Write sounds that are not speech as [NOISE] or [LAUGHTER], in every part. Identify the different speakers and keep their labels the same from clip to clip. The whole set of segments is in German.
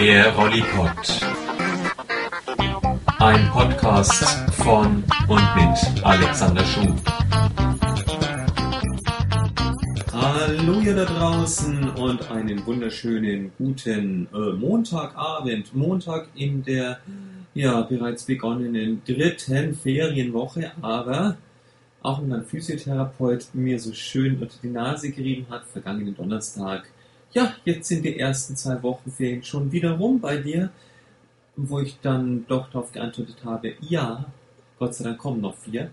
Speaker 1: Der Rollipod. Ein Podcast von und mit Alexander Schuh. Hallo ihr da draußen und einen wunderschönen guten äh, Montagabend. Montag in der ja bereits begonnenen dritten Ferienwoche, aber auch wenn mein Physiotherapeut mir so schön unter die Nase gerieben hat, vergangenen Donnerstag. Ja, jetzt sind die ersten zwei Wochenferien schon wieder rum bei dir, wo ich dann doch darauf geantwortet habe, ja, Gott sei Dank kommen noch vier.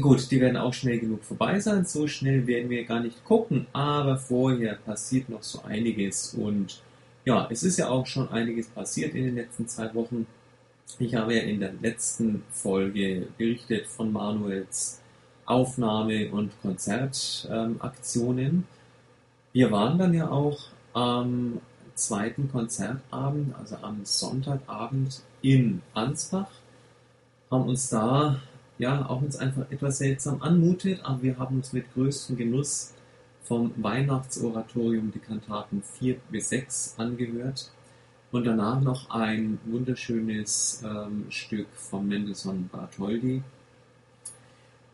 Speaker 1: Gut, die werden auch schnell genug vorbei sein, so schnell werden wir gar nicht gucken, aber vorher passiert noch so einiges und ja, es ist ja auch schon einiges passiert in den letzten zwei Wochen. Ich habe ja in der letzten Folge berichtet von Manuels Aufnahme- und Konzertaktionen. Wir waren dann ja auch am zweiten Konzertabend, also am Sonntagabend in Ansbach, haben uns da ja auch uns einfach etwas seltsam anmutet, aber wir haben uns mit größtem Genuss vom Weihnachtsoratorium die Kantaten 4 bis 6 angehört und danach noch ein wunderschönes ähm, Stück von Mendelssohn Bartholdy.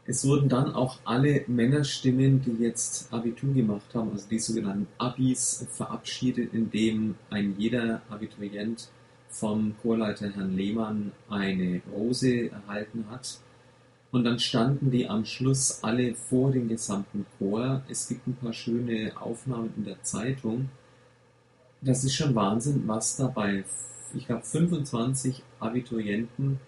Speaker 1: Es wurden dann auch alle Männerstimmen, die jetzt Abitur gemacht haben, also die sogenannten Abis, verabschiedet, indem ein jeder Abiturient vom Chorleiter Herrn Lehmann eine Rose erhalten hat. Und dann standen die am Schluss alle vor dem gesamten Chor. Es gibt ein paar schöne Aufnahmen in der Zeitung das ist schon Wahnsinn, was da bei, ich glaube, 25 Abiturienten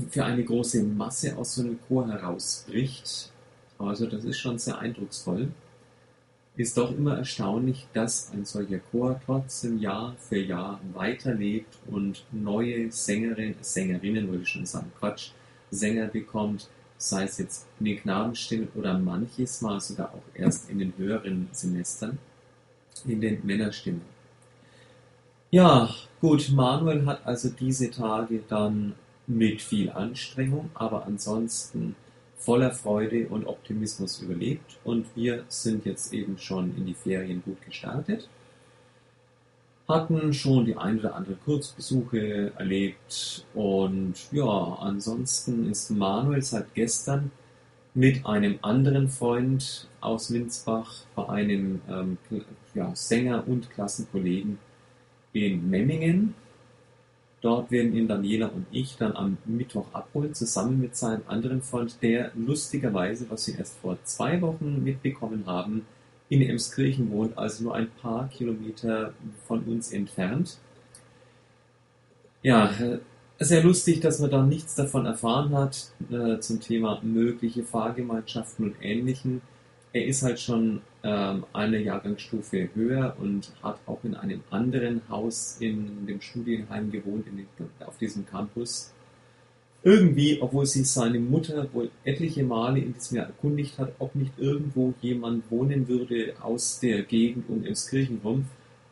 Speaker 1: für eine große Masse aus so einem Chor herausbricht. Also das ist schon sehr eindrucksvoll. Ist doch immer erstaunlich, dass ein solcher Chor trotzdem Jahr für Jahr weiterlebt und neue Sängerinnen, Sängerinnen würde ich schon sagen, Quatsch, Sänger bekommt, sei es jetzt eine Knabenstimme oder manches Mal sogar auch erst in den höheren Semestern, in den Männerstimmen. Ja, gut, Manuel hat also diese Tage dann mit viel Anstrengung, aber ansonsten voller Freude und Optimismus überlebt und wir sind jetzt eben schon in die Ferien gut gestartet. Hatten schon die ein oder andere Kurzbesuche erlebt und ja, ansonsten ist Manuel seit gestern mit einem anderen Freund aus Minsbach bei einem ähm, ja, Sänger und Klassenkollegen in Memmingen. Dort werden ihn Daniela und ich dann am Mittwoch abholen, zusammen mit seinem anderen Freund, der lustigerweise, was wir erst vor zwei Wochen mitbekommen haben, in Emskirchen wohnt, also nur ein paar Kilometer von uns entfernt. Ja, sehr lustig, dass man da nichts davon erfahren hat äh, zum Thema mögliche Fahrgemeinschaften und Ähnlichem. Er ist halt schon eine Jahrgangsstufe höher und hat auch in einem anderen Haus in dem Studienheim gewohnt, den, auf diesem Campus. Irgendwie, obwohl sich seine Mutter wohl etliche Male in diesem Jahr erkundigt hat, ob nicht irgendwo jemand wohnen würde aus der Gegend um Emskirchen rum,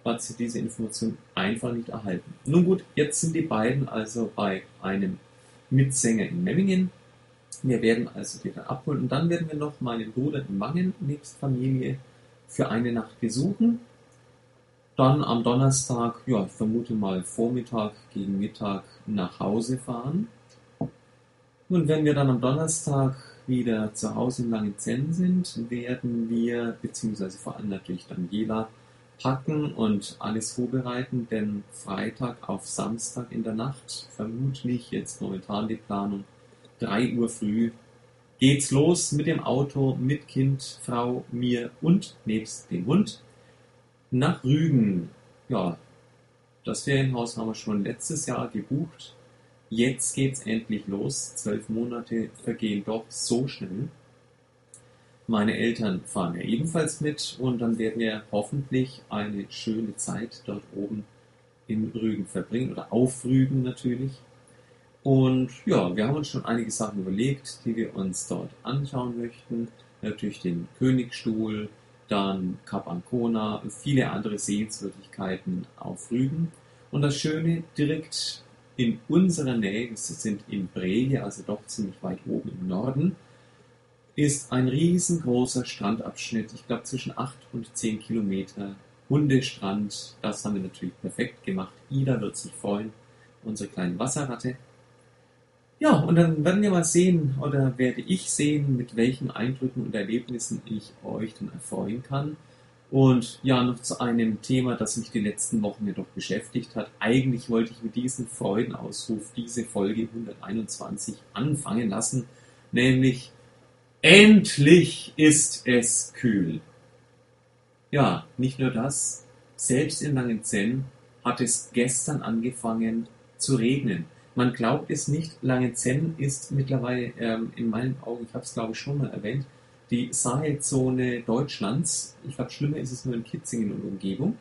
Speaker 1: hat sie diese Information einfach nicht erhalten. Nun gut, jetzt sind die beiden also bei einem Mitsänger in Memmingen wir werden also die dann abholen und dann werden wir noch meinen Bruder in Wangen nebst Familie für eine Nacht besuchen. Dann am Donnerstag, ja, ich vermute mal Vormittag gegen Mittag nach Hause fahren. Und wenn wir dann am Donnerstag wieder zu Hause in Langenzenn sind, werden wir, beziehungsweise vor allem natürlich Daniela, packen und alles vorbereiten, denn Freitag auf Samstag in der Nacht, vermutlich jetzt momentan die Planung, 3 Uhr früh geht's los mit dem Auto, mit Kind, Frau, mir und nebst dem Hund nach Rügen. Ja, das Ferienhaus haben wir schon letztes Jahr gebucht. Jetzt geht's endlich los. Zwölf Monate vergehen doch so schnell. Meine Eltern fahren ja ebenfalls mit und dann werden wir hoffentlich eine schöne Zeit dort oben in Rügen verbringen oder auf Rügen natürlich. Und ja, wir haben uns schon einige Sachen überlegt, die wir uns dort anschauen möchten. Natürlich den Königstuhl, dann Kap Ancona, viele andere Sehenswürdigkeiten auf Rügen. Und das Schöne, direkt in unserer Nähe, wir sind in Brege, also doch ziemlich weit oben im Norden, ist ein riesengroßer Strandabschnitt, ich glaube zwischen 8 und 10 Kilometer Hundestrand. Das haben wir natürlich perfekt gemacht. Ida wird sich freuen, unsere kleine Wasserratte. Ja, und dann werden wir mal sehen oder werde ich sehen, mit welchen Eindrücken und Erlebnissen ich euch dann erfreuen kann. Und ja, noch zu einem Thema, das mich die letzten Wochen jedoch beschäftigt hat. Eigentlich wollte ich mit diesem Freudenausruf diese Folge 121 anfangen lassen, nämlich Endlich ist es kühl. Ja, nicht nur das, selbst in Langenzenn hat es gestern angefangen zu regnen. Man glaubt es nicht, Langenzenn ist mittlerweile ähm, in meinen Augen, ich habe es glaube ich schon mal erwähnt, die Sahelzone Deutschlands. Ich glaube, schlimmer ist es nur in Kitzingen und Umgebung.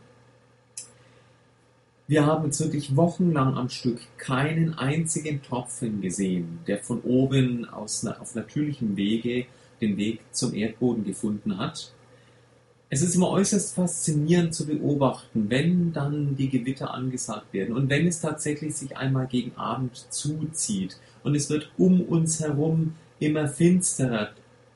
Speaker 1: Wir haben jetzt wirklich wochenlang am Stück keinen einzigen Tropfen gesehen, der von oben aus, auf natürlichem Wege den Weg zum Erdboden gefunden hat. Es ist immer äußerst faszinierend zu beobachten, wenn dann die Gewitter angesagt werden und wenn es tatsächlich sich einmal gegen Abend zuzieht. Und es wird um uns herum immer finsterer,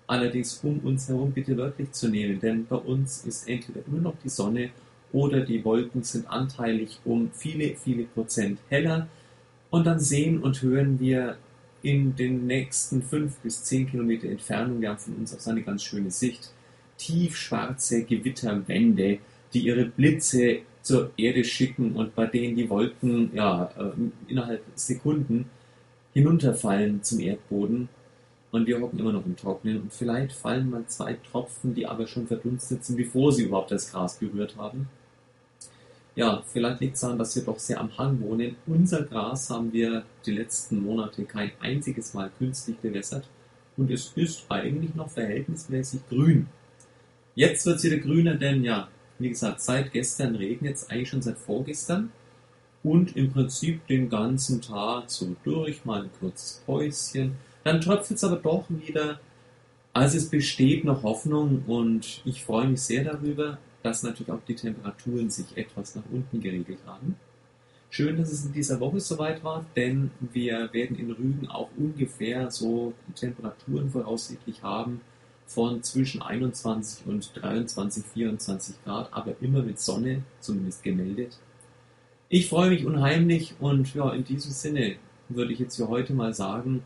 Speaker 1: allerdings um uns herum bitte wörtlich zu nehmen, denn bei uns ist entweder nur noch die Sonne oder die Wolken sind anteilig um viele, viele Prozent heller. Und dann sehen und hören wir in den nächsten fünf bis zehn Kilometer Entfernung, wir haben von uns aus eine ganz schöne Sicht, tiefschwarze Gewitterwände, die ihre Blitze zur Erde schicken und bei denen die Wolken ja, äh, innerhalb Sekunden hinunterfallen zum Erdboden. Und wir hocken immer noch im Trocknen und vielleicht fallen mal zwei Tropfen, die aber schon verdunstet sind, bevor sie überhaupt das Gras berührt haben. Ja, vielleicht liegt es daran, dass wir doch sehr am Hang wohnen. Unser Gras haben wir die letzten Monate kein einziges Mal künstlich bewässert und es ist eigentlich noch verhältnismäßig grün. Jetzt wird es wieder grüner, denn ja, wie gesagt, seit gestern regnet es eigentlich schon seit vorgestern und im Prinzip den ganzen Tag so durch, mal ein kurzes Päuschen. Dann tröpfelt es aber doch wieder. Also es besteht noch Hoffnung und ich freue mich sehr darüber, dass natürlich auch die Temperaturen sich etwas nach unten geregelt haben. Schön, dass es in dieser Woche soweit war, denn wir werden in Rügen auch ungefähr so Temperaturen voraussichtlich haben, von zwischen 21 und 23, 24 Grad, aber immer mit Sonne, zumindest gemeldet. Ich freue mich unheimlich und ja, in diesem Sinne würde ich jetzt für heute mal sagen,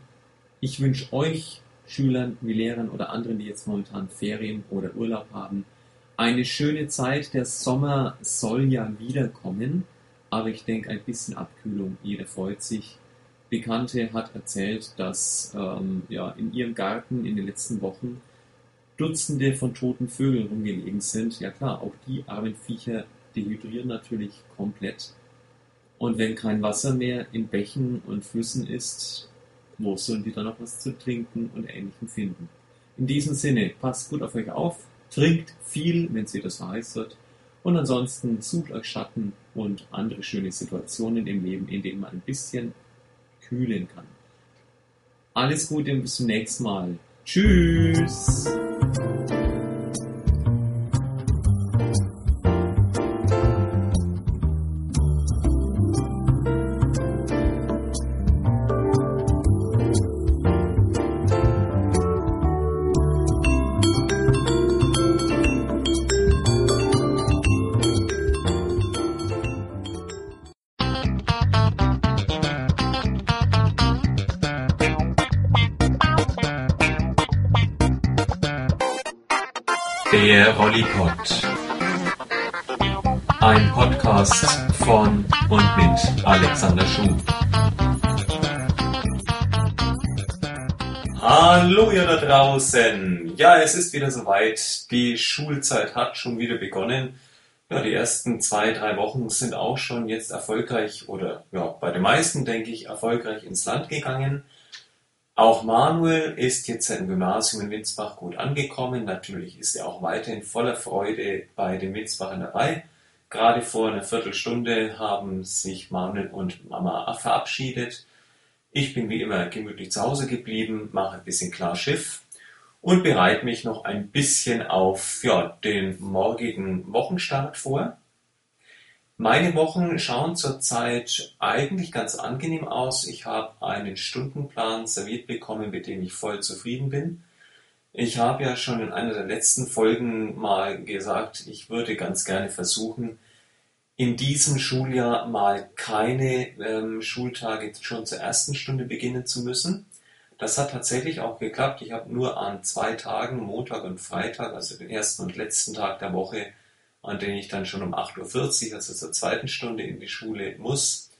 Speaker 1: ich wünsche euch Schülern wie Lehrern oder anderen, die jetzt momentan Ferien oder Urlaub haben, eine schöne Zeit. Der Sommer soll ja wiederkommen, aber ich denke ein bisschen Abkühlung. Jeder freut sich. Bekannte hat erzählt, dass ähm, ja, in ihrem Garten in den letzten Wochen Dutzende von toten Vögeln rumgelegen sind. Ja klar, auch die armen Viecher dehydrieren natürlich komplett. Und wenn kein Wasser mehr in Bächen und Flüssen ist, wo sollen die dann noch was zu trinken und Ähnlichem finden? In diesem Sinne, passt gut auf euch auf, trinkt viel, wenn es wieder so heiß wird. Und ansonsten sucht euch Schatten und andere schöne Situationen im Leben, in denen man ein bisschen kühlen kann. Alles Gute und bis zum nächsten Mal. Tschüss! Von und mit Alexander Schuh. Hallo ihr da draußen. Ja, es ist wieder soweit. Die Schulzeit hat schon wieder begonnen. Ja, die ersten zwei, drei Wochen sind auch schon jetzt erfolgreich oder ja, bei den meisten denke ich erfolgreich ins Land gegangen. Auch Manuel ist jetzt im Gymnasium in Winsbach gut angekommen. Natürlich ist er auch weiterhin voller Freude bei den Winsbachern dabei. Gerade vor einer Viertelstunde haben sich Manuel und Mama verabschiedet. Ich bin wie immer gemütlich zu Hause geblieben, mache ein bisschen klar Schiff und bereite mich noch ein bisschen auf ja, den morgigen Wochenstart vor. Meine Wochen schauen zurzeit eigentlich ganz angenehm aus. Ich habe einen Stundenplan serviert bekommen, mit dem ich voll zufrieden bin. Ich habe ja schon in einer der letzten Folgen mal gesagt, ich würde ganz gerne versuchen, in diesem Schuljahr mal keine ähm, Schultage schon zur ersten Stunde beginnen zu müssen. Das hat tatsächlich auch geklappt. Ich habe nur an zwei Tagen, Montag und Freitag, also den ersten und letzten Tag der Woche, an denen ich dann schon um 8.40 Uhr, also zur zweiten Stunde in die Schule muss.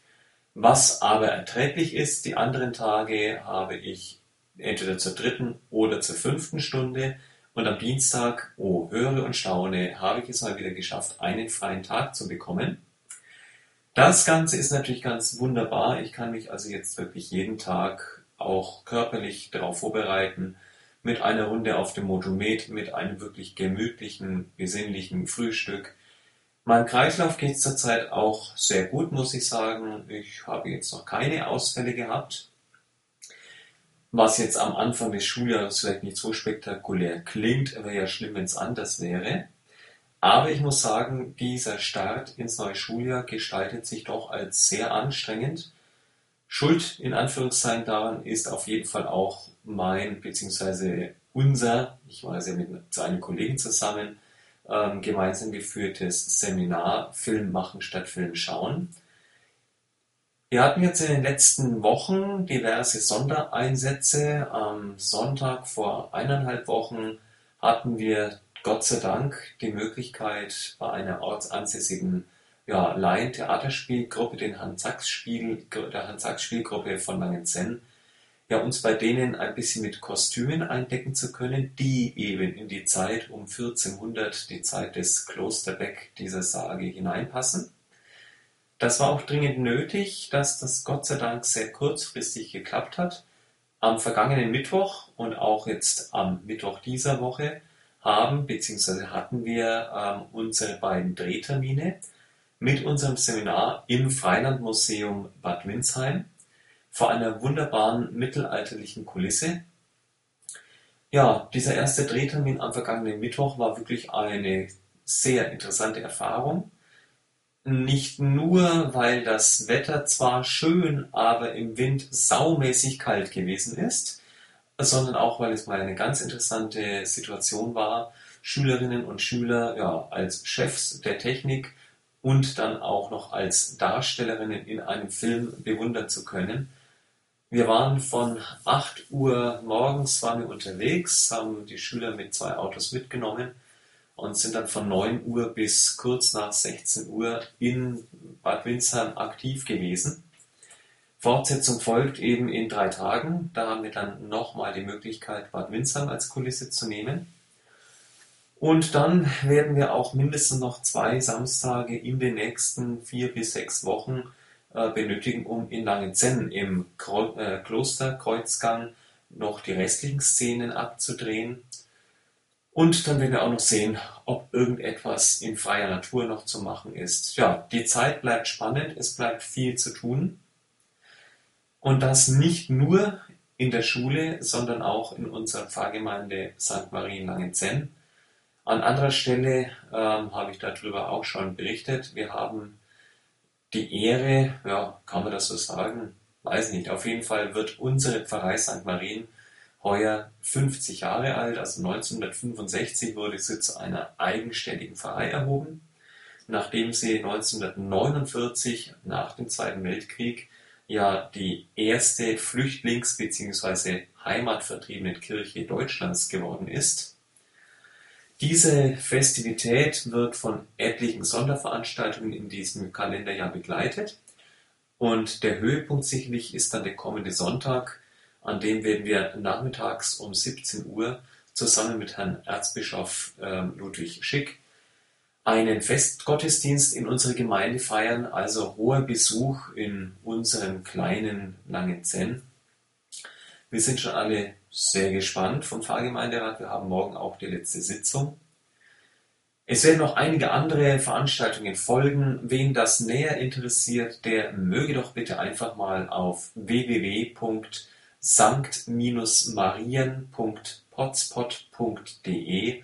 Speaker 1: Was aber erträglich ist, die anderen Tage habe ich entweder zur dritten oder zur fünften Stunde. Und am Dienstag, oh, höre und staune, habe ich es mal wieder geschafft, einen freien Tag zu bekommen. Das Ganze ist natürlich ganz wunderbar. Ich kann mich also jetzt wirklich jeden Tag auch körperlich darauf vorbereiten, mit einer Runde auf dem Motomet, mit einem wirklich gemütlichen, besinnlichen Frühstück. Mein Kreislauf geht zurzeit auch sehr gut, muss ich sagen. Ich habe jetzt noch keine Ausfälle gehabt was jetzt am Anfang des Schuljahres vielleicht nicht so spektakulär klingt, wäre ja schlimm, wenn es anders wäre. Aber ich muss sagen, dieser Start ins neue Schuljahr gestaltet sich doch als sehr anstrengend. Schuld in Anführungszeichen daran ist auf jeden Fall auch mein bzw. unser, ich war ja mit einem Kollegen zusammen, ähm, gemeinsam geführtes Seminar Film machen statt Film schauen. Wir hatten jetzt in den letzten Wochen diverse Sondereinsätze. Am Sonntag vor eineinhalb Wochen hatten wir Gott sei Dank die Möglichkeit, bei einer ortsansässigen ja, Laien-Theaterspielgruppe, den Hans-Sachs-Spiel, der Hans-Sachs-Spielgruppe von Langenzenn, ja, uns bei denen ein bisschen mit Kostümen eindecken zu können, die eben in die Zeit um 1400, die Zeit des Klosterbeck dieser Sage hineinpassen. Das war auch dringend nötig, dass das Gott sei Dank sehr kurzfristig geklappt hat. Am vergangenen Mittwoch und auch jetzt am Mittwoch dieser Woche haben bzw. hatten wir ähm, unsere beiden Drehtermine mit unserem Seminar im Freilandmuseum Bad Windsheim vor einer wunderbaren mittelalterlichen Kulisse. Ja, dieser erste Drehtermin am vergangenen Mittwoch war wirklich eine sehr interessante Erfahrung. Nicht nur, weil das Wetter zwar schön, aber im Wind saumäßig kalt gewesen ist, sondern auch, weil es mal eine ganz interessante Situation war, Schülerinnen und Schüler ja, als Chefs der Technik und dann auch noch als Darstellerinnen in einem Film bewundern zu können. Wir waren von 8 Uhr morgens waren wir unterwegs, haben die Schüler mit zwei Autos mitgenommen und sind dann von 9 Uhr bis kurz nach 16 Uhr in Bad Windsheim aktiv gewesen. Fortsetzung folgt eben in drei Tagen. Da haben wir dann nochmal die Möglichkeit, Bad Windsheim als Kulisse zu nehmen. Und dann werden wir auch mindestens noch zwei Samstage in den nächsten vier bis sechs Wochen äh, benötigen, um in Langenzenn im Kro äh, Klosterkreuzgang noch die restlichen Szenen abzudrehen. Und dann werden wir auch noch sehen, ob irgendetwas in freier Natur noch zu machen ist. Ja, die Zeit bleibt spannend, es bleibt viel zu tun. Und das nicht nur in der Schule, sondern auch in unserer Pfarrgemeinde St. Marien Langenzenn. An anderer Stelle ähm, habe ich darüber auch schon berichtet. Wir haben die Ehre, ja, kann man das so sagen? Weiß nicht. Auf jeden Fall wird unsere Pfarrei St. Marien heuer 50 Jahre alt, also 1965 wurde sie zu einer eigenständigen Pfarrei erhoben, nachdem sie 1949 nach dem Zweiten Weltkrieg ja die erste Flüchtlings- bzw. heimatvertriebene Kirche Deutschlands geworden ist. Diese Festivität wird von etlichen Sonderveranstaltungen in diesem Kalenderjahr begleitet und der Höhepunkt sicherlich ist dann der kommende Sonntag, an dem werden wir nachmittags um 17 Uhr zusammen mit Herrn Erzbischof ähm, Ludwig Schick einen Festgottesdienst in unserer Gemeinde feiern, also hoher Besuch in unserem kleinen Langenzenn. Wir sind schon alle sehr gespannt vom Pfarrgemeinderat. Wir haben morgen auch die letzte Sitzung. Es werden noch einige andere Veranstaltungen folgen. Wen das näher interessiert, der möge doch bitte einfach mal auf www sankt-marien.potspot.de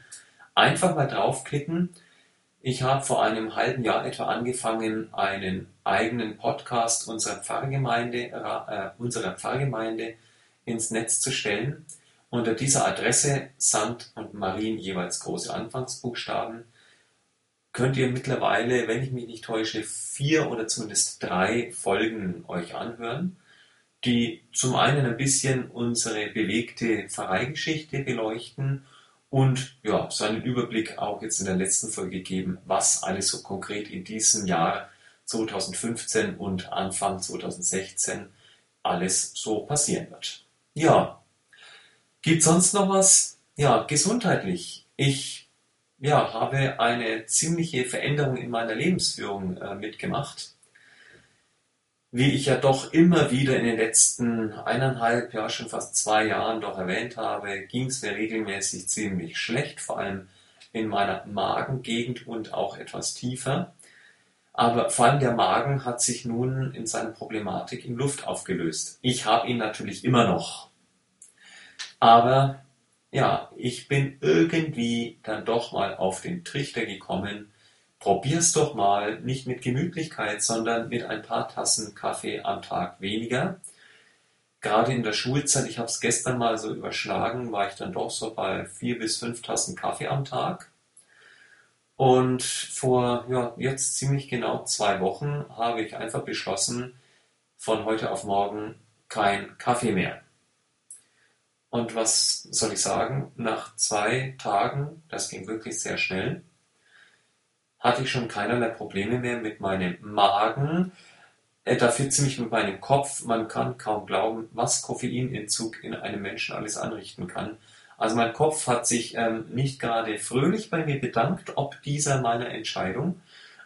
Speaker 1: einfach mal draufklicken. Ich habe vor einem halben Jahr etwa angefangen, einen eigenen Podcast unserer Pfarrgemeinde, äh, unserer Pfarrgemeinde ins Netz zu stellen. Unter dieser Adresse St. und Marien jeweils große Anfangsbuchstaben könnt ihr mittlerweile, wenn ich mich nicht täusche, vier oder zumindest drei Folgen euch anhören, die zum einen ein bisschen unsere bewegte Pfarreigeschichte beleuchten und ja, so einen Überblick auch jetzt in der letzten Folge geben, was alles so konkret in diesem Jahr 2015 und Anfang 2016 alles so passieren wird. Ja, gibt sonst noch was? Ja, gesundheitlich. Ich ja, habe eine ziemliche Veränderung in meiner Lebensführung äh, mitgemacht. Wie ich ja doch immer wieder in den letzten eineinhalb, ja schon fast zwei Jahren doch erwähnt habe, ging es mir regelmäßig ziemlich schlecht, vor allem in meiner Magengegend und auch etwas tiefer. Aber vor allem der Magen hat sich nun in seiner Problematik in Luft aufgelöst. Ich habe ihn natürlich immer noch. Aber ja, ich bin irgendwie dann doch mal auf den Trichter gekommen. Probier's doch mal, nicht mit Gemütlichkeit, sondern mit ein paar Tassen Kaffee am Tag weniger. Gerade in der Schulzeit, ich habe es gestern mal so überschlagen, war ich dann doch so bei vier bis fünf Tassen Kaffee am Tag. Und vor ja, jetzt ziemlich genau zwei Wochen habe ich einfach beschlossen, von heute auf morgen kein Kaffee mehr. Und was soll ich sagen? Nach zwei Tagen, das ging wirklich sehr schnell, hatte ich schon keinerlei Probleme mehr mit meinem Magen. Äh, dafür ziemlich mit meinem Kopf. Man kann kaum glauben, was Koffeinentzug in einem Menschen alles anrichten kann. Also mein Kopf hat sich ähm, nicht gerade fröhlich bei mir bedankt, ob dieser meiner Entscheidung,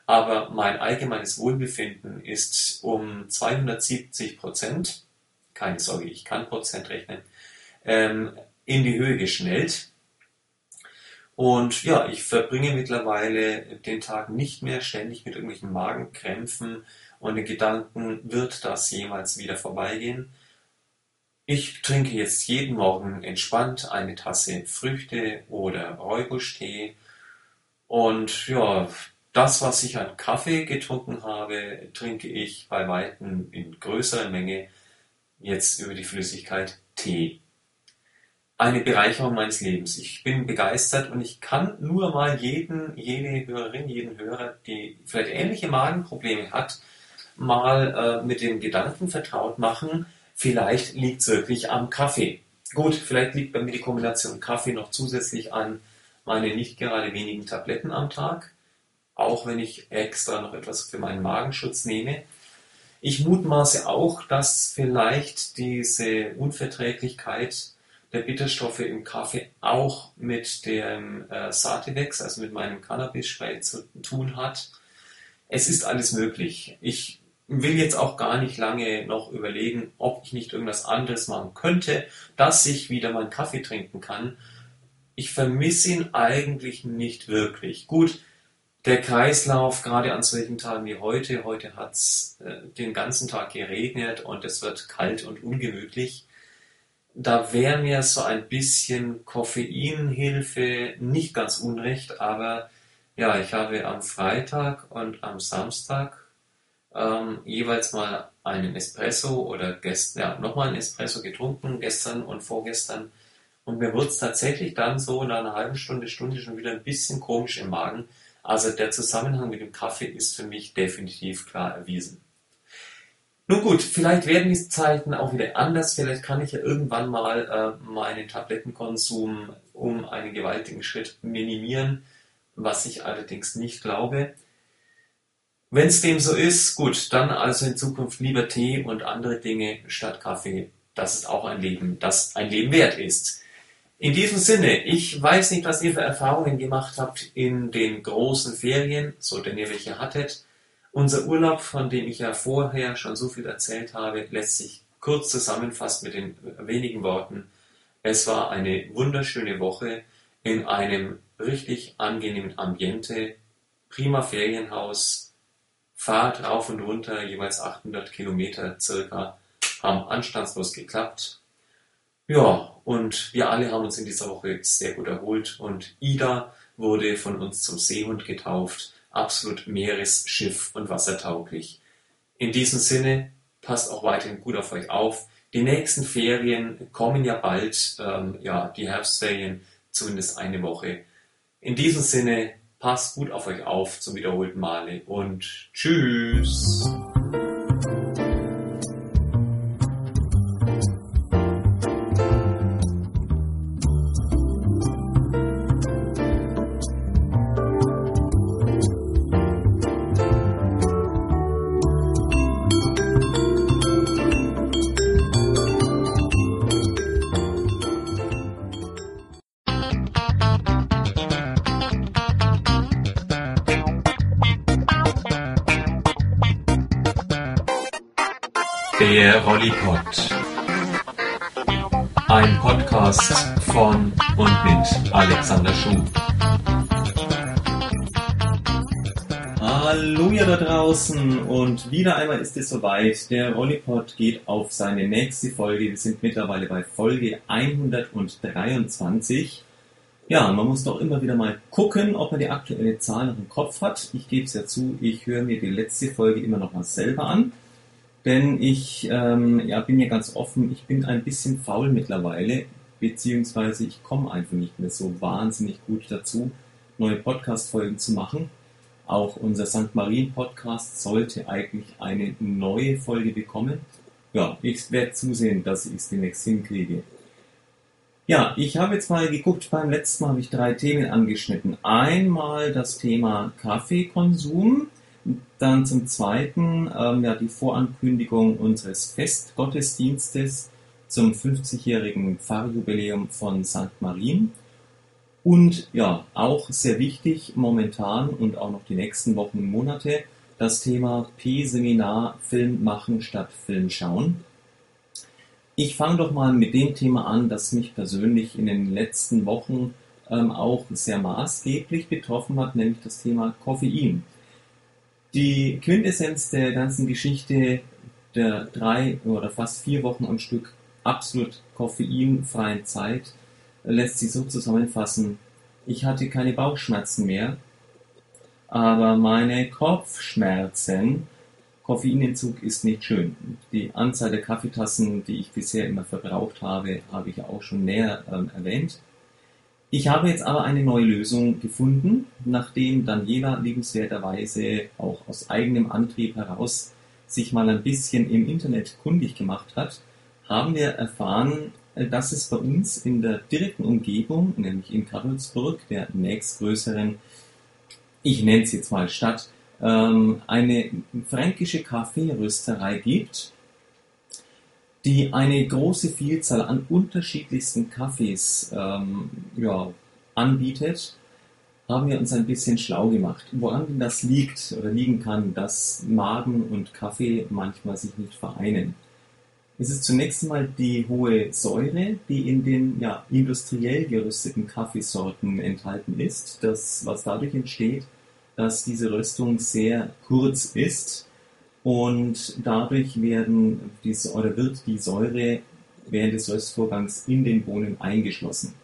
Speaker 1: aber mein allgemeines Wohlbefinden ist um 270 Prozent, keine Sorge, ich kann Prozent rechnen, ähm, in die Höhe geschnellt. Und ja, ich verbringe mittlerweile den Tag nicht mehr ständig mit irgendwelchen Magenkrämpfen und den Gedanken, wird das jemals wieder vorbeigehen? Ich trinke jetzt jeden Morgen entspannt eine Tasse Früchte oder Räubuschtee und ja, das, was ich an Kaffee getrunken habe, trinke ich bei Weitem in größerer Menge jetzt über die Flüssigkeit Tee. Eine Bereicherung meines Lebens. Ich bin begeistert und ich kann nur mal jeden, jede Hörerin, jeden Hörer, die vielleicht ähnliche Magenprobleme hat, mal äh, mit dem Gedanken vertraut machen, Vielleicht liegt es wirklich am Kaffee. Gut, vielleicht liegt bei mir die Kombination Kaffee noch zusätzlich an meine nicht gerade wenigen Tabletten am Tag, auch wenn ich extra noch etwas für meinen Magenschutz nehme. Ich mutmaße auch, dass vielleicht diese Unverträglichkeit der Bitterstoffe im Kaffee auch mit dem äh, Sativex, also mit meinem Cannabis-Spray zu tun hat. Es ist alles möglich. Ich will jetzt auch gar nicht lange noch überlegen, ob ich nicht irgendwas anderes machen könnte, dass ich wieder meinen Kaffee trinken kann. Ich vermisse ihn eigentlich nicht wirklich. Gut, der Kreislauf, gerade an solchen Tagen wie heute, heute hat es äh, den ganzen Tag geregnet und es wird kalt und ungemütlich. Da wäre mir so ein bisschen Koffeinhilfe nicht ganz unrecht, aber ja, ich habe am Freitag und am Samstag ähm, jeweils mal einen Espresso oder gestern, ja, nochmal einen Espresso getrunken, gestern und vorgestern. Und mir wurde es tatsächlich dann so nach einer halben Stunde, Stunde schon wieder ein bisschen komisch im Magen. Also der Zusammenhang mit dem Kaffee ist für mich definitiv klar erwiesen. Nun gut, vielleicht werden die Zeiten auch wieder anders. Vielleicht kann ich ja irgendwann mal äh, meinen Tablettenkonsum um einen gewaltigen Schritt minimieren, was ich allerdings nicht glaube. Wenn es dem so ist, gut, dann also in Zukunft lieber Tee und andere Dinge statt Kaffee. Das ist auch ein Leben, das ein Leben wert ist. In diesem Sinne, ich weiß nicht, was ihr für Erfahrungen gemacht habt in den großen Ferien, so denn ihr welche hattet. Unser Urlaub, von dem ich ja vorher schon so viel erzählt habe, lässt sich kurz zusammenfassen mit den wenigen Worten. Es war eine wunderschöne Woche in einem richtig angenehmen Ambiente, prima Ferienhaus, Fahrt rauf und runter, jeweils 800 Kilometer circa, haben anstandslos geklappt. Ja, und wir alle haben uns in dieser Woche sehr gut erholt. Und Ida wurde von uns zum Seehund getauft, absolut Meeresschiff und wassertauglich. In diesem Sinne, passt auch weiterhin gut auf euch auf.
Speaker 2: Die nächsten Ferien kommen ja bald, ähm, ja, die Herbstferien, zumindest eine Woche. In diesem Sinne, passt gut auf euch auf zum wiederholten Male und tschüss!
Speaker 1: Ist es soweit. Der Rollipod geht auf seine nächste Folge. Wir sind mittlerweile bei Folge 123. Ja, man muss doch immer wieder mal gucken, ob man die aktuelle Zahl noch im Kopf hat. Ich gebe es ja zu, ich höre mir die letzte Folge immer noch mal selber an. Denn ich ähm, ja, bin ja ganz offen, ich bin ein bisschen faul mittlerweile, beziehungsweise ich komme einfach nicht mehr so wahnsinnig gut dazu, neue Podcast-Folgen zu machen. Auch unser St. Marien Podcast sollte eigentlich eine neue Folge bekommen. Ja, ich werde zusehen, dass ich es demnächst hinkriege. Ja, ich habe jetzt mal geguckt, beim letzten Mal habe ich drei Themen angeschnitten. Einmal das Thema Kaffeekonsum, dann zum Zweiten ähm, ja, die Vorankündigung unseres Festgottesdienstes zum 50-jährigen Pfarrjubiläum von St. Marien. Und ja, auch sehr wichtig momentan und auch noch die nächsten Wochen und Monate das Thema P-Seminar Film machen statt Film schauen. Ich fange doch mal mit dem Thema an, das mich persönlich in den letzten Wochen ähm, auch sehr maßgeblich betroffen hat, nämlich das Thema Koffein. Die Quintessenz der ganzen Geschichte der drei oder fast vier Wochen am Stück absolut koffeinfreien Zeit lässt sich so zusammenfassen. Ich hatte keine Bauchschmerzen mehr, aber meine Kopfschmerzen, Koffeinentzug ist nicht schön. Die Anzahl der Kaffeetassen, die ich bisher immer verbraucht habe, habe ich auch schon näher ähm, erwähnt. Ich habe jetzt aber eine neue Lösung gefunden, nachdem Daniela liebenswerterweise auch aus eigenem Antrieb heraus sich mal ein bisschen im Internet kundig gemacht hat, haben wir erfahren, dass es bei uns in der direkten Umgebung, nämlich in Karlsburg, der nächstgrößeren, ich nenne es jetzt mal Stadt, ähm, eine fränkische Kaffeerösterei gibt, die eine große Vielzahl an unterschiedlichsten Kaffees ähm, ja, anbietet, haben wir uns ein bisschen schlau gemacht. Woran denn das liegt oder liegen kann, dass Magen und Kaffee manchmal sich nicht vereinen. Es ist zunächst einmal die hohe Säure, die in den ja, industriell gerösteten Kaffeesorten enthalten ist, das, was dadurch entsteht, dass diese Röstung sehr kurz ist und dadurch werden die, oder wird die Säure während des Röstvorgangs in den Bohnen eingeschlossen.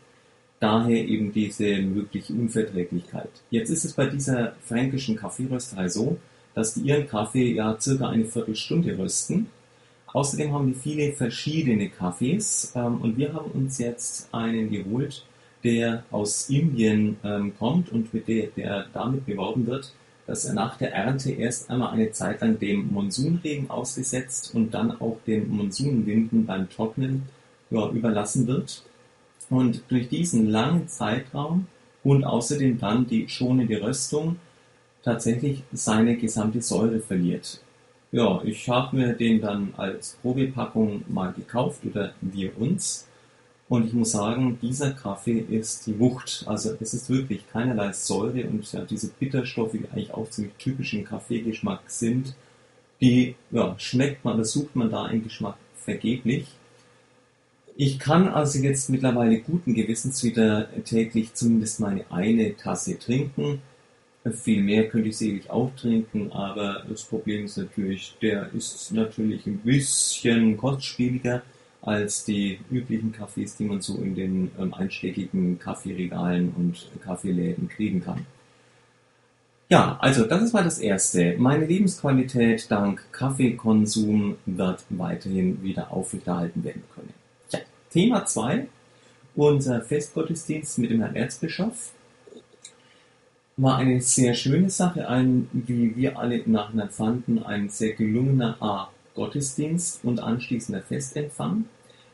Speaker 1: Daher eben diese mögliche Unverträglichkeit. Jetzt ist es bei dieser fränkischen Kaffeerösterei so, dass die ihren Kaffee ja circa eine Viertelstunde rösten. Außerdem haben die viele verschiedene Kaffees ähm, und wir haben uns jetzt einen geholt, der aus Indien ähm, kommt und mit der, der damit beworben wird, dass er nach der Ernte erst einmal eine Zeit lang dem Monsunregen ausgesetzt und dann auch den Monsunwinden beim Trocknen ja, überlassen wird. Und durch diesen langen Zeitraum und außerdem dann die schonende Röstung tatsächlich seine gesamte Säure verliert. Ja, ich habe mir den dann als Probepackung mal gekauft oder wir uns und ich muss sagen, dieser Kaffee ist die Wucht. Also es ist wirklich keinerlei Säure und ja, diese Bitterstoffe, die eigentlich auch ziemlich typisch im Kaffeegeschmack sind, die ja, schmeckt man, das sucht man da im Geschmack vergeblich. Ich kann also jetzt mittlerweile guten Gewissens wieder täglich zumindest meine eine Tasse trinken. Viel mehr könnte ich sicherlich auch trinken, aber das Problem ist natürlich, der ist natürlich ein bisschen kostspieliger als die üblichen Kaffees, die man so in den ähm, einschlägigen Kaffeeregalen und Kaffeeläden kriegen kann. Ja, also das ist mal das Erste. Meine Lebensqualität dank Kaffeekonsum wird weiterhin wieder aufrechterhalten werden können. Ja, Thema 2, unser Festgottesdienst mit dem Herrn Erzbischof war eine sehr schöne Sache, ein, wie wir alle im Nachhinein fanden, ein sehr gelungener A. Gottesdienst und anschließender Festempfang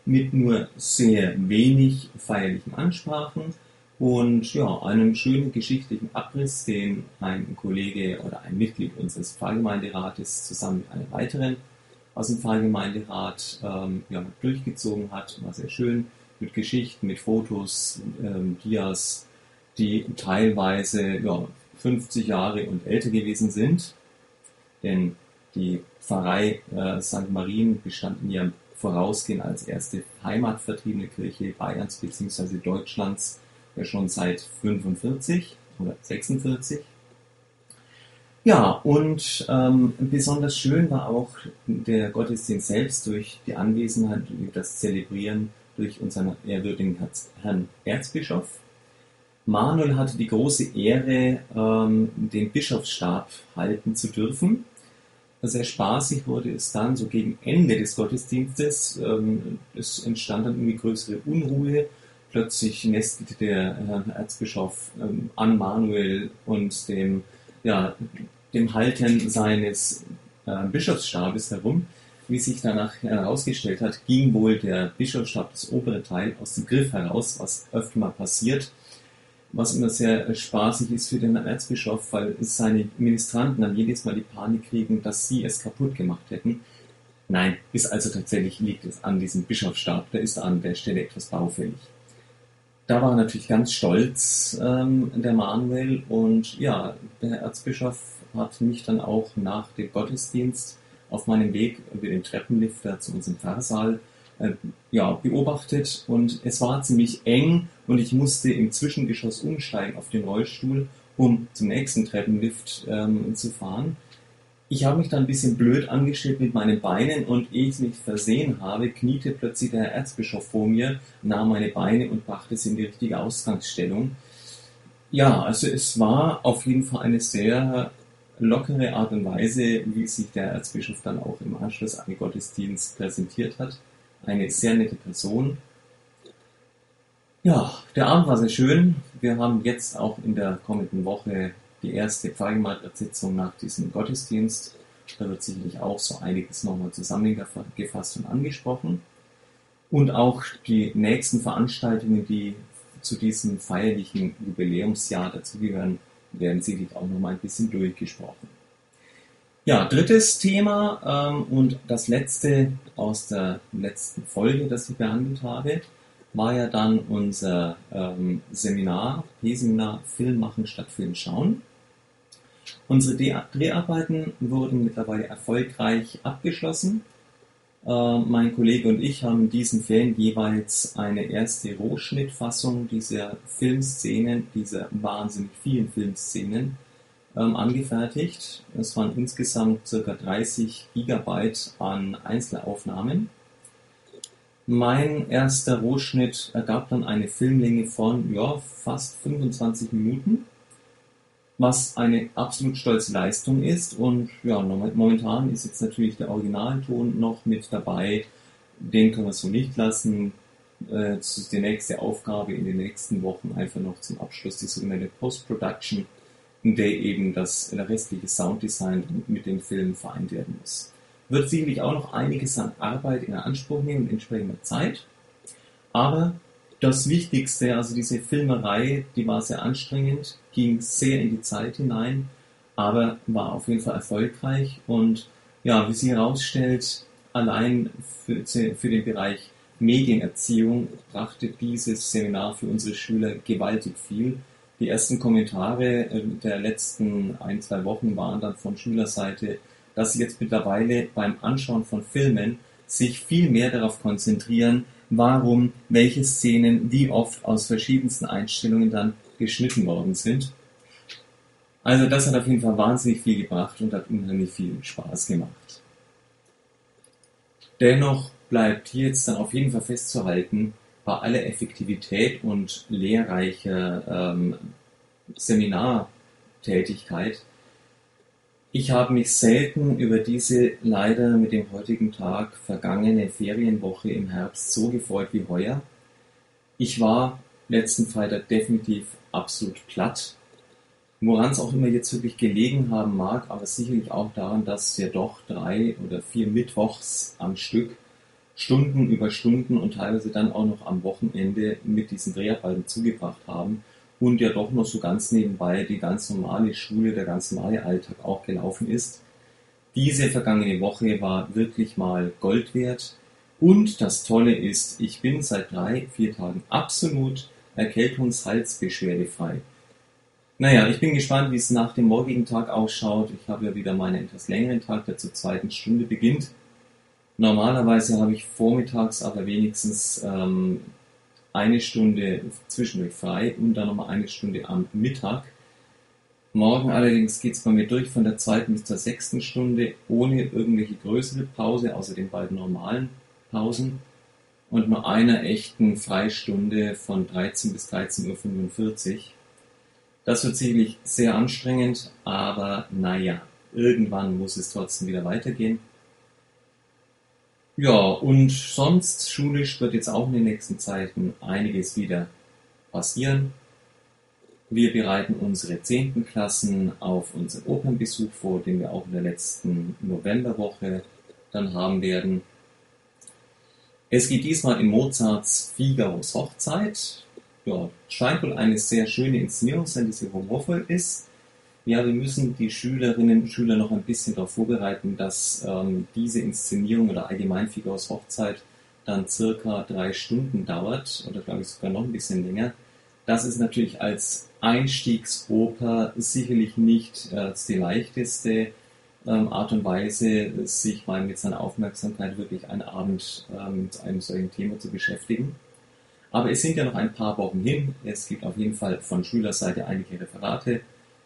Speaker 1: mit nur sehr wenig feierlichen Ansprachen und ja, einem schönen geschichtlichen Abriss, den ein Kollege oder ein Mitglied unseres Pfarrgemeinderates zusammen mit einem weiteren aus dem Pfarrgemeinderat ähm, ja, durchgezogen hat. War sehr schön mit Geschichten, mit Fotos, ähm, Dias, die teilweise ja, 50 Jahre und älter gewesen sind. Denn die Pfarrei äh, St. Marien bestand in ihrem Vorausgehen als erste heimatvertriebene Kirche Bayerns bzw. Deutschlands ja schon seit 45 oder 46. Ja, und ähm, besonders schön war auch der Gottesdienst selbst durch die Anwesenheit, durch das Zelebrieren durch unseren ehrwürdigen Herrn Erzbischof. Manuel hatte die große Ehre, ähm, den Bischofsstab halten zu dürfen. Sehr spaßig wurde es dann, so gegen Ende des Gottesdienstes. Ähm, es entstand dann irgendwie größere Unruhe. Plötzlich nestete der Herr Erzbischof ähm, an Manuel und dem, ja, dem Halten seines äh, Bischofsstabes herum. Wie sich danach herausgestellt hat, ging wohl der Bischofsstab, das obere Teil, aus dem Griff heraus, was öfter mal passiert was immer sehr spaßig ist für den Erzbischof, weil seine Ministranten dann jedes Mal die Panik kriegen, dass sie es kaputt gemacht hätten. Nein, ist also tatsächlich liegt es an diesem Bischofsstab, der ist an der Stelle etwas baufällig. Da war natürlich ganz stolz, ähm, der Manuel, und ja, der Erzbischof hat mich dann auch nach dem Gottesdienst auf meinem Weg über den Treppenlifter zu unserem Pfarrsaal äh, ja, beobachtet und es war ziemlich eng und ich musste im Zwischengeschoss umsteigen auf den Rollstuhl, um zum nächsten Treppenlift ähm, zu fahren. Ich habe mich dann ein bisschen blöd angestellt mit meinen Beinen und ehe ich mich versehen habe, kniete plötzlich der Erzbischof vor mir, nahm meine Beine und brachte sie in die richtige Ausgangsstellung. Ja, also es war auf jeden Fall eine sehr lockere Art und Weise, wie sich der Erzbischof dann auch im Anschluss an den Gottesdienst präsentiert hat eine sehr nette Person. Ja, der Abend war sehr schön. Wir haben jetzt auch in der kommenden Woche die erste Pfarrgemeinderatssitzung nach diesem Gottesdienst. Da wird sicherlich auch so einiges nochmal zusammengefasst und angesprochen. Und auch die nächsten Veranstaltungen, die zu diesem feierlichen Jubiläumsjahr dazugehören, werden sicherlich auch nochmal ein bisschen durchgesprochen. Ja, drittes Thema ähm, und das letzte aus der letzten Folge, das ich behandelt habe, war ja dann unser ähm, Seminar, P-Seminar Film machen statt Film schauen. Unsere Dreharbeiten wurden mittlerweile erfolgreich abgeschlossen. Äh, mein Kollege und ich haben diesen Ferien jeweils eine erste Rohschnittfassung dieser Filmszenen, dieser wahnsinnig vielen Filmszenen ähm, angefertigt. Es waren insgesamt ca. 30 Gigabyte an Einzelaufnahmen. Mein erster Rohschnitt ergab dann eine Filmlänge von ja, fast 25 Minuten, was eine absolut stolze Leistung ist. Und ja, momentan ist jetzt natürlich der Originalton noch mit dabei. Den können wir so nicht lassen. Äh, das ist die nächste Aufgabe in den nächsten Wochen einfach noch zum Abschluss die sogenannte Post-Production in der eben das restliche Sounddesign mit dem Film vereint werden muss. Wird sicherlich auch noch einiges an Arbeit in Anspruch nehmen entsprechender Zeit. Aber das Wichtigste, also diese Filmerei, die war sehr anstrengend, ging sehr in die Zeit hinein, aber war auf jeden Fall erfolgreich und ja, wie sie herausstellt, allein für, für den Bereich Medienerziehung brachte dieses Seminar für unsere Schüler gewaltig viel die ersten Kommentare äh, der letzten ein, zwei Wochen waren dann von Schülerseite, dass sie jetzt mittlerweile beim Anschauen von Filmen sich viel mehr darauf konzentrieren, warum welche Szenen wie oft aus verschiedensten Einstellungen dann geschnitten worden sind. Also das hat auf jeden Fall wahnsinnig viel gebracht und hat unheimlich viel Spaß gemacht. Dennoch bleibt hier jetzt dann auf jeden Fall festzuhalten, bei aller Effektivität und lehrreicher ähm, Seminarthemen Tätigkeit. Ich habe mich selten über diese leider mit dem heutigen Tag vergangene Ferienwoche im Herbst so gefreut wie heuer. Ich war letzten Freitag definitiv absolut platt. Woran es auch immer jetzt wirklich gelegen haben mag, aber sicherlich auch daran, dass wir doch drei oder vier Mittwochs am Stück Stunden über Stunden und teilweise dann auch noch am Wochenende mit diesen Dreharbeiten zugebracht haben und ja doch noch so ganz nebenbei die ganz normale Schule, der ganz normale Alltag auch gelaufen ist. Diese vergangene Woche war wirklich mal Gold wert. Und das Tolle ist, ich bin seit drei, vier Tagen absolut erkältungshalsbeschwerdefrei. Naja, ich bin gespannt, wie es nach dem morgigen Tag ausschaut. Ich habe ja wieder meinen etwas längeren Tag, der zur zweiten Stunde beginnt. Normalerweise habe ich vormittags aber wenigstens ähm, eine Stunde zwischendurch frei und dann nochmal eine Stunde am Mittag. Morgen allerdings geht es bei mir durch von der zweiten bis zur sechsten Stunde ohne irgendwelche größere Pause, außer den beiden normalen Pausen und nur einer echten Freistunde von 13 bis 13.45 Uhr. Das wird sicherlich sehr anstrengend, aber naja, irgendwann muss es trotzdem wieder weitergehen. Ja, und sonst schulisch wird jetzt auch in den nächsten Zeiten einiges wieder passieren. Wir bereiten unsere zehnten Klassen auf unseren Opernbesuch vor, den wir auch in der letzten Novemberwoche dann haben werden. Es geht diesmal in Mozarts Figaros Hochzeit. Ja, scheint wohl eine sehr schöne Inszenierung sein, die sehr humorvoll ist. Ja, wir müssen die Schülerinnen und Schüler noch ein bisschen darauf vorbereiten, dass ähm, diese Inszenierung oder allgemein Figurs Hochzeit dann circa drei Stunden dauert oder glaube ich sogar noch ein bisschen länger. Das ist natürlich als Einstiegsoper sicherlich nicht äh, die leichteste ähm, Art und Weise, sich mal mit seiner Aufmerksamkeit wirklich einen Abend ähm, mit einem solchen Thema zu beschäftigen. Aber es sind ja noch ein paar Wochen hin. Es gibt auf jeden Fall von Schülerseite einige Referate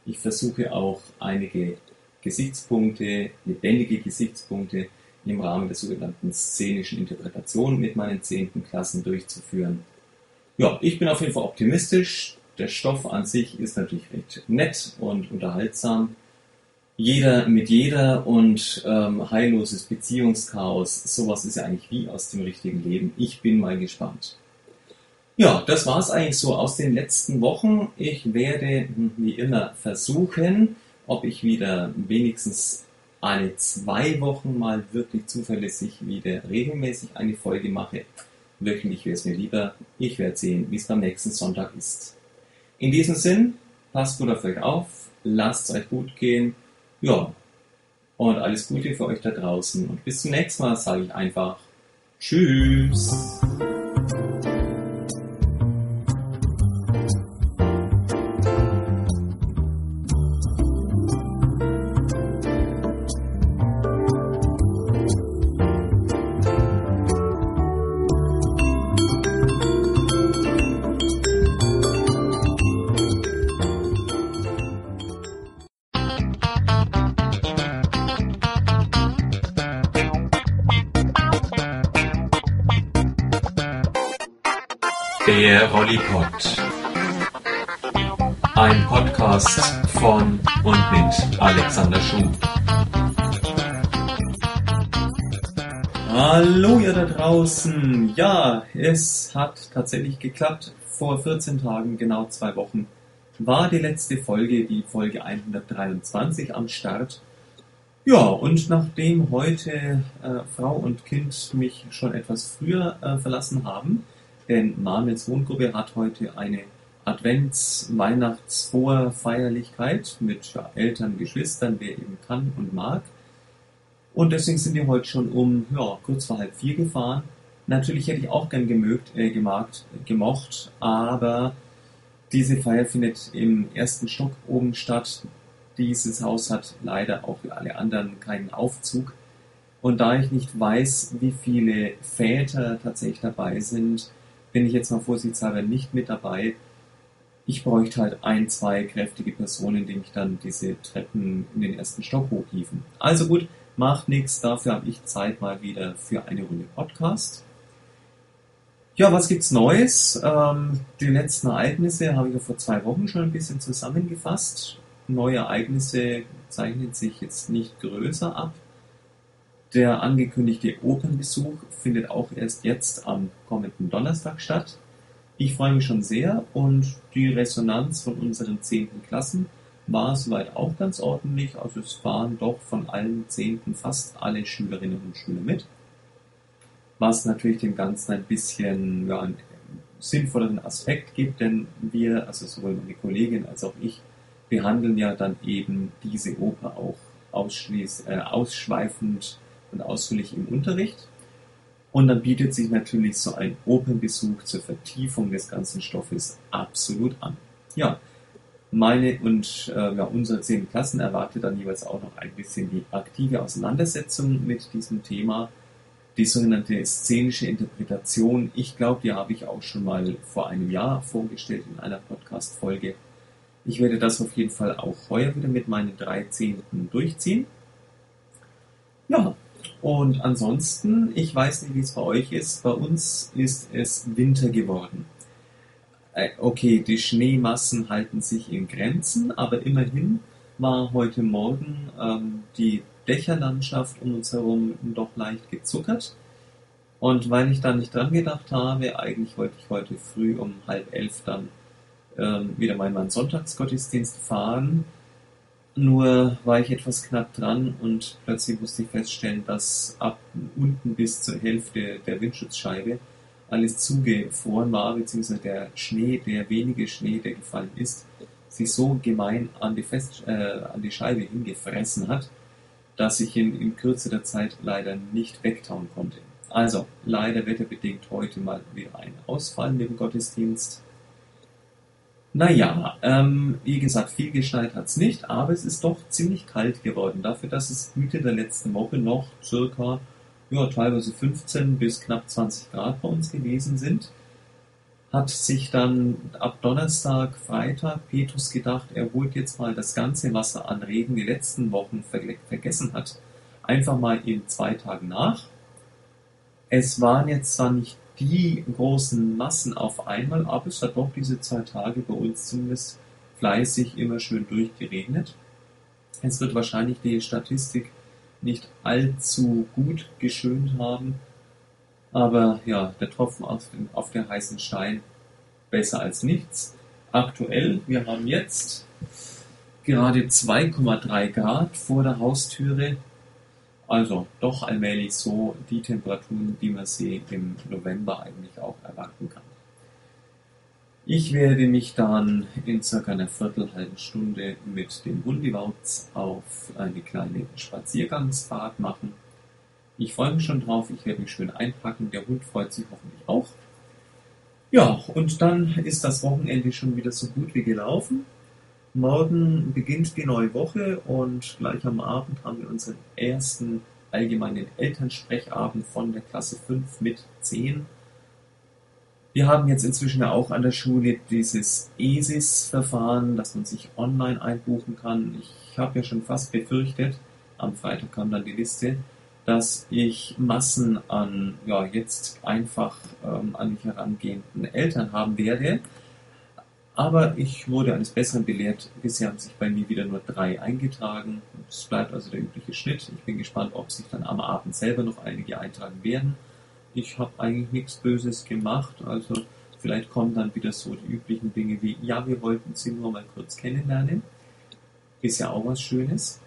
Speaker 1: ich versuche auch einige Gesichtspunkte, lebendige Gesichtspunkte im Rahmen der sogenannten szenischen Interpretation mit meinen zehnten Klassen durchzuführen. Ja, ich bin auf jeden Fall optimistisch. Der Stoff an sich ist natürlich recht nett und unterhaltsam. Jeder mit jeder und ähm, heilloses Beziehungschaos, sowas ist ja eigentlich wie aus dem richtigen Leben. Ich bin mal gespannt. Ja, das war es eigentlich so aus den letzten Wochen. Ich werde wie immer versuchen, ob ich wieder wenigstens alle zwei Wochen mal wirklich zuverlässig wieder regelmäßig eine Folge mache. Wöchentlich wäre es mir lieber. Ich werde sehen, wie es beim nächsten Sonntag ist. In diesem Sinn, passt gut auf euch auf, lasst es euch gut gehen. Ja, und alles Gute für euch da draußen. Und bis zum nächsten Mal sage ich einfach Tschüss.
Speaker 2: Der Rollipod. Ein Podcast von und mit Alexander Schuh.
Speaker 1: Hallo ihr da draußen. Ja, es hat tatsächlich geklappt. Vor 14 Tagen, genau zwei Wochen, war die letzte Folge, die Folge 123 am Start. Ja, und nachdem heute äh, Frau und Kind mich schon etwas früher äh, verlassen haben, Manuels Wohngruppe hat heute eine Advents-Weihnachts-Vorfeierlichkeit mit Eltern, Geschwistern, wer eben kann und mag. Und deswegen sind wir heute schon um ja, kurz vor halb vier gefahren. Natürlich hätte ich auch gern gemögt, äh, gemagt, gemocht, aber diese Feier findet im ersten Stock oben statt. Dieses Haus hat leider auch für alle anderen keinen Aufzug. Und da ich nicht weiß, wie viele Väter tatsächlich dabei sind, bin ich jetzt mal vorsichtshalber nicht mit dabei. Ich bräuchte halt ein, zwei kräftige Personen, die mich dann diese Treppen in den ersten Stock hochhieven. Also gut, macht nichts, dafür habe ich Zeit mal wieder für eine Runde Podcast. Ja, was gibt's Neues? Ähm, die letzten Ereignisse habe ich ja vor zwei Wochen schon ein bisschen zusammengefasst. neue Ereignisse zeichnen sich jetzt nicht größer ab. Der angekündigte Opernbesuch findet auch erst jetzt am kommenden Donnerstag statt. Ich freue mich schon sehr und die Resonanz von unseren zehnten Klassen war soweit auch ganz ordentlich. Also es waren doch von allen Zehnten fast alle Schülerinnen und Schüler mit. Was natürlich dem Ganzen ein bisschen ja, einen sinnvolleren Aspekt gibt, denn wir, also sowohl meine Kollegin als auch ich, behandeln ja dann eben diese Oper auch ausschließ, äh, ausschweifend und ausführlich im Unterricht. Und dann bietet sich natürlich so ein Opernbesuch zur Vertiefung des ganzen Stoffes absolut an. Ja, meine und äh, ja, unsere zehn Klassen erwartet dann jeweils auch noch ein bisschen die aktive Auseinandersetzung mit diesem Thema, die sogenannte szenische Interpretation. Ich glaube, die habe ich auch schon mal vor einem Jahr vorgestellt in einer Podcast-Folge. Ich werde das auf jeden Fall auch heuer wieder mit meinen drei Zehnten durchziehen. Ja, und ansonsten, ich weiß nicht, wie es bei euch ist. Bei uns ist es Winter geworden. Äh, okay, die Schneemassen halten sich in Grenzen, aber immerhin war heute Morgen ähm, die Dächerlandschaft um uns herum doch leicht gezuckert. Und weil ich da nicht dran gedacht habe, eigentlich wollte ich heute früh um halb elf dann ähm, wieder mal meinen Sonntagsgottesdienst fahren. Nur war ich etwas knapp dran und plötzlich musste ich feststellen, dass ab unten bis zur Hälfte der Windschutzscheibe alles zugefroren war, beziehungsweise der Schnee, der wenige Schnee, der gefallen ist, sich so gemein an die, Fest, äh, an die Scheibe hingefressen hat, dass ich ihn in Kürze der Zeit leider nicht wegtauen konnte. Also, leider wetterbedingt heute mal wieder ein Ausfall mit dem Gottesdienst. Naja, ähm, wie gesagt, viel geschneit hat es nicht, aber es ist doch ziemlich kalt geworden. Dafür, dass es Mitte der letzten Woche noch circa ja, teilweise 15 bis knapp 20 Grad bei uns gewesen sind, hat sich dann ab Donnerstag, Freitag Petrus gedacht, er holt jetzt mal das ganze Wasser an Regen die letzten Wochen ver vergessen hat, einfach mal in zwei Tagen nach. Es waren jetzt zwar nicht die großen Massen auf einmal, aber es hat doch diese zwei Tage bei uns zumindest fleißig immer schön durchgeregnet. Es wird wahrscheinlich die Statistik nicht allzu gut geschönt haben. Aber ja, der Tropfen auf, den, auf der heißen Stein besser als nichts. Aktuell, wir haben jetzt gerade 2,3 Grad vor der Haustüre. Also doch allmählich so die Temperaturen, die man sie im November eigentlich auch erwarten kann. Ich werde mich dann in circa einer Viertelhalben Stunde mit dem Hundiwauts auf eine kleine Spaziergangsfahrt machen. Ich freue mich schon drauf, ich werde mich schön einpacken, der Hund freut sich hoffentlich auch. Ja, und dann ist das Wochenende schon wieder so gut wie gelaufen. Morgen beginnt die neue Woche und gleich am Abend haben wir unseren ersten allgemeinen Elternsprechabend von der Klasse 5 mit 10 wir haben jetzt inzwischen auch an der Schule dieses ESIS-Verfahren, dass man sich online einbuchen kann. Ich habe ja schon fast befürchtet, am Freitag kam dann die Liste, dass ich Massen an ja, jetzt einfach ähm, an mich herangehenden Eltern haben werde. Aber ich wurde eines Besseren belehrt. Bisher haben sich bei mir wieder nur drei eingetragen. Es bleibt also der übliche Schnitt. Ich bin gespannt, ob sich dann am Abend selber noch einige eintragen werden ich habe eigentlich nichts Böses gemacht, also vielleicht kommen dann wieder so die üblichen Dinge wie, ja, wir wollten sie nur mal kurz kennenlernen. Ist ja auch was Schönes.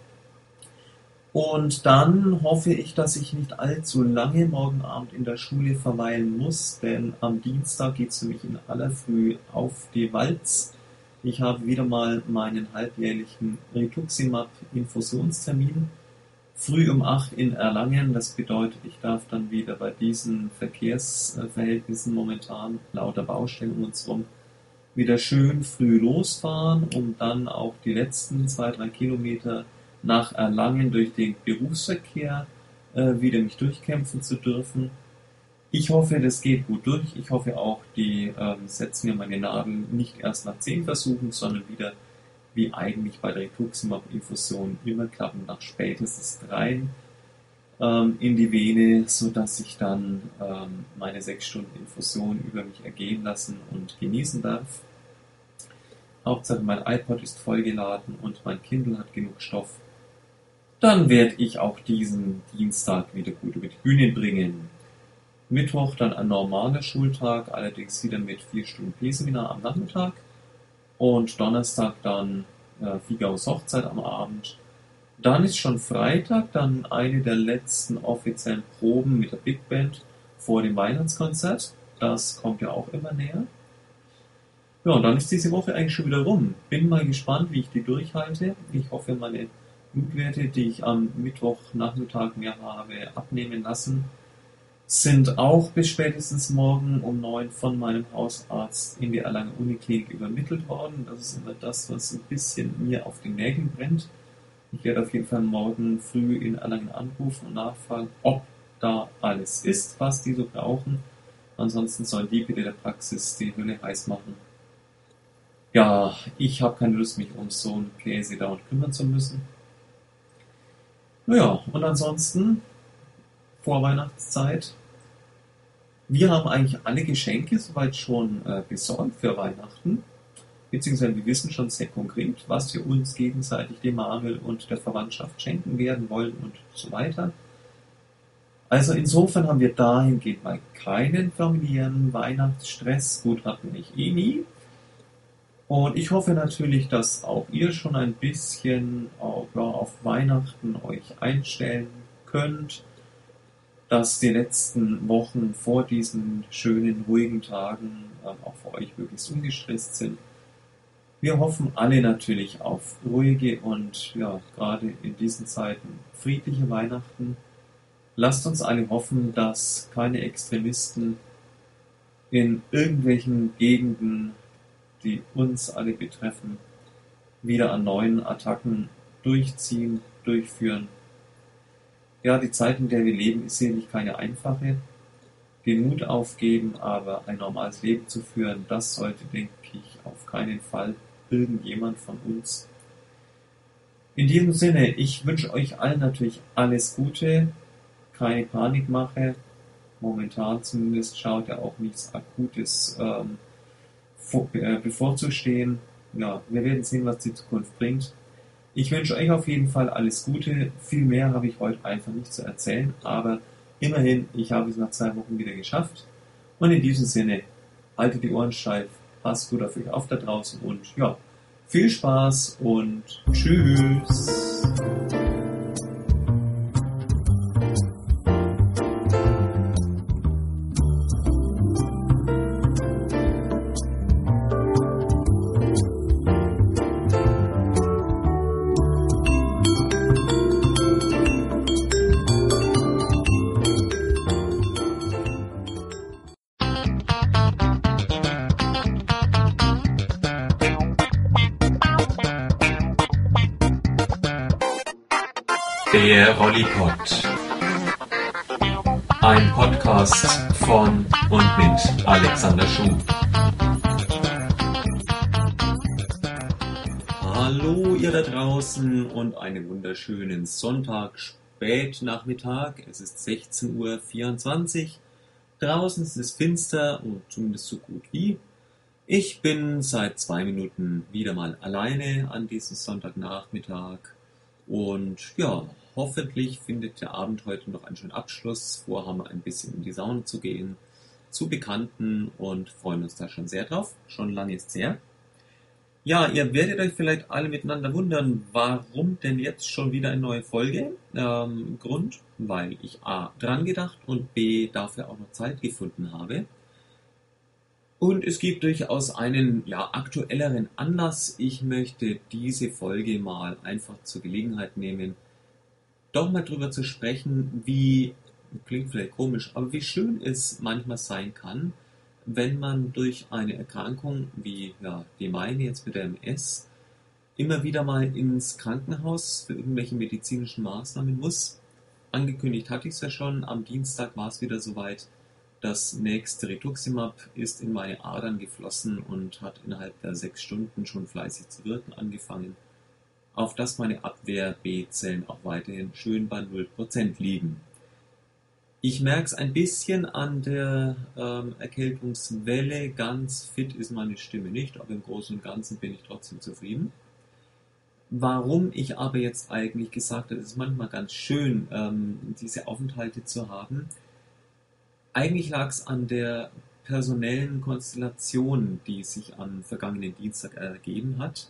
Speaker 1: Und dann hoffe ich, dass ich nicht allzu lange morgen Abend in der Schule verweilen muss, denn am Dienstag geht es für mich in aller Früh auf die Walz. Ich habe wieder mal meinen halbjährlichen Rituximab-Infusionstermin früh um acht in Erlangen. Das bedeutet, ich darf dann wieder bei diesen Verkehrsverhältnissen momentan lauter Baustellen um uns rum wieder schön früh losfahren, um dann auch die letzten zwei, drei Kilometer nach Erlangen durch den Berufsverkehr äh, wieder mich durchkämpfen zu dürfen. Ich hoffe, das geht gut durch. Ich hoffe auch, die ähm, setzen mir meine Nadel nicht erst nach zehn Versuchen, sondern wieder wie eigentlich bei der Rituximab-Infusion immer klappen nach spätestens dreien ähm, in die Vene, sodass ich dann ähm, meine sechs Stunden Infusion über mich ergehen lassen und genießen darf. Hauptsache mein iPod ist vollgeladen und mein Kindle hat genug Stoff, dann werde ich auch diesen Dienstag wieder gut über die Bühne bringen. Mittwoch dann ein normaler Schultag, allerdings wieder mit vier Stunden P-Seminar am Nachmittag. Und Donnerstag dann äh, Figaus Hochzeit am Abend. Dann ist schon Freitag, dann eine der letzten offiziellen Proben mit der Big Band vor dem Weihnachtskonzert. Das kommt ja auch immer näher. Ja, und dann ist diese Woche eigentlich schon wieder rum. Bin mal gespannt, wie ich die durchhalte. Ich hoffe, meine Blutwerte, die ich am Mittwochnachmittag mir habe abnehmen lassen, sind auch bis spätestens morgen um neun von meinem Hausarzt in die Erlangen Uniklinik übermittelt worden. Das ist immer das, was ein bisschen mir auf den Nägeln brennt. Ich werde auf jeden Fall morgen früh in Erlangen anrufen und nachfragen, ob da alles ist, was die so brauchen. Ansonsten sollen die bitte der Praxis die Hölle heiß machen. Ja, ich habe keine Lust, mich um so einen Käse dauernd kümmern zu müssen. Naja, und ansonsten Vorweihnachtszeit. Wir haben eigentlich alle Geschenke soweit schon äh, besorgt für Weihnachten. Beziehungsweise wir wissen schon sehr konkret, was wir uns gegenseitig dem Manuel und der Verwandtschaft schenken werden wollen und so weiter. Also insofern haben wir dahingehend mal keinen familiären Weihnachtsstress. Gut hatten ich eh nie. Und ich hoffe natürlich, dass auch ihr schon ein bisschen auf, ja, auf Weihnachten euch einstellen könnt, dass die letzten Wochen vor diesen schönen, ruhigen Tagen äh, auch für euch möglichst ungestresst sind. Wir hoffen alle natürlich auf ruhige und ja, gerade in diesen Zeiten friedliche Weihnachten. Lasst uns alle hoffen, dass keine Extremisten in irgendwelchen Gegenden die uns alle betreffen, wieder an neuen Attacken durchziehen, durchführen. Ja, die Zeit, in der wir leben, ist sicherlich keine einfache. Den Mut aufgeben, aber ein normales Leben zu führen, das sollte, denke ich, auf keinen Fall irgendjemand von uns. In diesem Sinne, ich wünsche euch allen natürlich alles Gute, keine Panikmache. Momentan zumindest schaut ja auch nichts Akutes ähm, äh, bevorzustehen. Ja, wir werden sehen, was die Zukunft bringt. Ich wünsche euch auf jeden Fall alles Gute. Viel mehr habe ich heute einfach nicht zu erzählen, aber immerhin, ich habe es nach zwei Wochen wieder geschafft. Und in diesem Sinne, haltet die Ohren steif, passt gut auf euch auf da draußen und ja, viel Spaß und tschüss.
Speaker 2: Der Rollipod. Ein Podcast von und mit Alexander Schuh.
Speaker 1: Hallo ihr da draußen und einen wunderschönen Sonntag Spätnachmittag. Es ist 16.24 Uhr. Draußen ist es finster und zumindest so gut wie. Ich bin seit zwei Minuten wieder mal alleine an diesem Sonntagnachmittag. Und ja, hoffentlich findet der Abend heute noch einen schönen Abschluss. Vorher haben wir ein bisschen in die Sauna zu gehen, zu Bekannten und freuen uns da schon sehr drauf. Schon lange ist es her. Ja, ihr werdet euch vielleicht alle miteinander wundern, warum denn jetzt schon wieder eine neue Folge? Ähm, Grund, weil ich A dran gedacht und B dafür auch noch Zeit gefunden habe. Und es gibt durchaus einen ja, aktuelleren Anlass. Ich möchte diese Folge mal einfach zur Gelegenheit nehmen, doch mal drüber zu sprechen, wie, klingt vielleicht komisch, aber wie schön es manchmal sein kann, wenn man durch eine Erkrankung wie ja, die meine jetzt mit der MS immer wieder mal ins Krankenhaus für irgendwelche medizinischen Maßnahmen muss. Angekündigt hatte ich es ja schon, am Dienstag war es wieder soweit. Das nächste Rituximab ist in meine Adern geflossen und hat innerhalb der sechs Stunden schon fleißig zu wirken angefangen, auf dass meine Abwehr-B-Zellen auch weiterhin schön bei 0% liegen. Ich merke es ein bisschen an der ähm, Erkältungswelle. Ganz fit ist meine Stimme nicht, aber im Großen und Ganzen bin ich trotzdem zufrieden. Warum ich aber jetzt eigentlich gesagt habe, es ist manchmal ganz schön, ähm, diese Aufenthalte zu haben. Eigentlich lag es an der personellen Konstellation, die sich am vergangenen Dienstag ergeben hat.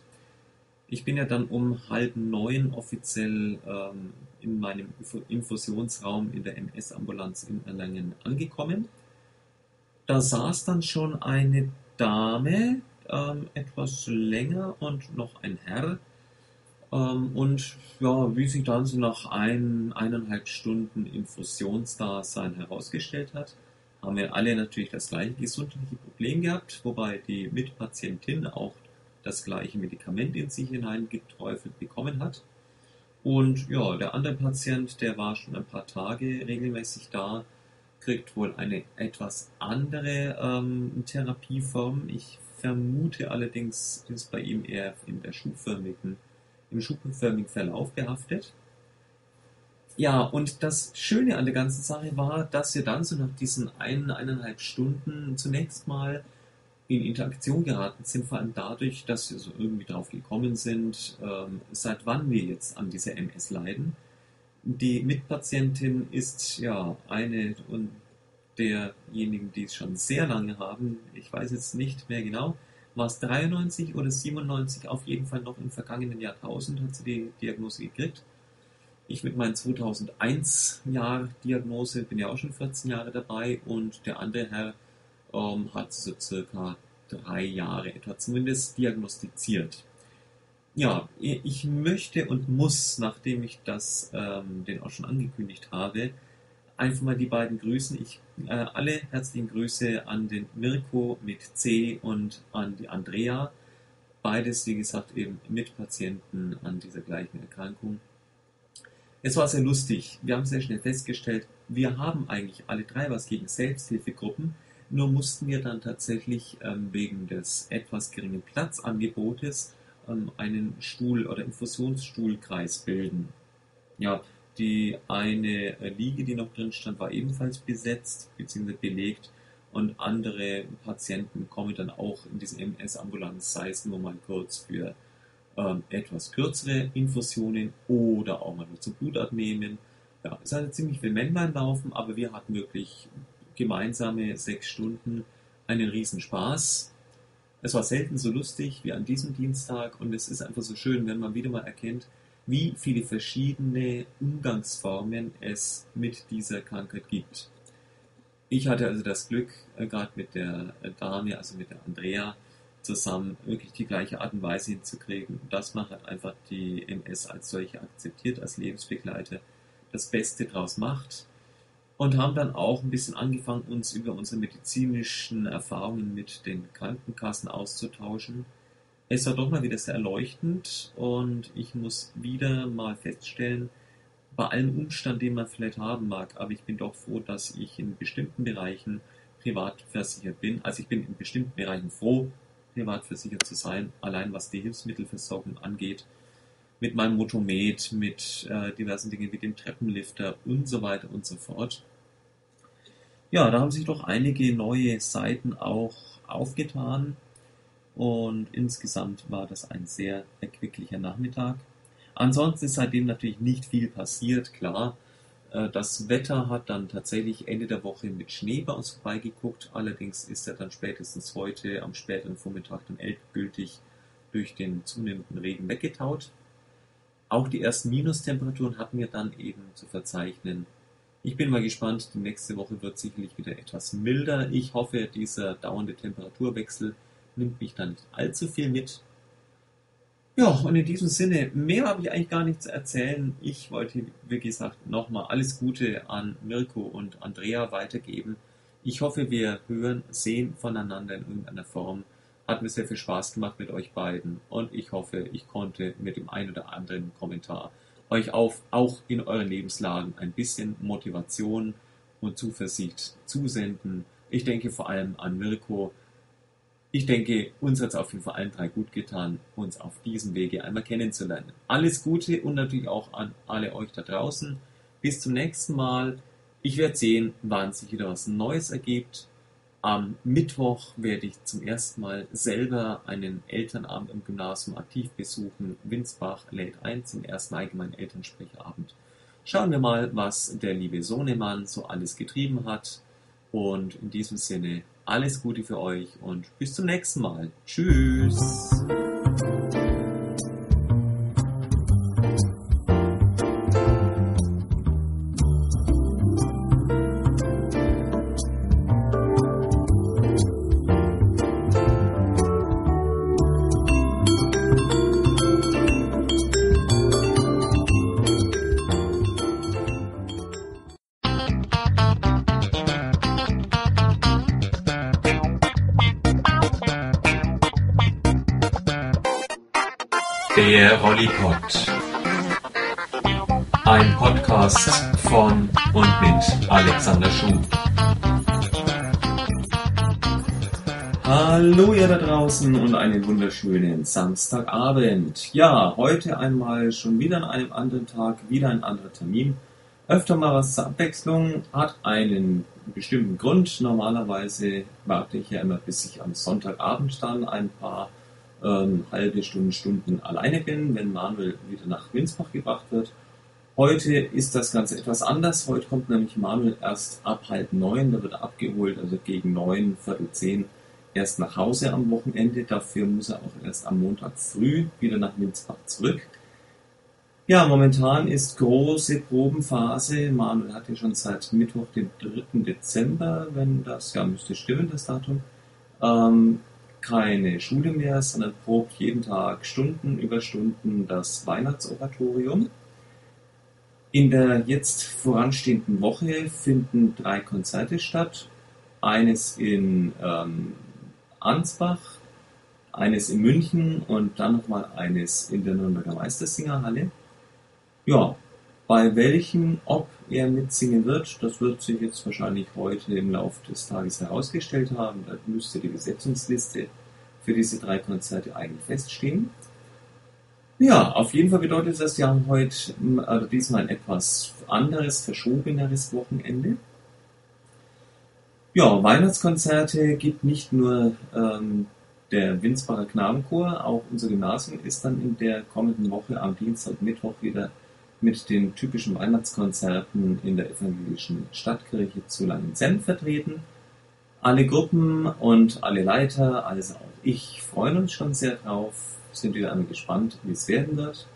Speaker 1: Ich bin ja dann um halb neun offiziell ähm, in meinem Infusionsraum in der MS-Ambulanz in Erlangen angekommen. Da saß dann schon eine Dame, ähm, etwas länger und noch ein Herr. Ähm, und ja, wie sich dann so nach ein, eineinhalb Stunden Infusionsdasein herausgestellt hat, haben wir alle natürlich das gleiche gesundheitliche Problem gehabt, wobei die Mitpatientin auch das gleiche Medikament in sich hineingeträufelt bekommen hat. Und ja, der andere Patient, der war schon ein paar Tage regelmäßig da, kriegt wohl eine etwas andere ähm, Therapieform. Ich vermute allerdings, ist bei ihm eher in der schubförmigen, im schubförmigen Verlauf behaftet. Ja, und das Schöne an der ganzen Sache war, dass wir dann so nach diesen ein, eineinhalb Stunden zunächst mal in Interaktion geraten sind, vor allem dadurch, dass wir so irgendwie drauf gekommen sind, ähm, seit wann wir jetzt an dieser MS leiden. Die Mitpatientin ist ja eine derjenigen, die es schon sehr lange haben. Ich weiß jetzt nicht mehr genau. War es 93 oder 97? Auf jeden Fall noch im vergangenen Jahrtausend hat sie die Diagnose gekriegt. Ich mit meinem 2001 Jahr Diagnose bin ja auch schon 14 Jahre dabei und der andere Herr ähm, hat so circa drei Jahre etwa zumindest diagnostiziert. Ja, ich möchte und muss, nachdem ich das ähm, den auch schon angekündigt habe, einfach mal die beiden grüßen. Ich äh, alle herzlichen Grüße an den Mirko mit C und an die Andrea. Beides, wie gesagt, eben Mitpatienten an dieser gleichen Erkrankung. Es war sehr lustig. Wir haben sehr schnell festgestellt, wir haben eigentlich alle drei was gegen Selbsthilfegruppen. Nur mussten wir dann tatsächlich ähm, wegen des etwas geringen Platzangebotes ähm, einen Stuhl- oder Infusionsstuhlkreis bilden. Ja, die eine äh, Liege, die noch drin stand, war ebenfalls besetzt bzw. belegt und andere Patienten kommen dann auch in diese MS-Ambulanz, sei es nur mal kurz für ähm, etwas kürzere Infusionen oder auch mal nur zum Blutabnehmen. Ja, es hatte ziemlich viel Männlein laufen, aber wir hatten wirklich gemeinsame sechs Stunden einen Riesenspaß. Es war selten so lustig wie an diesem Dienstag und es ist einfach so schön, wenn man wieder mal erkennt, wie viele verschiedene Umgangsformen es mit dieser Krankheit gibt. Ich hatte also das Glück, äh, gerade mit der Dame, also mit der Andrea, zusammen wirklich die gleiche Art und Weise hinzukriegen. Dass man halt einfach die MS als solche akzeptiert, als Lebensbegleiter, das Beste draus macht und haben dann auch ein bisschen angefangen, uns über unsere medizinischen Erfahrungen mit den Krankenkassen auszutauschen. Es war doch mal wieder sehr erleuchtend und ich muss wieder mal feststellen, bei allem Umstand, den man vielleicht haben mag, aber ich bin doch froh, dass ich in bestimmten Bereichen privat versichert bin. Also ich bin in bestimmten Bereichen froh, privat versichert zu sein, allein was die Hilfsmittelversorgung angeht mit meinem Motomet, mit äh, diversen Dingen wie dem Treppenlifter und so weiter und so fort. Ja, da haben sich doch einige neue Seiten auch aufgetan und insgesamt war das ein sehr erquicklicher Nachmittag. Ansonsten ist seitdem natürlich nicht viel passiert, klar. Äh, das Wetter hat dann tatsächlich Ende der Woche mit Schnee bei uns vorbeigeguckt. Allerdings ist er dann spätestens heute am späteren Vormittag dann endgültig durch den zunehmenden Regen weggetaut. Auch die ersten Minustemperaturen hatten wir dann eben zu verzeichnen. Ich bin mal gespannt, die nächste Woche wird sicherlich wieder etwas milder. Ich hoffe, dieser dauernde Temperaturwechsel nimmt mich da nicht allzu viel mit. Ja, und in diesem Sinne, mehr habe ich eigentlich gar nicht zu erzählen. Ich wollte, wie gesagt, nochmal alles Gute an Mirko und Andrea weitergeben. Ich hoffe, wir hören, sehen voneinander in irgendeiner Form. Hat mir sehr viel Spaß gemacht mit euch beiden und ich hoffe, ich konnte mit dem einen oder anderen Kommentar euch auf, auch in euren Lebenslagen ein bisschen Motivation und Zuversicht zusenden. Ich denke vor allem an Mirko. Ich denke, uns hat es auf jeden Fall allen drei gut getan, uns auf diesem Wege einmal kennenzulernen. Alles Gute und natürlich auch an alle euch da draußen. Bis zum nächsten Mal. Ich werde sehen, wann sich wieder was Neues ergibt. Am Mittwoch werde ich zum ersten Mal selber einen Elternabend im Gymnasium aktiv besuchen. Winsbach lädt ein zum ersten allgemeinen Elternsprecherabend. Schauen wir mal, was der liebe Sohnemann so alles getrieben hat. Und in diesem Sinne alles Gute für euch und bis zum nächsten Mal. Tschüss.
Speaker 2: Rollipod. Ein Podcast von und mit Alexander Schuh.
Speaker 1: Hallo ihr da draußen und einen wunderschönen Samstagabend. Ja, heute einmal schon wieder an einem anderen Tag, wieder ein anderer Termin. Öfter mal was zur Abwechslung, hat einen bestimmten Grund. Normalerweise warte ich ja immer, bis ich am Sonntagabend dann ein paar ähm, halbe Stunden, Stunden alleine bin, wenn Manuel wieder nach Winsbach gebracht wird. Heute ist das Ganze etwas anders. Heute kommt nämlich Manuel erst ab halb neun, da wird er abgeholt, also gegen neun, Viertel zehn erst nach Hause am Wochenende. Dafür muss er auch erst am Montag früh wieder nach Winsbach zurück. Ja, momentan ist große Probenphase. Manuel hat ja schon seit Mittwoch, den 3. Dezember, wenn das, ja, müsste stimmen, das Datum, ähm, keine Schule mehr, sondern probt jeden Tag Stunden über Stunden das Weihnachtsoratorium. In der jetzt voranstehenden Woche finden drei Konzerte statt. Eines in ähm, Ansbach, eines in München und dann nochmal eines in der Nürnberger Meistersingerhalle. Ja, bei welchen, ob er mitsingen wird, das wird sich jetzt wahrscheinlich heute im Laufe des Tages herausgestellt haben. Da müsste die Besetzungsliste für diese drei Konzerte eigentlich feststehen. Ja, auf jeden Fall bedeutet das, wir haben heute also diesmal ein etwas anderes, verschobeneres Wochenende. Ja, Weihnachtskonzerte gibt nicht nur ähm, der Winsbacher Knabenchor, auch unser Gymnasium ist dann in der kommenden Woche am Dienstag und Mittwoch wieder mit den typischen Weihnachtskonzerten in der evangelischen Stadtkirche zu Langenzenn vertreten. Alle Gruppen und alle Leiter, also auch ich, freuen uns schon sehr drauf, sind wieder gespannt, wie es werden wird.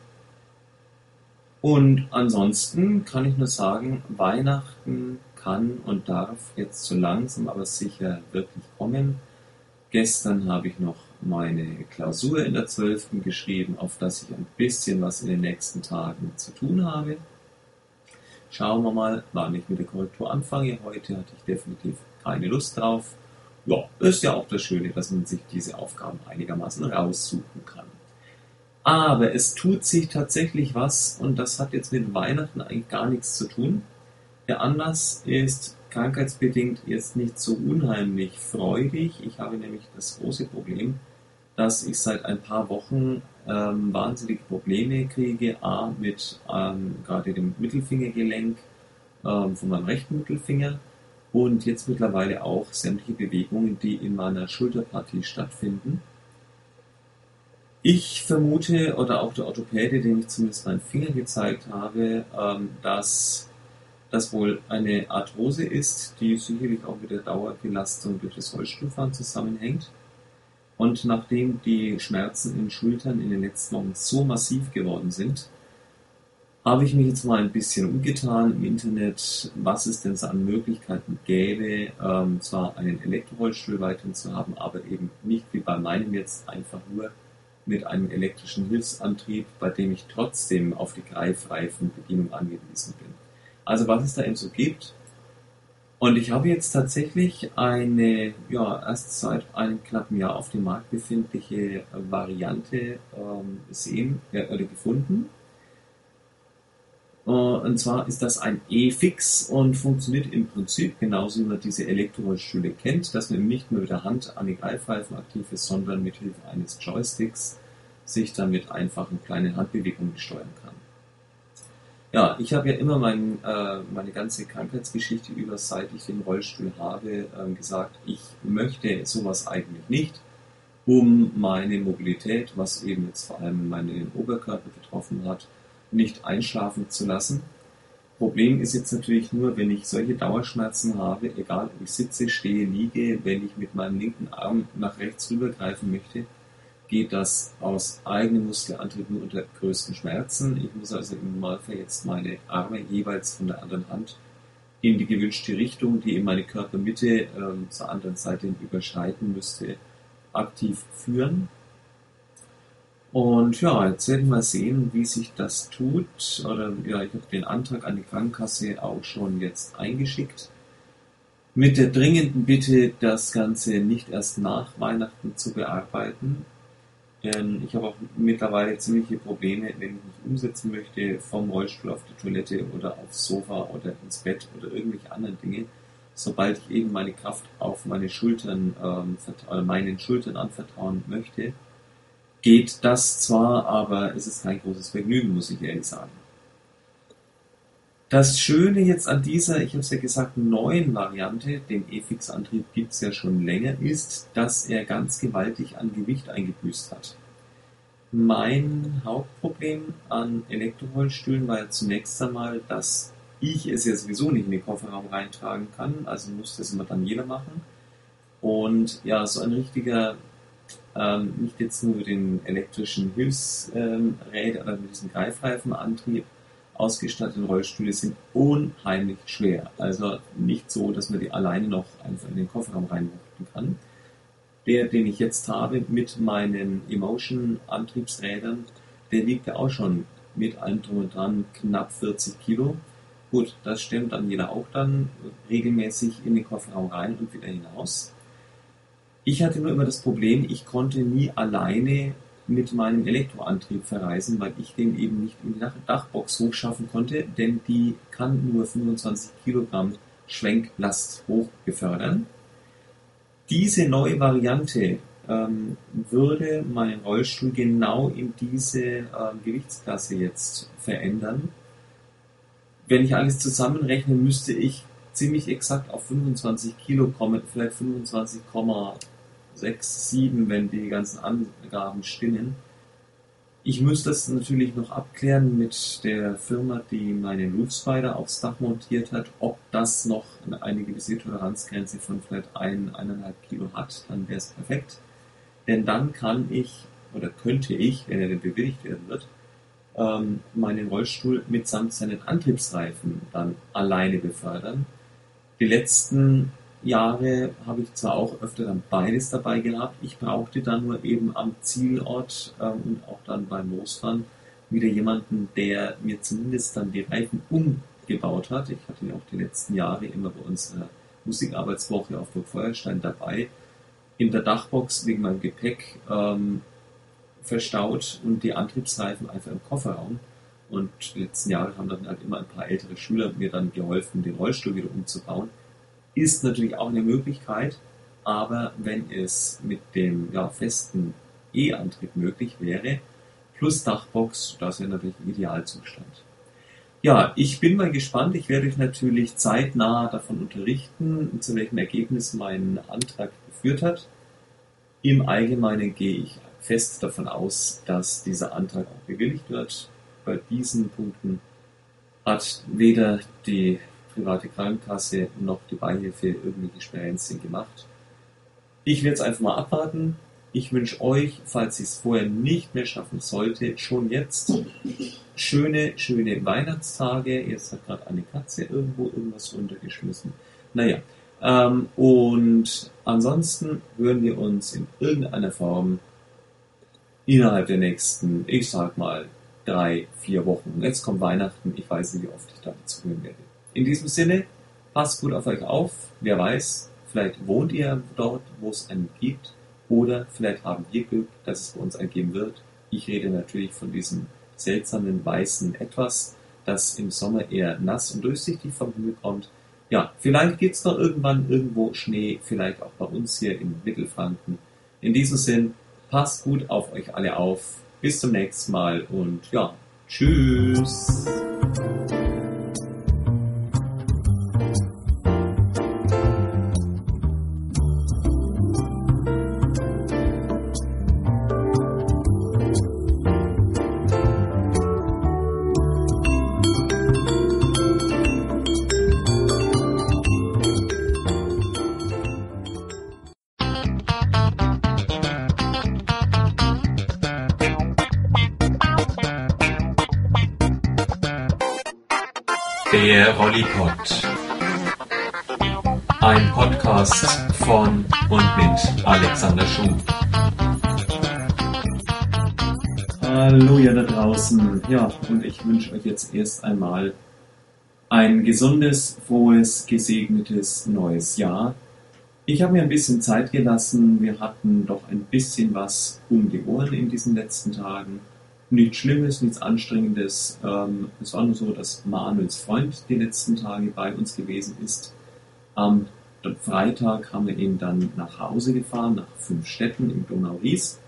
Speaker 1: Und ansonsten kann ich nur sagen, Weihnachten kann und darf jetzt so langsam aber sicher wirklich kommen. Gestern habe ich noch meine Klausur in der 12. geschrieben, auf das ich ein bisschen was in den nächsten Tagen zu tun habe. Schauen wir mal, wann ich mit der Korrektur anfange. Heute hatte ich definitiv keine Lust drauf. Ja, ist ja auch das Schöne, dass man sich diese Aufgaben einigermaßen raussuchen kann. Aber es tut sich tatsächlich was und das hat jetzt mit Weihnachten eigentlich gar nichts zu tun. Der Anlass ist krankheitsbedingt jetzt nicht so unheimlich freudig. Ich habe nämlich das große Problem, dass ich seit ein paar Wochen ähm, wahnsinnige Probleme kriege, a, mit ähm, gerade dem Mittelfingergelenk ähm, von meinem rechten Mittelfinger und jetzt mittlerweile auch sämtliche Bewegungen, die in meiner Schulterpartie stattfinden. Ich vermute, oder auch der Orthopäde, dem ich zumindest meinen Finger gezeigt habe, ähm, dass das wohl eine Arthrose ist, die sicherlich auch mit der Dauerbelastung durch das Rollstuhlfahren zusammenhängt. Und nachdem die Schmerzen in den Schultern in den letzten Wochen so massiv geworden sind, habe ich mich jetzt mal ein bisschen umgetan im Internet, was es denn so an Möglichkeiten gäbe, ähm, zwar einen Elektrorollstuhl weiterhin zu haben, aber eben nicht wie bei meinem jetzt einfach nur mit einem elektrischen Hilfsantrieb, bei dem ich trotzdem auf die Greifreifenbedienung angewiesen bin. Also was es da eben so gibt, und ich habe jetzt tatsächlich eine, ja, erst seit einem knappen Jahr auf dem Markt befindliche Variante ähm, sehen, äh, oder gefunden. Äh, und zwar ist das ein E-Fix und funktioniert im Prinzip genauso, wie man diese Elektrorollstühle kennt, dass man nicht mehr mit der Hand an die Greifreifen aktiv ist, sondern mit Hilfe eines Joysticks sich dann mit einfachen kleinen Handbewegungen steuern kann. Ja, ich habe ja immer mein, äh, meine ganze Krankheitsgeschichte über, seit ich den Rollstuhl habe, äh, gesagt, ich möchte sowas eigentlich nicht, um meine Mobilität, was eben jetzt vor allem meinen Oberkörper betroffen hat, nicht einschlafen zu lassen. Problem ist jetzt natürlich nur, wenn ich solche Dauerschmerzen habe, egal ob ich sitze, stehe, liege, wenn ich mit meinem linken Arm nach rechts rübergreifen möchte, geht das aus eigenem Muskelantrieb nur unter größten Schmerzen. Ich muss also im Normalfall jetzt meine Arme jeweils von der anderen Hand in die gewünschte Richtung, die in meine Körpermitte ähm, zur anderen Seite überschreiten müsste, aktiv führen. Und ja, jetzt werden wir mal sehen, wie sich das tut. Oder ja, ich habe den Antrag an die Krankenkasse auch schon jetzt eingeschickt. Mit der dringenden Bitte, das Ganze nicht erst nach Weihnachten zu bearbeiten. Ich habe auch mittlerweile ziemliche Probleme, wenn ich mich umsetzen möchte, vom Rollstuhl auf die Toilette oder aufs Sofa oder ins Bett oder irgendwelche anderen Dinge. Sobald ich eben meine Kraft auf meine Schultern, ähm, meinen Schultern anvertrauen möchte, geht das zwar, aber es ist kein großes Vergnügen, muss ich ehrlich sagen. Das Schöne jetzt an dieser, ich habe es ja gesagt, neuen Variante, dem E-Fix-Antrieb gibt es ja schon länger, ist, dass er ganz gewaltig an Gewicht eingebüßt hat. Mein Hauptproblem an Elektrorollstühlen war ja zunächst einmal, dass ich es ja sowieso nicht in den Kofferraum reintragen kann, also muss das immer dann jeder machen. Und ja, so ein richtiger ähm, nicht jetzt nur den elektrischen Hilfsrädern ähm, oder mit diesem Greifreifenantrieb ausgestatteten Rollstühle sind unheimlich schwer. Also nicht so, dass man die alleine noch einfach in den Kofferraum reinwuchten kann. Der, den ich jetzt habe mit meinen Emotion-Antriebsrädern, der wiegt ja auch schon mit allem drum und dran knapp 40 Kilo. Gut, das stemmt dann jeder auch dann regelmäßig in den Kofferraum rein und wieder hinaus. Ich hatte nur immer das Problem, ich konnte nie alleine mit meinem Elektroantrieb verreisen, weil ich den eben nicht in die Dachbox hochschaffen konnte, denn die kann nur 25 Kilogramm Schwenklast hoch befördern. Diese neue Variante ähm, würde meinen Rollstuhl genau in diese äh, Gewichtsklasse jetzt verändern. Wenn ich alles zusammenrechne, müsste ich ziemlich exakt auf 25 Kilo kommen, vielleicht 25,5 6, 7, wenn die ganzen Angaben stimmen. Ich müsste das natürlich noch abklären mit der Firma, die meine Roof Spider aufs Dach montiert hat, ob das noch eine gewisse Toleranzgrenze von vielleicht 1, 1,5 Kilo hat, dann wäre es perfekt. Denn dann kann ich oder könnte ich, wenn er denn bewilligt werden wird, ähm, meinen Rollstuhl mitsamt seinen Antriebsreifen dann alleine befördern. Die letzten Jahre habe ich zwar auch öfter dann beides dabei gehabt, ich brauchte dann nur eben am Zielort ähm, und auch dann beim Losfahren wieder jemanden, der mir zumindest dann die Reifen umgebaut hat. Ich hatte ja auch die letzten Jahre immer bei unserer Musikarbeitswoche auf Burg Feuerstein dabei, in der Dachbox wegen meinem Gepäck ähm, verstaut und die Antriebsreifen einfach im Kofferraum. Und die letzten Jahre haben dann halt immer ein paar ältere Schüler mir dann geholfen, den Rollstuhl wieder umzubauen ist natürlich auch eine Möglichkeit, aber wenn es mit dem ja, festen E-Antrieb möglich wäre, plus Dachbox, das wäre natürlich ein Idealzustand. Ja, ich bin mal gespannt. Ich werde euch natürlich zeitnah davon unterrichten, zu welchem Ergebnis mein Antrag geführt hat. Im Allgemeinen gehe ich fest davon aus, dass dieser Antrag auch bewilligt wird. Bei diesen Punkten hat weder die private Krankenkasse noch die Beihilfe irgendwelche Sperenzien gemacht. Ich werde es einfach mal abwarten. Ich wünsche euch, falls ihr es vorher nicht mehr schaffen sollte, schon jetzt schöne, schöne Weihnachtstage. Jetzt hat gerade eine Katze irgendwo irgendwas runtergeschmissen. Naja, ähm, und ansonsten hören wir uns in irgendeiner Form innerhalb der nächsten, ich sag mal, drei, vier Wochen. Jetzt kommt Weihnachten. Ich weiß nicht, wie oft ich dazu hören werde. In diesem Sinne, passt gut auf euch auf. Wer weiß, vielleicht wohnt ihr dort, wo es einen gibt. Oder vielleicht haben wir Glück, dass es bei uns einen geben wird. Ich rede natürlich von diesem seltsamen weißen Etwas, das im Sommer eher nass und durchsichtig vom Himmel kommt. Ja, vielleicht gibt es noch irgendwann irgendwo Schnee, vielleicht auch bei uns hier in Mittelfranken. In diesem Sinn, passt gut auf euch alle auf. Bis zum nächsten Mal und ja, Tschüss.
Speaker 2: Der Rollipod. Ein Podcast von und mit Alexander Schuh.
Speaker 1: Hallo ihr da draußen. Ja, und ich wünsche euch jetzt erst einmal ein gesundes, frohes, gesegnetes neues Jahr. Ich habe mir ein bisschen Zeit gelassen. Wir hatten doch ein bisschen was um die Ohren in diesen letzten Tagen. Nichts Schlimmes, nichts Anstrengendes. Ähm, es war nur so, dass Manuels Freund die letzten Tage bei uns gewesen ist. Am Freitag haben wir ihn dann nach Hause gefahren, nach fünf Städten im Donau-Ries.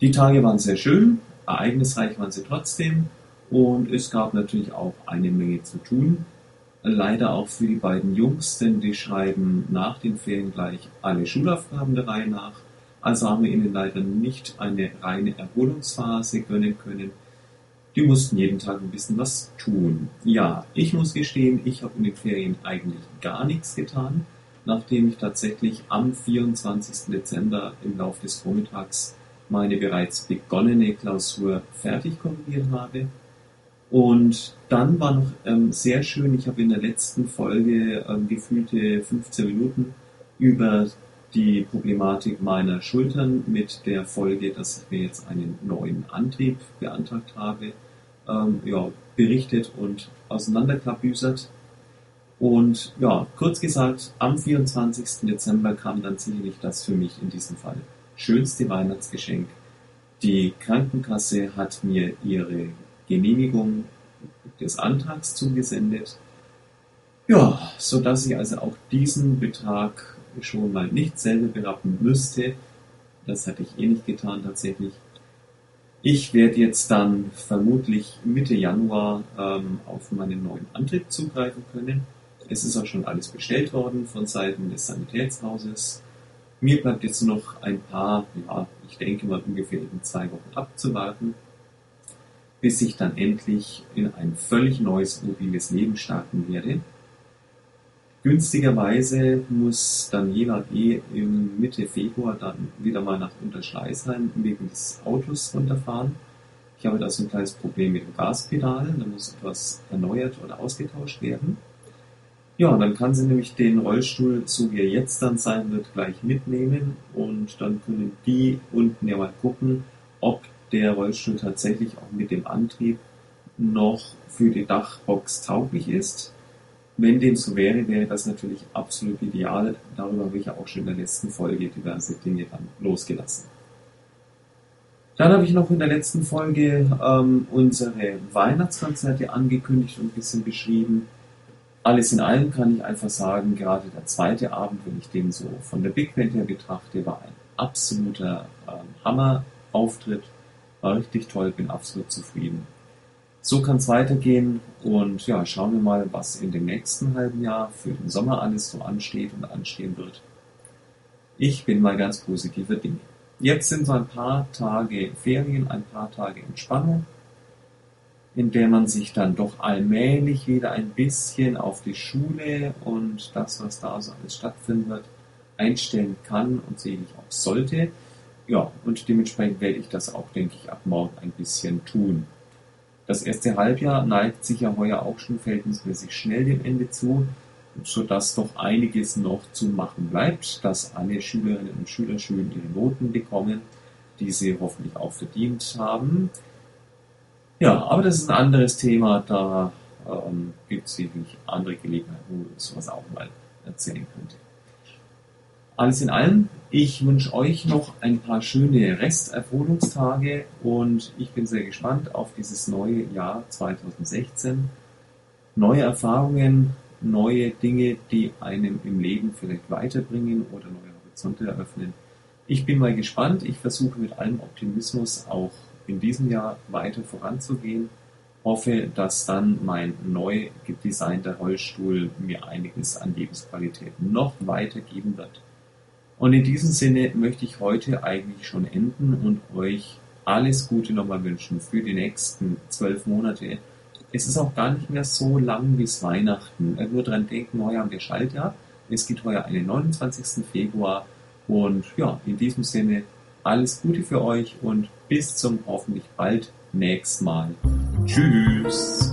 Speaker 1: Die Tage waren sehr schön, ereignisreich waren sie trotzdem und es gab natürlich auch eine Menge zu tun. Leider auch für die beiden Jungs, denn die schreiben nach den Ferien gleich alle Schulaufgaben der Reihe nach. Also haben wir ihnen leider nicht eine reine Erholungsphase gönnen können. Die mussten jeden Tag ein bisschen was tun. Ja, ich muss gestehen, ich habe in den Ferien eigentlich gar nichts getan, nachdem ich tatsächlich am 24. Dezember im Laufe des Vormittags meine bereits begonnene Klausur fertig korrigiert habe. Und dann war noch ähm, sehr schön, ich habe in der letzten Folge ähm, gefühlte 15 Minuten über die Problematik meiner Schultern mit der Folge, dass ich mir jetzt einen neuen Antrieb beantragt habe, ähm, ja, berichtet und auseinanderklabüsert. Und ja, kurz gesagt, am 24. Dezember kam dann sicherlich das für mich in diesem Fall schönste Weihnachtsgeschenk. Die Krankenkasse hat mir ihre Genehmigung des Antrags zugesendet. Ja, so dass ich also auch diesen Betrag schon mal nicht selber berappen müsste. Das hatte ich eh nicht getan tatsächlich. Ich werde jetzt dann vermutlich Mitte Januar ähm, auf meinen neuen Antrieb zugreifen können. Es ist auch schon alles bestellt worden von Seiten des Sanitätshauses. Mir bleibt jetzt noch ein paar, ja, ich denke mal ungefähr in zwei Wochen abzuwarten, bis ich dann endlich in ein völlig neues mobiles Leben starten werde. Günstigerweise muss Daniela eh im Mitte Februar dann wieder mal nach Unterschleißheim wegen des Autos runterfahren. Ich habe da so ein kleines Problem mit dem Gaspedal, da muss etwas erneuert oder ausgetauscht werden. Ja, dann kann sie nämlich den Rollstuhl, so wie er jetzt dann sein wird, gleich mitnehmen und dann können die unten ja mal gucken, ob der Rollstuhl tatsächlich auch mit dem Antrieb noch für die Dachbox tauglich ist. Wenn dem so wäre, wäre das natürlich absolut ideal. Darüber habe ich ja auch schon in der letzten Folge diverse Dinge dann losgelassen. Dann habe ich noch in der letzten Folge ähm, unsere Weihnachtskonzerte angekündigt und ein bisschen beschrieben. Alles in allem kann ich einfach sagen, gerade der zweite Abend, wenn ich den so von der Big Band her betrachte, war ein absoluter ähm, Hammer-Auftritt. War richtig toll, bin absolut zufrieden. So kann es weitergehen und ja, schauen wir mal, was in dem nächsten halben Jahr für den Sommer alles so ansteht und anstehen wird. Ich bin mal ganz positiver Dinge. Jetzt sind so ein paar Tage Ferien, ein paar Tage Entspannung in der man sich dann doch allmählich wieder ein bisschen auf die Schule und das, was da so alles stattfinden wird, einstellen kann und sicherlich auch sollte. Ja, und dementsprechend werde ich das auch, denke ich, ab morgen ein bisschen tun. Das erste Halbjahr neigt sich ja heuer auch schon verhältnismäßig schnell dem Ende zu, sodass doch einiges noch zu machen bleibt, dass alle Schülerinnen und Schüler schön ihre Noten bekommen, die sie hoffentlich auch verdient haben. Ja, aber das ist ein anderes Thema. Da ähm, gibt es sicherlich andere Gelegenheiten, wo ich sowas auch mal erzählen könnte. Alles in allem, ich wünsche euch noch ein paar schöne Resterholungstage und ich bin sehr gespannt auf dieses neue Jahr 2016. Neue Erfahrungen, neue Dinge, die einem im Leben vielleicht weiterbringen oder neue Horizonte eröffnen. Ich bin mal gespannt. Ich versuche mit allem Optimismus auch in diesem Jahr weiter voranzugehen hoffe, dass dann mein neu gedesignter Rollstuhl mir einiges an Lebensqualität noch weitergeben wird. Und in diesem Sinne möchte ich heute eigentlich schon enden und euch alles Gute nochmal wünschen für die nächsten zwölf Monate. Es ist auch gar nicht mehr so lang bis Weihnachten. Nur dran denken, heuer haben wir Schaltjahr. Es geht heuer den 29. Februar. Und ja, in diesem Sinne alles Gute für euch und bis zum hoffentlich bald nächsten Mal. Tschüss!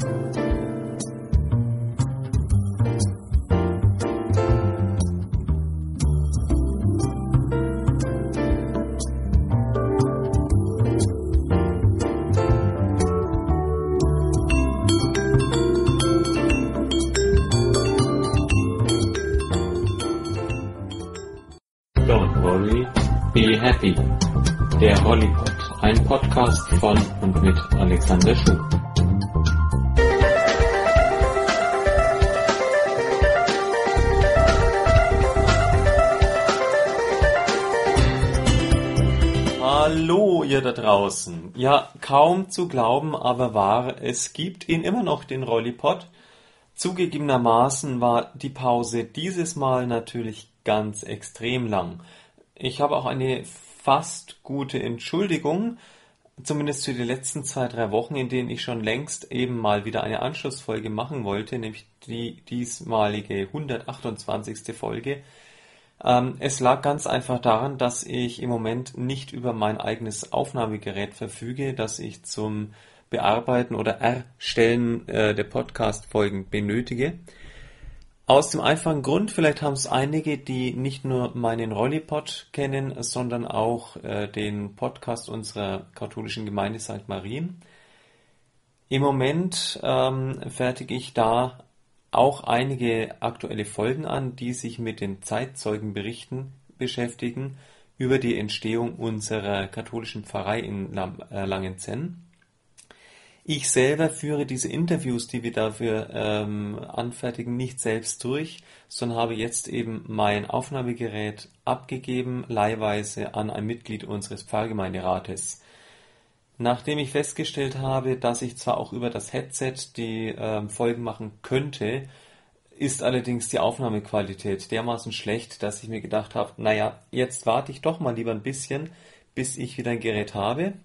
Speaker 2: Alexander Schuh. Hallo ihr da draußen. Ja, kaum zu glauben, aber wahr, es gibt ihn immer noch, den Rollipod. Zugegebenermaßen war die Pause dieses Mal natürlich ganz extrem lang. Ich habe auch eine fast gute Entschuldigung, zumindest für die letzten zwei, drei Wochen, in denen ich schon längst eben mal wieder eine Anschlussfolge machen wollte, nämlich die diesmalige 128. Folge. Ähm, es lag ganz einfach daran, dass ich im Moment nicht über mein eigenes Aufnahmegerät verfüge, das ich zum Bearbeiten oder Erstellen äh, der Podcast-Folgen benötige. Aus dem einfachen Grund, vielleicht haben es einige, die nicht nur meinen Rollipod kennen, sondern auch äh, den Podcast unserer katholischen Gemeinde St. Marien. Im Moment ähm, fertige ich da auch einige aktuelle Folgen an, die sich mit den Zeitzeugenberichten beschäftigen über die Entstehung unserer katholischen Pfarrei in äh, Langenzenn. Ich selber führe diese Interviews, die wir dafür ähm, anfertigen, nicht selbst durch, sondern habe jetzt eben mein Aufnahmegerät abgegeben, leihweise an ein Mitglied unseres Pfarrgemeinderates. Nachdem ich festgestellt habe, dass ich zwar auch über das Headset die ähm, Folgen machen könnte, ist allerdings die Aufnahmequalität dermaßen schlecht, dass ich mir gedacht habe, naja, jetzt warte ich doch mal lieber ein bisschen, bis ich wieder ein Gerät habe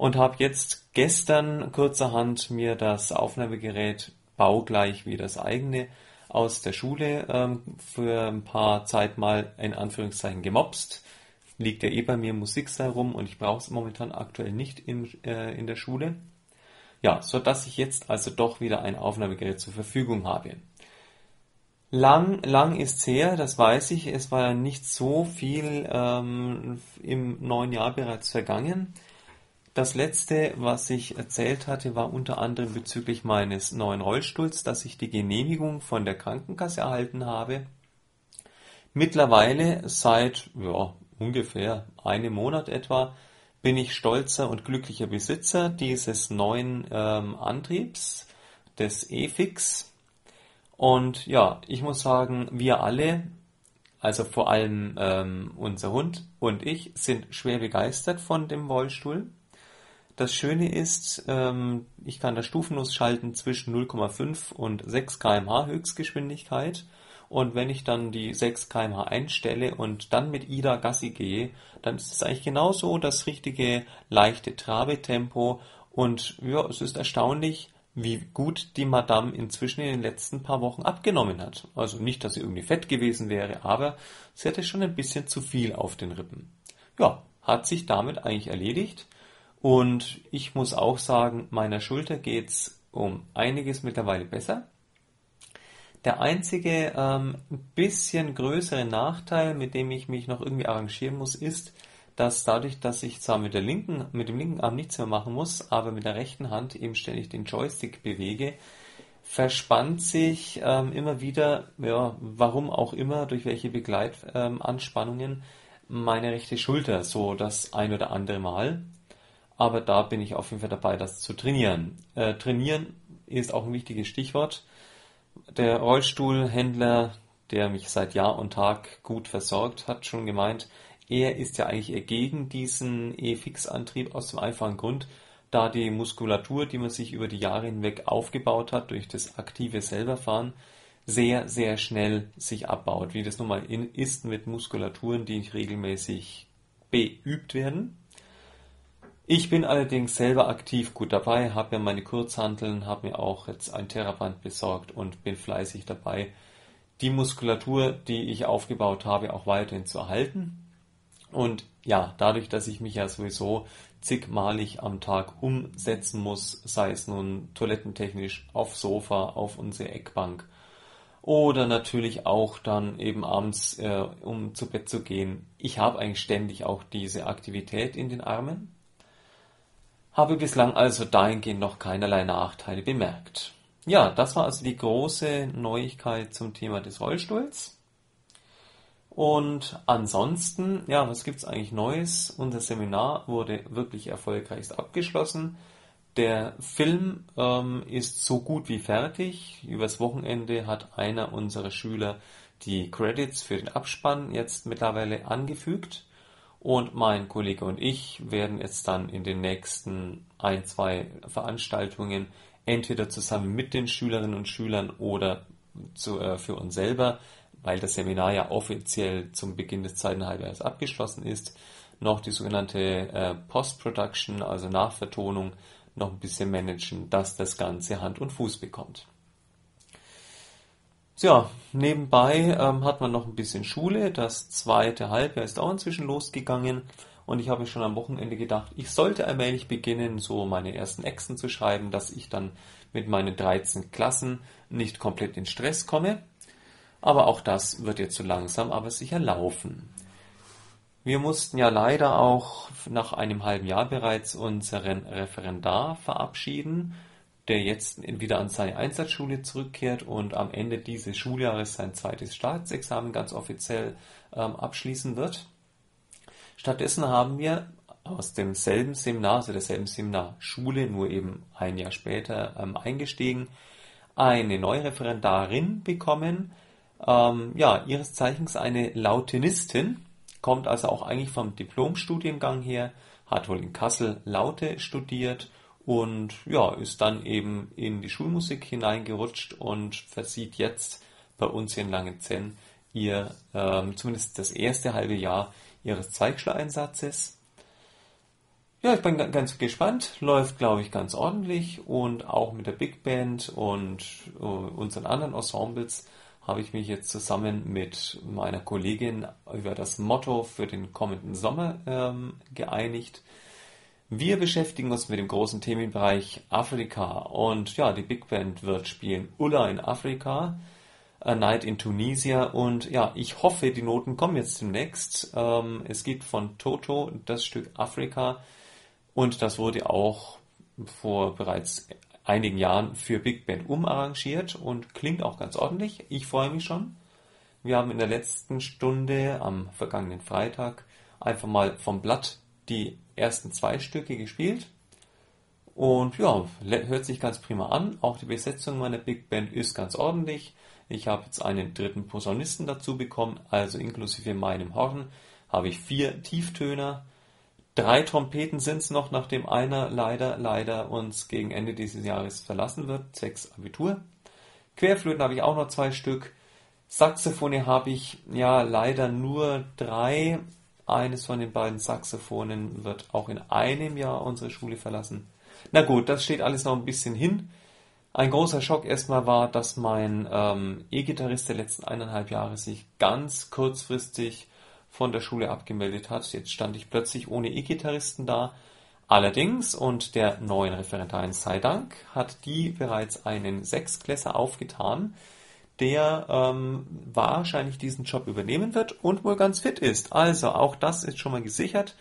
Speaker 2: und habe jetzt gestern kurzerhand mir das Aufnahmegerät baugleich wie das eigene aus der Schule ähm, für ein paar Zeit mal in Anführungszeichen gemobst. Liegt ja eh bei mir Musiksaal rum und ich brauche es momentan aktuell nicht in, äh, in der Schule. Ja, so dass ich jetzt also doch wieder ein Aufnahmegerät zur Verfügung habe. Lang, lang ist's her, das weiß ich. Es war ja nicht so viel ähm, im neuen Jahr bereits vergangen. Das letzte, was ich erzählt hatte, war unter anderem bezüglich meines neuen Rollstuhls, dass ich die Genehmigung von der Krankenkasse erhalten habe. Mittlerweile seit ja, ungefähr einem Monat etwa bin ich stolzer und glücklicher Besitzer dieses neuen ähm, Antriebs, des E-Fix. Und ja, ich muss sagen, wir alle, also vor allem ähm, unser Hund und ich, sind schwer begeistert von dem Rollstuhl. Das Schöne ist, ähm, ich kann das stufenlos schalten zwischen 0,5 und 6 km/h Höchstgeschwindigkeit. Und wenn ich dann die 6 km/h einstelle und dann mit Ida Gassi gehe, dann ist es eigentlich genauso das richtige leichte Trabetempo. Und ja, es ist erstaunlich, wie gut die Madame inzwischen in den letzten paar Wochen abgenommen hat. Also nicht, dass sie irgendwie fett gewesen wäre, aber sie hatte schon ein bisschen zu viel auf den Rippen. Ja, hat sich damit eigentlich erledigt. Und ich muss auch sagen, meiner Schulter geht's um einiges mittlerweile besser. Der einzige ähm, bisschen größere Nachteil, mit dem ich mich noch irgendwie arrangieren muss, ist, dass dadurch, dass ich zwar mit der linken, mit dem linken Arm nichts mehr machen muss, aber mit der rechten Hand eben ständig den Joystick bewege, verspannt sich ähm, immer wieder, ja, warum auch immer, durch welche Begleitanspannungen, ähm, meine rechte Schulter so das ein oder andere Mal aber da bin ich auf jeden Fall dabei, das zu trainieren. Äh, trainieren ist auch ein wichtiges Stichwort. Der Rollstuhlhändler, der mich seit Jahr und Tag gut versorgt, hat schon gemeint, er ist ja eigentlich gegen diesen E-Fix-Antrieb aus dem einfachen Grund, da die Muskulatur, die man sich über die Jahre hinweg aufgebaut hat durch das aktive Selberfahren, sehr, sehr schnell sich abbaut, wie das nun mal ist mit Muskulaturen, die nicht regelmäßig beübt werden. Ich bin allerdings selber aktiv gut dabei, habe mir meine Kurzhanteln, habe mir auch jetzt ein Theraband besorgt und bin fleißig dabei, die Muskulatur, die ich aufgebaut habe, auch weiterhin zu erhalten. Und ja, dadurch, dass ich mich ja sowieso zigmalig am Tag umsetzen muss, sei es nun toilettentechnisch aufs Sofa, auf unsere Eckbank oder natürlich auch dann eben abends, äh, um zu Bett zu gehen. Ich habe eigentlich ständig auch diese Aktivität in den Armen, habe bislang also dahingehend noch keinerlei Nachteile bemerkt. Ja, das war also die große Neuigkeit zum Thema des Rollstuhls. Und ansonsten, ja, was gibt's eigentlich Neues? Unser Seminar wurde wirklich erfolgreich abgeschlossen. Der Film ähm, ist so gut wie fertig. Übers Wochenende hat einer unserer Schüler die Credits für den Abspann jetzt mittlerweile angefügt. Und mein Kollege und ich werden jetzt dann in den nächsten ein, zwei Veranstaltungen entweder zusammen mit den Schülerinnen und Schülern oder zu, äh, für uns selber, weil das Seminar ja offiziell zum Beginn des zweiten Halbjahres abgeschlossen ist, noch die sogenannte äh, Post-Production, also Nachvertonung noch ein bisschen managen, dass das Ganze Hand und Fuß bekommt. Ja, nebenbei ähm, hat man noch ein bisschen Schule. Das zweite Halbjahr ist auch inzwischen losgegangen. Und ich habe schon am Wochenende gedacht, ich sollte allmählich beginnen, so meine ersten Exen zu schreiben, dass ich dann mit meinen 13 Klassen nicht komplett in Stress komme. Aber auch das wird jetzt so langsam, aber sicher laufen. Wir mussten ja leider auch nach einem halben Jahr bereits unseren Referendar verabschieden, der jetzt wieder an seine Einsatzschule zurückkehrt und am Ende dieses Schuljahres sein zweites Staatsexamen ganz offiziell ähm, abschließen wird. Stattdessen haben wir aus demselben Seminar, also derselben Seminarschule, nur eben ein Jahr später ähm, eingestiegen, eine neue Referendarin bekommen, ähm, ja, ihres Zeichens eine Lautinistin, kommt also auch eigentlich vom Diplomstudiengang her, hat wohl in Kassel Laute studiert und ja, ist dann eben in die Schulmusik hineingerutscht und versieht jetzt bei uns hier in Langenzenn ihr ähm, zumindest das erste halbe Jahr ihres Zweigschuleinsatzes. Ja, ich bin ganz gespannt. Läuft, glaube ich, ganz ordentlich und auch mit der Big Band und uh, unseren anderen Ensembles habe ich mich jetzt zusammen mit meiner Kollegin über das Motto für den kommenden Sommer ähm, geeinigt. Wir beschäftigen uns mit dem großen Themenbereich Afrika und ja, die Big Band wird spielen Ulla in Afrika, A Night in Tunisia und ja, ich hoffe, die Noten kommen jetzt demnächst. Ähm, es gibt von Toto das Stück Afrika und das wurde auch vor bereits einigen Jahren für Big Band umarrangiert und klingt auch ganz ordentlich. Ich freue mich schon. Wir haben in der letzten Stunde am vergangenen Freitag einfach mal vom Blatt die ersten zwei Stücke gespielt. Und ja, hört sich ganz prima an. Auch die Besetzung meiner Big Band ist ganz ordentlich. Ich habe jetzt einen dritten Posaunisten dazu bekommen, also inklusive meinem Horn habe ich vier Tieftöner, Drei Trompeten sind es noch, nachdem einer leider, leider uns gegen Ende dieses Jahres verlassen wird, sechs Abitur. Querflöten habe ich auch noch zwei Stück. Saxophone habe ich ja leider nur drei. Eines von den beiden Saxophonen wird auch in einem Jahr unsere Schule verlassen. Na gut, das steht alles noch ein bisschen hin. Ein großer Schock erstmal war, dass mein ähm, E-Gitarrist der letzten eineinhalb Jahre sich ganz kurzfristig von der Schule abgemeldet hat. Jetzt stand ich plötzlich ohne E-Gitarristen da. Allerdings, und der neuen Referendarin sei Dank, hat die bereits einen Sechsklässer aufgetan, der ähm, wahrscheinlich diesen Job übernehmen wird und wohl ganz fit ist. Also auch das ist schon mal gesichert.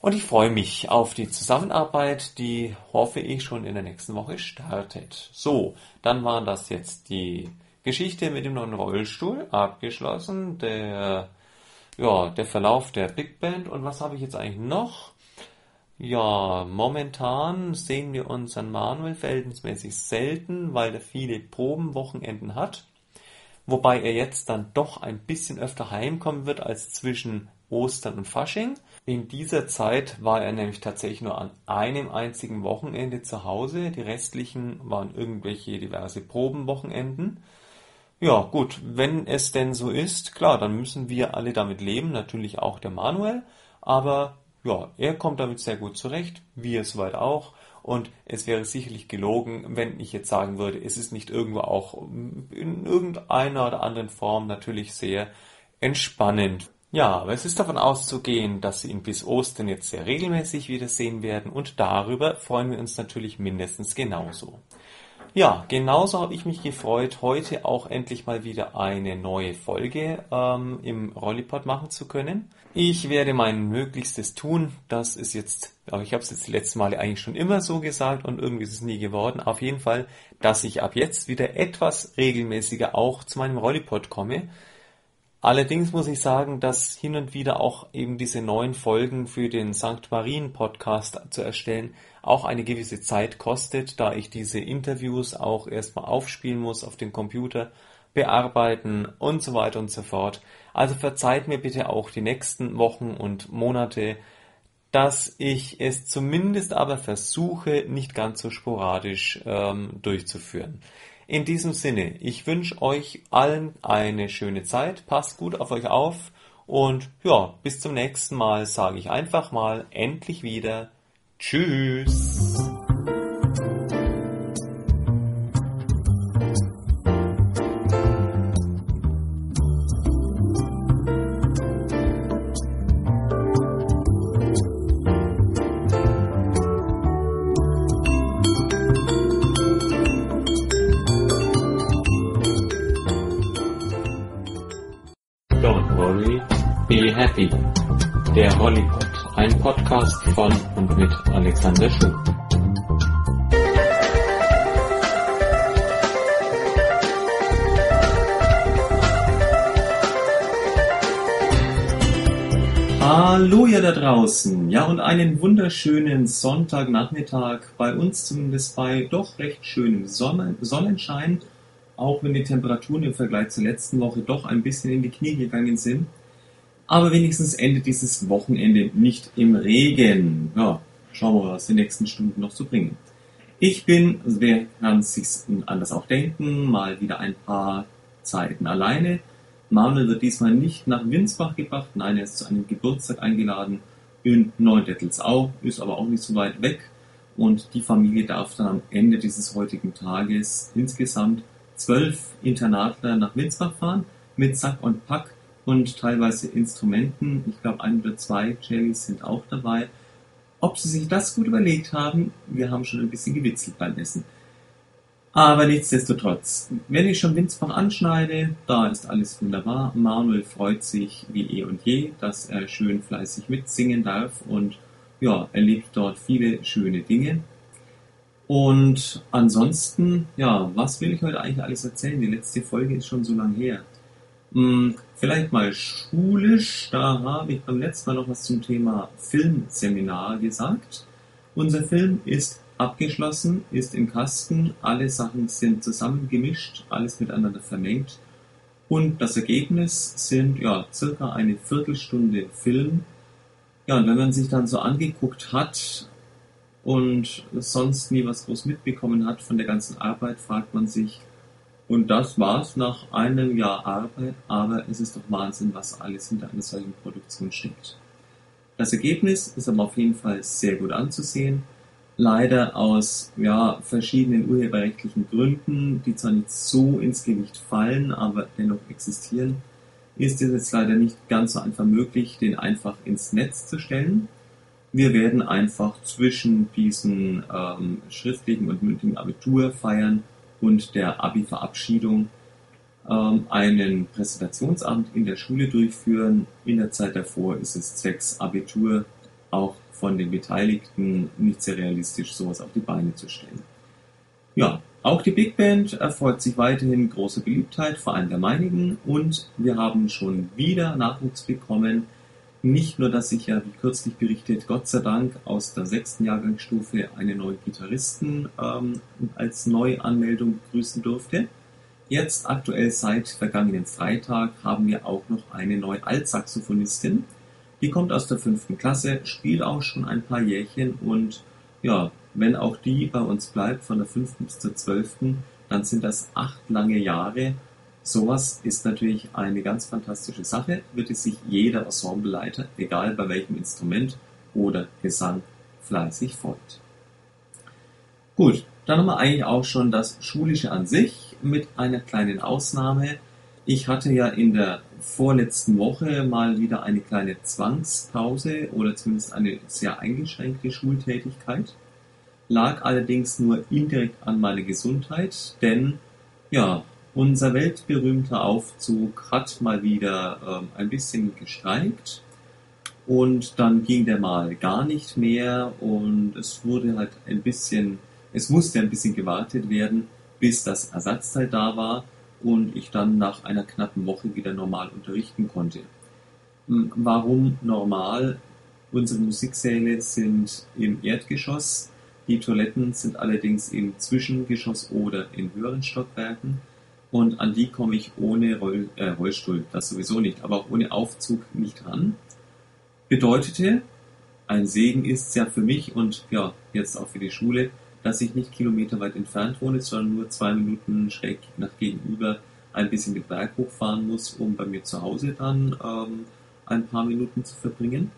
Speaker 2: Und ich freue mich auf die Zusammenarbeit, die hoffe ich schon in der nächsten Woche startet. So, dann waren das jetzt die Geschichte mit dem neuen Rollstuhl abgeschlossen. Der ja, der Verlauf der Big Band. Und was habe ich jetzt eigentlich noch? Ja, momentan sehen wir unseren Manuel verhältnismäßig selten, weil er viele Probenwochenenden hat. Wobei er jetzt dann doch ein bisschen öfter heimkommen wird als zwischen Ostern und Fasching. In dieser Zeit war er nämlich tatsächlich nur an einem einzigen Wochenende zu Hause. Die restlichen waren irgendwelche diverse Probenwochenenden. Ja, gut, wenn es denn so ist, klar, dann müssen wir alle damit leben, natürlich auch der Manuel, aber ja, er kommt damit sehr gut zurecht, wir soweit auch. Und es wäre sicherlich gelogen, wenn ich jetzt sagen würde, es ist nicht irgendwo auch in irgendeiner oder anderen Form natürlich sehr entspannend. Ja, aber es ist davon auszugehen, dass Sie ihn bis Ostern jetzt sehr regelmäßig wiedersehen werden und darüber freuen wir uns natürlich mindestens genauso. Ja, genauso habe ich mich gefreut, heute auch endlich mal wieder eine neue Folge ähm, im Rollipod machen zu können. Ich werde mein Möglichstes tun. Das ist jetzt, aber ich habe es jetzt die letzten Male eigentlich schon immer so gesagt und irgendwie ist es nie geworden. Auf jeden Fall, dass ich ab jetzt wieder etwas regelmäßiger auch zu meinem Rollipod komme. Allerdings muss ich sagen, dass hin und wieder auch eben diese neuen Folgen für den St. Marien Podcast zu erstellen auch eine gewisse Zeit kostet, da ich diese Interviews auch erstmal aufspielen muss auf dem Computer, bearbeiten und so weiter und so fort. Also verzeiht mir bitte auch die nächsten Wochen und Monate, dass ich es zumindest aber versuche, nicht ganz so sporadisch ähm, durchzuführen. In diesem Sinne, ich wünsche euch allen eine schöne Zeit, passt gut auf euch auf und ja, bis zum nächsten Mal sage ich einfach mal endlich wieder Tschüss. Alexander Schuh.
Speaker 1: Hallo ihr da draußen. Ja, und einen wunderschönen Sonntagnachmittag. Bei uns zumindest bei doch recht schönem Sonnenschein auch wenn die Temperaturen im Vergleich zur letzten Woche doch ein bisschen in die Knie gegangen sind. Aber wenigstens endet dieses Wochenende nicht im Regen. Ja, schauen wir mal, was die nächsten Stunden noch zu so bringen. Ich bin, wer kann sich anders auch denken, mal wieder ein paar Zeiten alleine. Manuel wird diesmal nicht nach Winsbach gebracht, nein, er ist zu einem Geburtstag eingeladen in Neudettelsau, ist aber auch nicht so weit weg. Und die Familie darf dann am Ende dieses heutigen Tages insgesamt zwölf Internatler nach Winsbach fahren mit Sack und Pack und teilweise Instrumenten. Ich glaube, ein oder zwei Jellys sind auch dabei. Ob sie sich das gut überlegt haben, wir haben schon ein bisschen gewitzelt beim Essen. Aber nichtsdestotrotz, wenn ich schon Winsbach anschneide, da ist alles wunderbar. Manuel freut sich wie eh und je, dass er schön fleißig mitsingen darf und ja, erlebt dort viele schöne Dinge. Und ansonsten, ja, was will ich heute eigentlich alles erzählen? Die letzte Folge ist schon so lange her. Vielleicht mal schulisch, da habe ich beim letzten Mal noch was zum Thema Filmseminar gesagt. Unser Film ist abgeschlossen, ist im Kasten, alle Sachen sind zusammengemischt, alles miteinander vermengt. Und das Ergebnis sind ja circa eine Viertelstunde Film. Ja, und wenn man sich dann so angeguckt hat, und sonst nie was groß mitbekommen hat von der ganzen Arbeit, fragt man sich, und das war's nach einem Jahr Arbeit, aber es ist doch Wahnsinn, was alles hinter einer solchen Produktion steckt. Das Ergebnis ist aber auf jeden Fall sehr gut anzusehen. Leider aus ja, verschiedenen urheberrechtlichen Gründen, die zwar nicht so ins Gewicht fallen, aber dennoch existieren, ist es jetzt leider nicht ganz so einfach möglich, den einfach ins Netz zu stellen. Wir werden einfach zwischen diesen ähm, schriftlichen und mündlichen Abiturfeiern und der Abi-Verabschiedung ähm, einen Präsentationsabend in der Schule durchführen. In der Zeit davor ist es zwecks Abitur auch von den Beteiligten nicht sehr realistisch, sowas auf die Beine zu stellen. Ja, auch die Big Band erfreut sich weiterhin große Beliebtheit, vor allem der meinigen, und wir haben schon wieder Nachwuchs bekommen. Nicht nur, dass ich ja, wie kürzlich berichtet, Gott sei Dank aus der sechsten Jahrgangsstufe einen neuen Gitarristen ähm, als Neuanmeldung begrüßen durfte. Jetzt aktuell seit vergangenen Freitag haben wir auch noch eine neue Altsaxophonistin. Die kommt aus der fünften Klasse, spielt auch schon ein paar Jährchen und ja, wenn auch die bei uns bleibt von der fünften bis zur zwölften, dann sind das acht lange Jahre. Sowas ist natürlich eine ganz fantastische Sache, würde sich jeder Ensembleleiter, egal bei welchem Instrument oder Gesang, fleißig freut. Gut, dann haben wir eigentlich auch schon das Schulische an sich mit einer kleinen Ausnahme. Ich hatte ja in der vorletzten Woche mal wieder eine kleine Zwangspause oder zumindest eine sehr eingeschränkte Schultätigkeit. Lag allerdings nur indirekt an meiner Gesundheit, denn ja, unser weltberühmter Aufzug hat mal wieder ähm, ein bisschen gestreikt und dann ging der mal gar nicht mehr und es wurde halt ein bisschen, es musste ein bisschen gewartet werden, bis das Ersatzteil da war und ich dann nach einer knappen Woche wieder normal unterrichten konnte. Hm, warum normal? Unsere Musiksäle sind im Erdgeschoss, die Toiletten sind allerdings im Zwischengeschoss oder in höheren Stockwerken und an die komme ich ohne Roll, äh, Rollstuhl, das sowieso nicht, aber auch ohne Aufzug nicht ran. Bedeutete, ein Segen ist ja für mich und ja, jetzt auch für die Schule, dass ich nicht kilometerweit entfernt wohne, sondern nur zwei Minuten schräg nach gegenüber ein bisschen den Berg hochfahren muss, um bei mir zu Hause dann ähm, ein paar Minuten zu verbringen.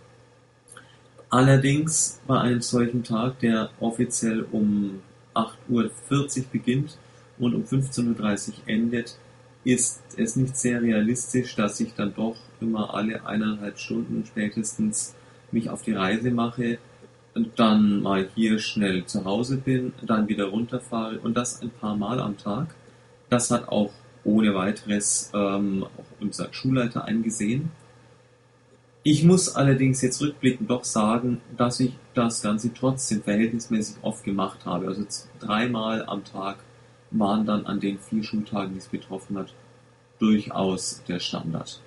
Speaker 1: Allerdings bei einem solchen Tag, der offiziell um 8.40 Uhr beginnt und um 15.30 Uhr endet, ist es nicht sehr realistisch, dass ich dann doch immer alle eineinhalb Stunden spätestens mich auf die Reise mache, dann mal hier schnell zu Hause bin, dann wieder runterfahre und das ein paar Mal am Tag. Das hat auch ohne weiteres ähm, auch unser Schulleiter eingesehen. Ich muss allerdings jetzt rückblickend doch sagen, dass ich das Ganze trotzdem verhältnismäßig oft gemacht habe. Also dreimal am Tag waren dann an den vier Schultagen, die es betroffen hat, durchaus der Standard.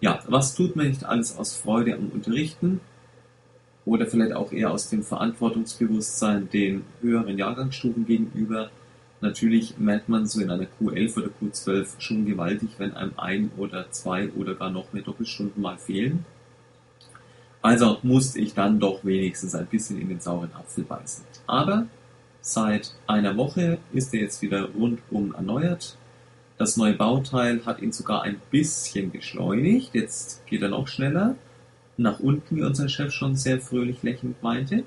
Speaker 1: Ja, was tut man nicht alles aus Freude am Unterrichten? oder vielleicht auch eher aus dem Verantwortungsbewusstsein den höheren Jahrgangsstufen gegenüber. Natürlich merkt man so in einer Q11 oder Q12 schon gewaltig, wenn einem ein oder zwei oder gar noch mehr Doppelstunden mal fehlen. Also musste ich dann doch wenigstens ein bisschen in den sauren Apfel beißen. Aber seit einer Woche ist er jetzt wieder rundum erneuert. Das neue Bauteil hat ihn sogar ein bisschen beschleunigt. Jetzt geht er noch schneller nach unten, wie unser Chef schon sehr fröhlich lächelnd meinte.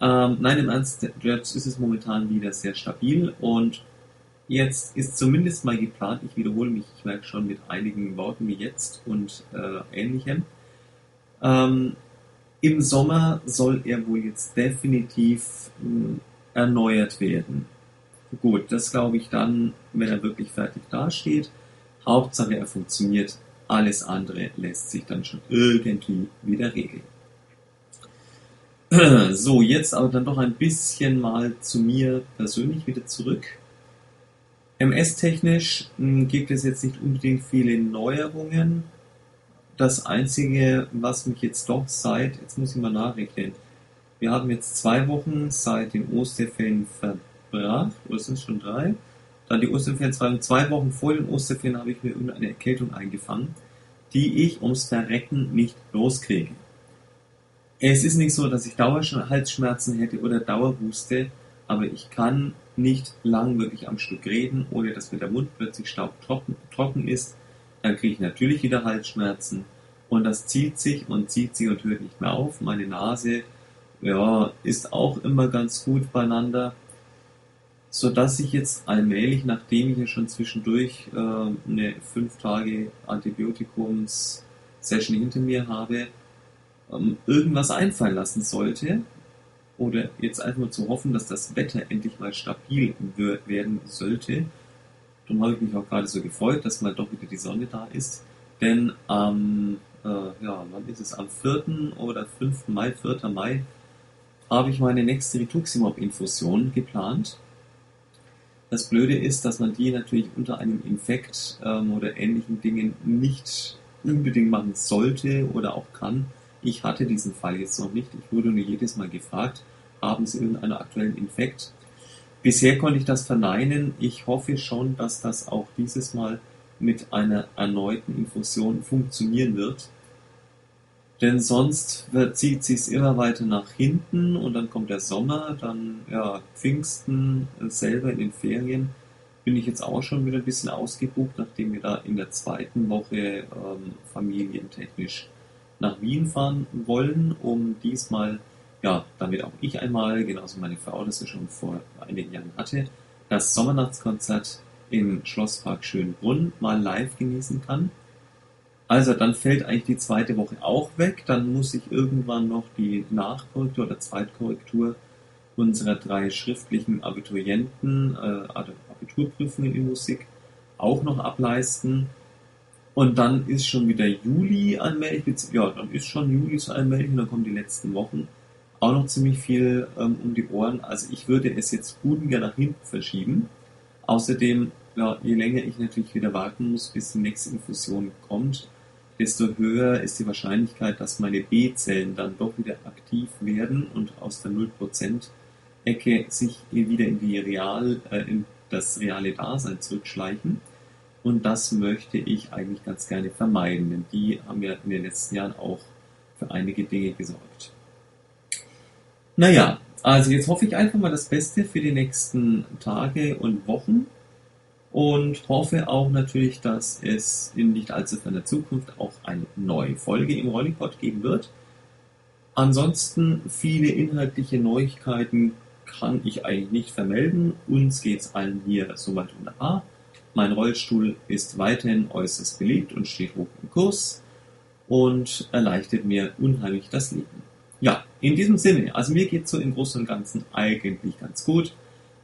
Speaker 1: Ähm, nein, im Ernst, jetzt ist es momentan wieder sehr stabil und jetzt ist zumindest mal geplant, ich wiederhole mich, ich merke schon mit einigen Worten wie jetzt und äh, ähnlichem. Ähm, Im Sommer soll er wohl jetzt definitiv äh, erneuert werden. Gut, das glaube ich dann, wenn er wirklich fertig dasteht. Hauptsache er funktioniert alles andere lässt sich dann schon irgendwie wieder regeln. [CLEARS THROAT] So, jetzt aber dann doch ein bisschen mal zu mir persönlich wieder zurück. MS-technisch hm, gibt es jetzt nicht unbedingt viele Neuerungen. Das Einzige, was mich jetzt doch seit, jetzt muss ich mal nachrechnen, wir haben jetzt zwei Wochen seit den Osterferien verbracht, oder sind es schon drei? Dann die Osterferien, zwei, zwei Wochen vor den Osterferien habe ich mir irgendeine Erkältung eingefangen, die ich ums Verrecken nicht loskriege. Es ist nicht so, dass ich Dauerhalsschmerzen hätte oder Dauerhuste, aber ich kann nicht lang wirklich am Stück reden, ohne dass mir der Mund plötzlich staubtrocken trocken ist. Dann kriege ich natürlich wieder Halsschmerzen und das zieht sich und zieht sich und hört nicht mehr auf. Meine Nase ja, ist auch immer ganz gut beieinander so dass ich jetzt allmählich, nachdem ich ja schon zwischendurch äh, eine fünf Tage Antibiotikums-Session hinter mir habe, ähm, irgendwas einfallen lassen sollte. Oder jetzt einfach nur zu hoffen, dass das Wetter endlich mal stabil werden sollte. Darum habe ich mich auch gerade so gefreut, dass mal doch wieder die Sonne da ist. Denn am, äh, ja, wann ist es? Am 4. oder 5. Mai, 4. Mai, habe ich meine nächste Rituximab-Infusion geplant das Blöde ist, dass man die natürlich unter einem Infekt ähm, oder ähnlichen Dingen nicht unbedingt machen sollte oder auch kann. Ich hatte diesen Fall jetzt noch nicht. Ich wurde nur jedes Mal gefragt, haben Sie irgendeinen aktuellen Infekt? Bisher konnte ich das verneinen. Ich hoffe schon, dass das auch dieses Mal mit einer erneuten Infusion funktionieren wird. Denn sonst zieht sich's immer weiter nach hinten und dann kommt der Sommer, dann ja, Pfingsten äh, selber in den Ferien bin ich jetzt auch schon wieder ein bisschen ausgebucht, nachdem wir da in der zweiten Woche ähm, familientechnisch nach Wien fahren wollen, um diesmal, ja, damit auch ich einmal, genauso meine Frau das ja schon vor einigen Jahren hatte, das Sommernachtskonzert im Schlosspark Schönbrunn mal live genießen kann. Also dann fällt eigentlich die zweite Woche auch weg. Dann muss ich irgendwann noch die Nachkorrektur oder Zweitkorrektur unserer drei schriftlichen Abiturienten, äh, Abiturprüfungen in Musik auch noch ableisten. Und dann ist schon wieder Juli allmählich, ja, dann ist schon Juli so allmählich und dann kommen die letzten Wochen auch noch ziemlich viel ähm, um die Ohren. Also ich würde es jetzt ungern nach hinten verschieben. Außerdem, ja, je länger ich natürlich wieder warten muss, bis die nächste Infusion kommt, desto höher ist die Wahrscheinlichkeit, dass meine B-Zellen dann doch wieder aktiv werden und aus der 0% Ecke sich wieder in die Real, äh, in das reale Dasein zurückschleichen. Und das möchte ich eigentlich ganz gerne vermeiden, denn die haben ja in den letzten Jahren auch für einige Dinge gesorgt. Naja, also jetzt hoffe ich einfach mal das Beste für die nächsten Tage und Wochen und hoffe auch natürlich, dass es in nicht allzu ferner Zukunft auch eine neue Folge im Rollingpod geben wird. Ansonsten viele inhaltliche Neuigkeiten kann ich eigentlich nicht vermelden. Uns geht es allen hier soweit wunderbar. Mein Rollstuhl ist weiterhin äußerst beliebt und steht hoch im Kurs und erleichtert mir unheimlich das Leben. Ja, in diesem Sinne, also mir geht es so im Großen und Ganzen eigentlich ganz gut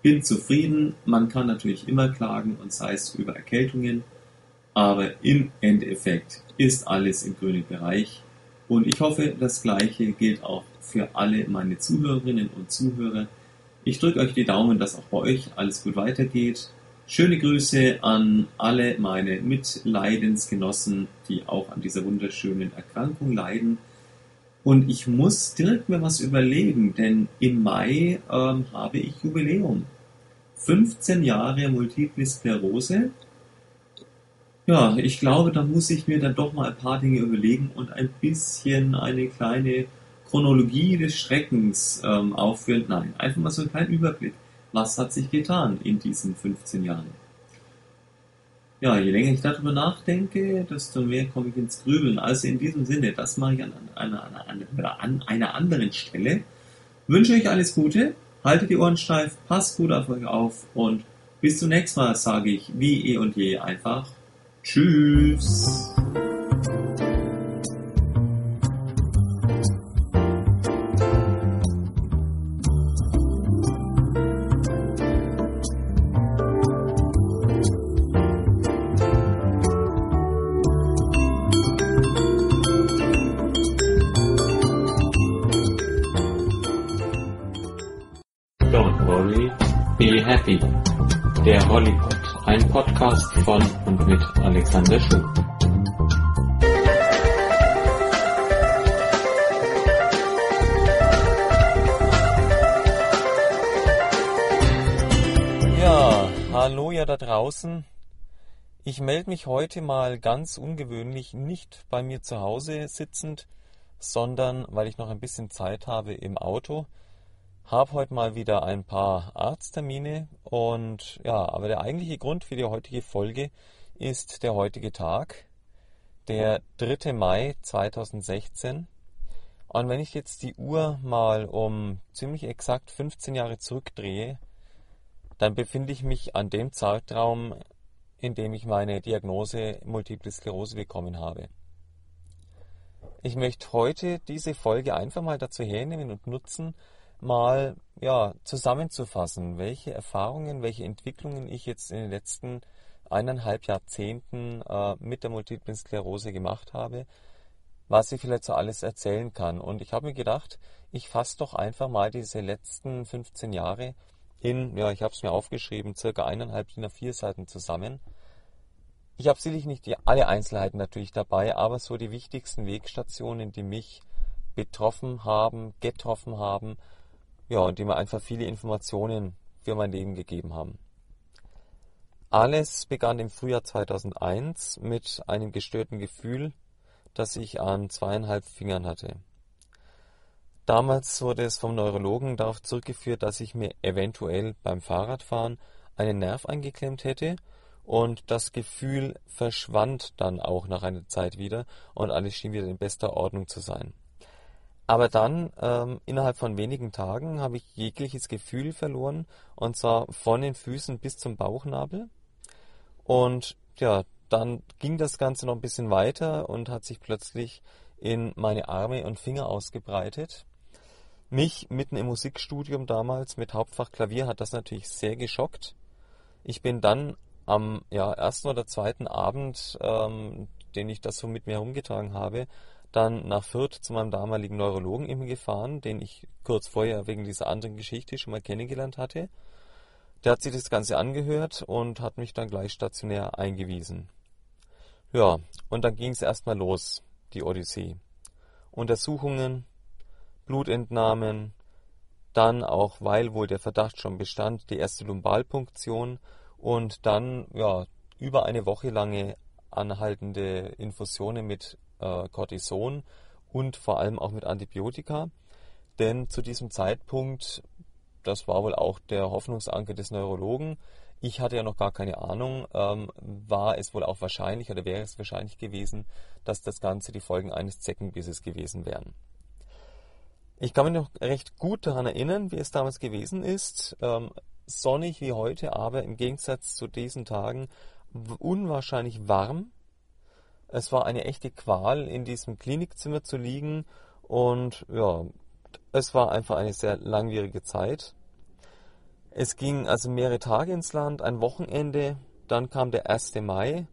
Speaker 1: bin zufrieden. Man kann natürlich immer klagen und sei es über Erkältungen, aber im Endeffekt ist alles im grünen Bereich. Und ich hoffe, das Gleiche gilt auch für alle meine Zuhörerinnen und Zuhörer. Ich drücke euch die Daumen, dass auch bei euch alles gut weitergeht. Schöne Grüße an alle meine Mitleidensgenossen, die auch an dieser wunderschönen Erkrankung leiden. Und ich muss direkt mir was überlegen, denn im Mai ähm, habe ich Jubiläum. 15 Jahre Multiple Sklerose. Ja, ich glaube, da muss ich mir dann doch mal ein paar Dinge überlegen und ein bisschen eine kleine Chronologie des Schreckens ähm, aufführen. Nein, einfach mal so einen kleinen Überblick. Was hat sich getan in diesen 15 Jahren? Ja, je länger ich darüber nachdenke, desto mehr komme ich ins Grübeln. Also in diesem Sinne, das mache ich an einer, an an einer anderen Stelle. Wünsche euch alles Gute Haltet die Ohren steif, passt gut auf euch auf und bis zum nächsten Mal sage ich wie eh und je einfach Tschüss.
Speaker 2: Von und mit Alexander Schuh.
Speaker 3: Ja, hallo ja da draußen. Ich melde mich heute mal ganz ungewöhnlich nicht bei mir zu Hause sitzend, sondern weil ich noch ein bisschen Zeit habe im Auto habe heute mal wieder ein paar Arzttermine und ja, aber der eigentliche Grund für die heutige Folge ist der heutige Tag, der 3. Mai 2016. Und wenn ich jetzt die Uhr mal um ziemlich exakt 15 Jahre zurückdrehe, dann befinde ich mich an dem Zeitraum, in dem ich meine Diagnose Multiple Sklerose bekommen habe. Ich möchte heute diese Folge einfach mal dazu hernehmen und nutzen, mal ja, zusammenzufassen, welche Erfahrungen, welche Entwicklungen ich jetzt in den letzten eineinhalb Jahrzehnten äh, mit der Multiplen Sklerose gemacht habe, was ich vielleicht so alles erzählen kann. Und ich habe mir gedacht, ich fasse doch einfach mal diese letzten 15 Jahre in, ja, ich habe es mir aufgeschrieben, circa eineinhalb DIN A4 Seiten zusammen. Ich habe sicherlich nicht die, alle Einzelheiten natürlich dabei, aber so die wichtigsten Wegstationen, die mich betroffen haben, getroffen haben, ja, und die mir einfach viele Informationen für mein Leben gegeben haben. Alles begann im Frühjahr 2001 mit einem gestörten Gefühl, das ich an zweieinhalb Fingern hatte. Damals wurde es vom Neurologen darauf zurückgeführt, dass ich mir eventuell beim Fahrradfahren einen Nerv eingeklemmt hätte und das Gefühl verschwand dann auch nach einer Zeit wieder und alles schien wieder in bester Ordnung zu sein. Aber dann, ähm, innerhalb von wenigen Tagen, habe ich jegliches Gefühl verloren und zwar von den Füßen bis zum Bauchnabel. Und ja, dann ging das Ganze noch ein bisschen weiter und hat sich plötzlich in meine Arme und Finger ausgebreitet. Mich mitten im Musikstudium damals mit Hauptfach Klavier hat das natürlich sehr geschockt. Ich bin dann am ja, ersten oder zweiten Abend, ähm, den ich das so mit mir herumgetragen habe, dann nach Fürth zu meinem damaligen Neurologen eben gefahren, den ich kurz vorher wegen dieser anderen Geschichte schon mal kennengelernt hatte. Der hat sich das Ganze angehört und hat mich dann gleich stationär eingewiesen. Ja, und dann ging es erstmal los, die Odyssee. Untersuchungen, Blutentnahmen, dann auch, weil wohl der Verdacht schon bestand, die erste Lumbalpunktion und dann ja über eine Woche lange anhaltende Infusionen mit äh, Cortison und vor allem auch mit Antibiotika. Denn zu diesem Zeitpunkt, das war wohl auch der Hoffnungsanker des Neurologen, ich hatte ja noch gar keine Ahnung, ähm, war es wohl auch wahrscheinlich oder wäre es wahrscheinlich gewesen, dass das Ganze die Folgen eines Zeckenbisses gewesen wären. Ich kann mich noch recht gut daran erinnern, wie es damals gewesen ist. Ähm, sonnig wie heute, aber im Gegensatz zu diesen Tagen unwahrscheinlich warm. Es war eine echte Qual, in diesem Klinikzimmer zu liegen und ja, es war einfach eine sehr langwierige Zeit. Es ging also mehrere Tage ins Land, ein Wochenende, dann kam der 1. Mai.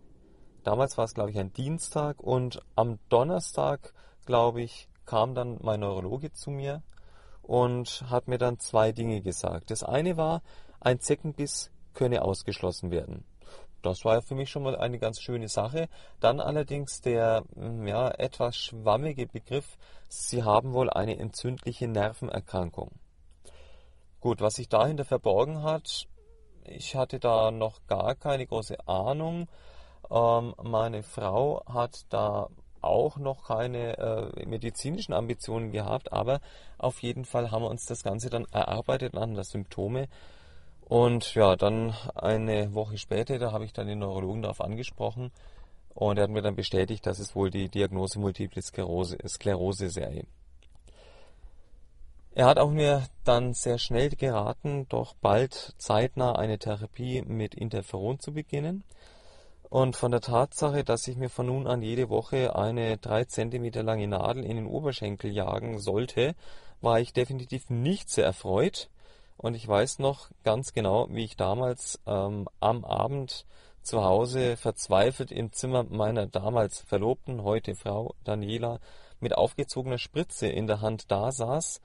Speaker 3: Damals war es, glaube ich, ein Dienstag und am Donnerstag, glaube ich, kam dann mein Neurologe zu mir und hat mir dann zwei Dinge gesagt. Das eine war, ein Zeckenbiss könne ausgeschlossen werden. Das war ja für mich schon mal eine ganz schöne Sache. Dann allerdings der hm, ja, etwas schwammige Begriff, Sie haben wohl eine entzündliche Nervenerkrankung. Gut, was sich dahinter verborgen hat, ich hatte da noch gar keine große Ahnung. Ähm, meine Frau hat da auch noch keine äh, medizinischen Ambitionen gehabt, aber auf jeden Fall haben wir uns das Ganze dann erarbeitet an der Symptome. Und ja, dann eine Woche später, da habe ich dann den Neurologen darauf angesprochen und er hat mir dann bestätigt, dass es wohl die Diagnose Multiple Sklerose, Sklerose sei. Er hat auch mir dann sehr schnell geraten, doch bald zeitnah eine Therapie mit Interferon zu beginnen. Und von der Tatsache, dass ich mir von nun an jede Woche eine drei Zentimeter lange Nadel in den Oberschenkel jagen sollte, war ich definitiv nicht sehr erfreut. Und ich weiß noch ganz genau, wie ich damals ähm, am Abend zu Hause verzweifelt im Zimmer meiner damals Verlobten, heute Frau Daniela, mit aufgezogener Spritze in der Hand da saß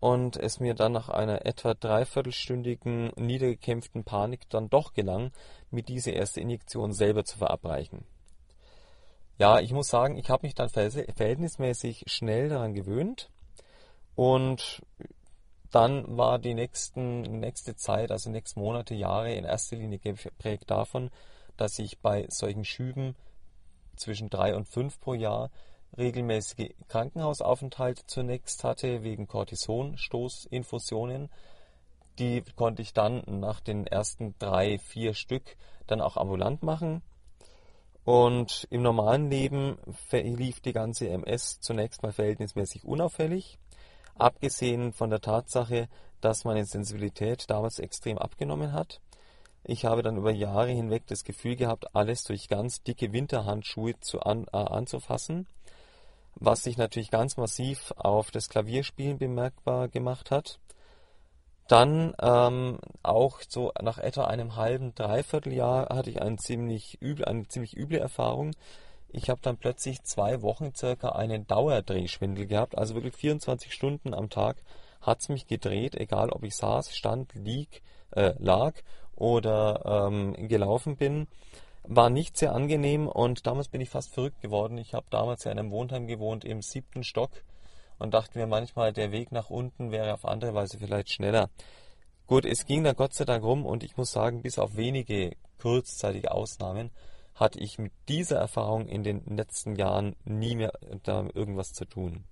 Speaker 3: und es mir dann nach einer etwa dreiviertelstündigen niedergekämpften Panik dann doch gelang, mir diese erste Injektion selber zu verabreichen. Ja, ich muss sagen, ich habe mich dann verhältnismäßig schnell daran gewöhnt und dann war die nächsten, nächste Zeit, also nächste Monate, Jahre in erster Linie geprägt davon, dass ich bei solchen Schüben zwischen drei und fünf pro Jahr regelmäßige Krankenhausaufenthalte zunächst hatte wegen Cortisonstoßinfusionen. Die konnte ich dann nach den ersten drei, vier Stück dann auch ambulant machen. Und im normalen Leben verlief die ganze MS zunächst mal verhältnismäßig unauffällig, abgesehen von der Tatsache, dass meine Sensibilität damals extrem abgenommen hat. Ich habe dann über Jahre hinweg das Gefühl gehabt, alles durch ganz dicke Winterhandschuhe zu an, äh, anzufassen was sich natürlich ganz massiv auf das Klavierspielen bemerkbar gemacht hat. Dann ähm, auch so nach etwa einem halben, dreiviertel Jahr hatte ich eine ziemlich üble, eine ziemlich üble Erfahrung. Ich habe dann plötzlich zwei Wochen circa einen Dauerdrehschwindel gehabt, also wirklich 24 Stunden am Tag hat es mich gedreht, egal ob ich saß, stand, lieg, äh, lag oder ähm, gelaufen bin war nicht sehr angenehm und damals bin ich fast verrückt geworden. Ich habe damals in einem Wohnheim gewohnt im siebten Stock und dachte mir manchmal, der Weg nach unten wäre auf andere Weise vielleicht schneller. Gut, es ging da Gott sei Dank rum und ich muss sagen, bis auf wenige kurzzeitige Ausnahmen hatte ich mit dieser Erfahrung in den letzten Jahren nie mehr da irgendwas zu tun.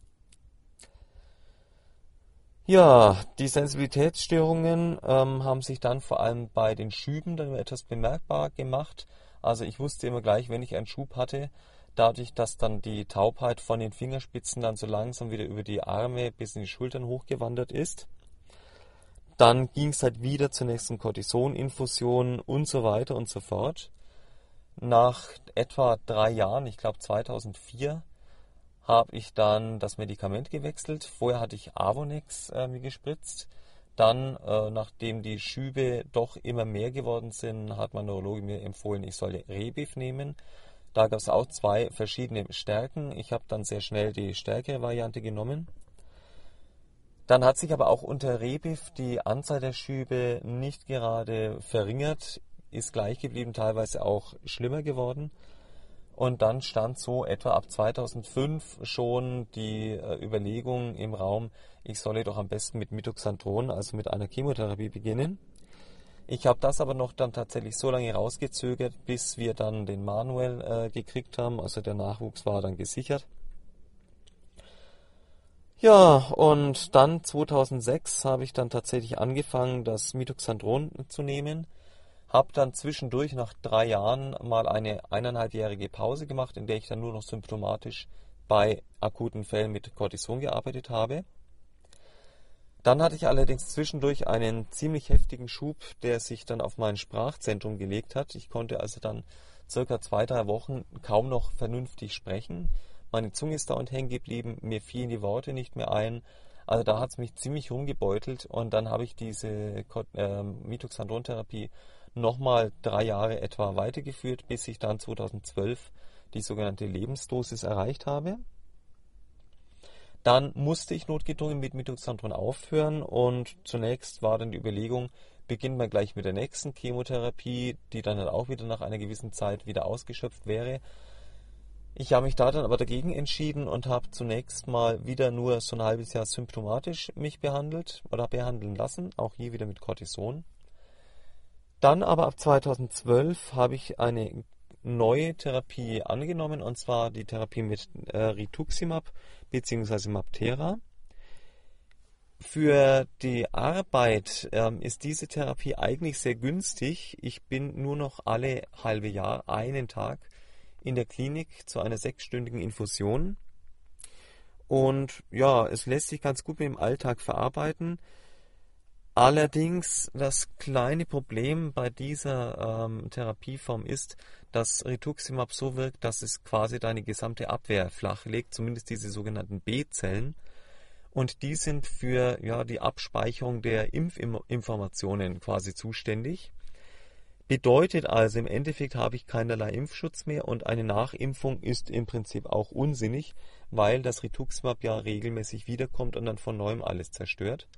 Speaker 3: Ja, die Sensibilitätsstörungen ähm, haben sich dann vor allem bei den Schüben dann etwas bemerkbar gemacht. Also ich wusste immer gleich, wenn ich einen Schub hatte, dadurch, dass dann die Taubheit von den Fingerspitzen dann so langsam wieder über die Arme bis in die Schultern hochgewandert ist. Dann ging es halt wieder zur nächsten Cortisoninfusion und so weiter und so fort. Nach etwa drei Jahren, ich glaube 2004, habe ich dann das Medikament gewechselt. Vorher hatte ich Avonex äh, mir gespritzt. Dann, äh, nachdem die Schübe doch immer mehr geworden sind, hat mein Neurologe mir empfohlen, ich solle Rebif nehmen. Da gab es auch zwei verschiedene Stärken. Ich habe dann sehr schnell die stärkere Variante genommen. Dann hat sich aber auch unter Rebif die Anzahl der Schübe nicht gerade verringert, ist gleich geblieben, teilweise auch schlimmer geworden. Und dann stand so etwa ab 2005 schon die äh, Überlegung im Raum, ich solle doch am besten mit Mitoxantron, also mit einer Chemotherapie beginnen. Ich habe das aber noch dann tatsächlich so lange rausgezögert, bis wir dann den Manuel äh, gekriegt haben. Also der Nachwuchs war dann gesichert. Ja, und dann 2006 habe ich dann tatsächlich angefangen, das Mitoxandron zu nehmen. Habe dann zwischendurch nach drei Jahren mal eine eineinhalbjährige Pause gemacht, in der ich dann nur noch symptomatisch bei akuten Fällen mit Cortison gearbeitet habe. Dann hatte ich allerdings zwischendurch einen ziemlich heftigen Schub, der sich dann auf mein Sprachzentrum gelegt hat. Ich konnte also dann circa zwei, drei Wochen kaum noch vernünftig sprechen. Meine Zunge ist dauernd hängen geblieben, mir fielen die Worte nicht mehr ein. Also da hat es mich ziemlich rumgebeutelt und dann habe ich diese äh, Mitoxandron-Therapie nochmal drei Jahre etwa weitergeführt, bis ich dann 2012 die sogenannte Lebensdosis erreicht habe. Dann musste ich notgedrungen mit Mitoxandron aufhören und zunächst war dann die Überlegung, beginnen wir gleich mit der nächsten Chemotherapie, die dann halt auch wieder nach einer gewissen Zeit wieder ausgeschöpft wäre. Ich habe mich da dann aber dagegen entschieden und habe zunächst mal wieder nur so ein halbes Jahr symptomatisch mich behandelt oder behandeln lassen, auch hier wieder mit Cortison. Dann aber ab 2012 habe ich eine neue Therapie angenommen, und zwar die Therapie mit äh, Rituximab bzw. Maptera. Für die Arbeit ähm, ist diese Therapie eigentlich sehr günstig. Ich bin nur noch alle halbe Jahr einen Tag in der Klinik zu einer sechsstündigen Infusion. Und ja, es lässt sich ganz gut mit dem Alltag verarbeiten. Allerdings das kleine Problem bei dieser ähm, Therapieform ist, dass Rituximab so wirkt, dass es quasi deine gesamte Abwehr flachlegt, zumindest diese sogenannten B-Zellen. Und die sind für ja, die Abspeicherung der Impfinformationen quasi zuständig. Bedeutet also, im Endeffekt habe ich keinerlei Impfschutz mehr und eine Nachimpfung ist im Prinzip auch unsinnig, weil das Rituximab ja regelmäßig wiederkommt und dann von neuem alles zerstört.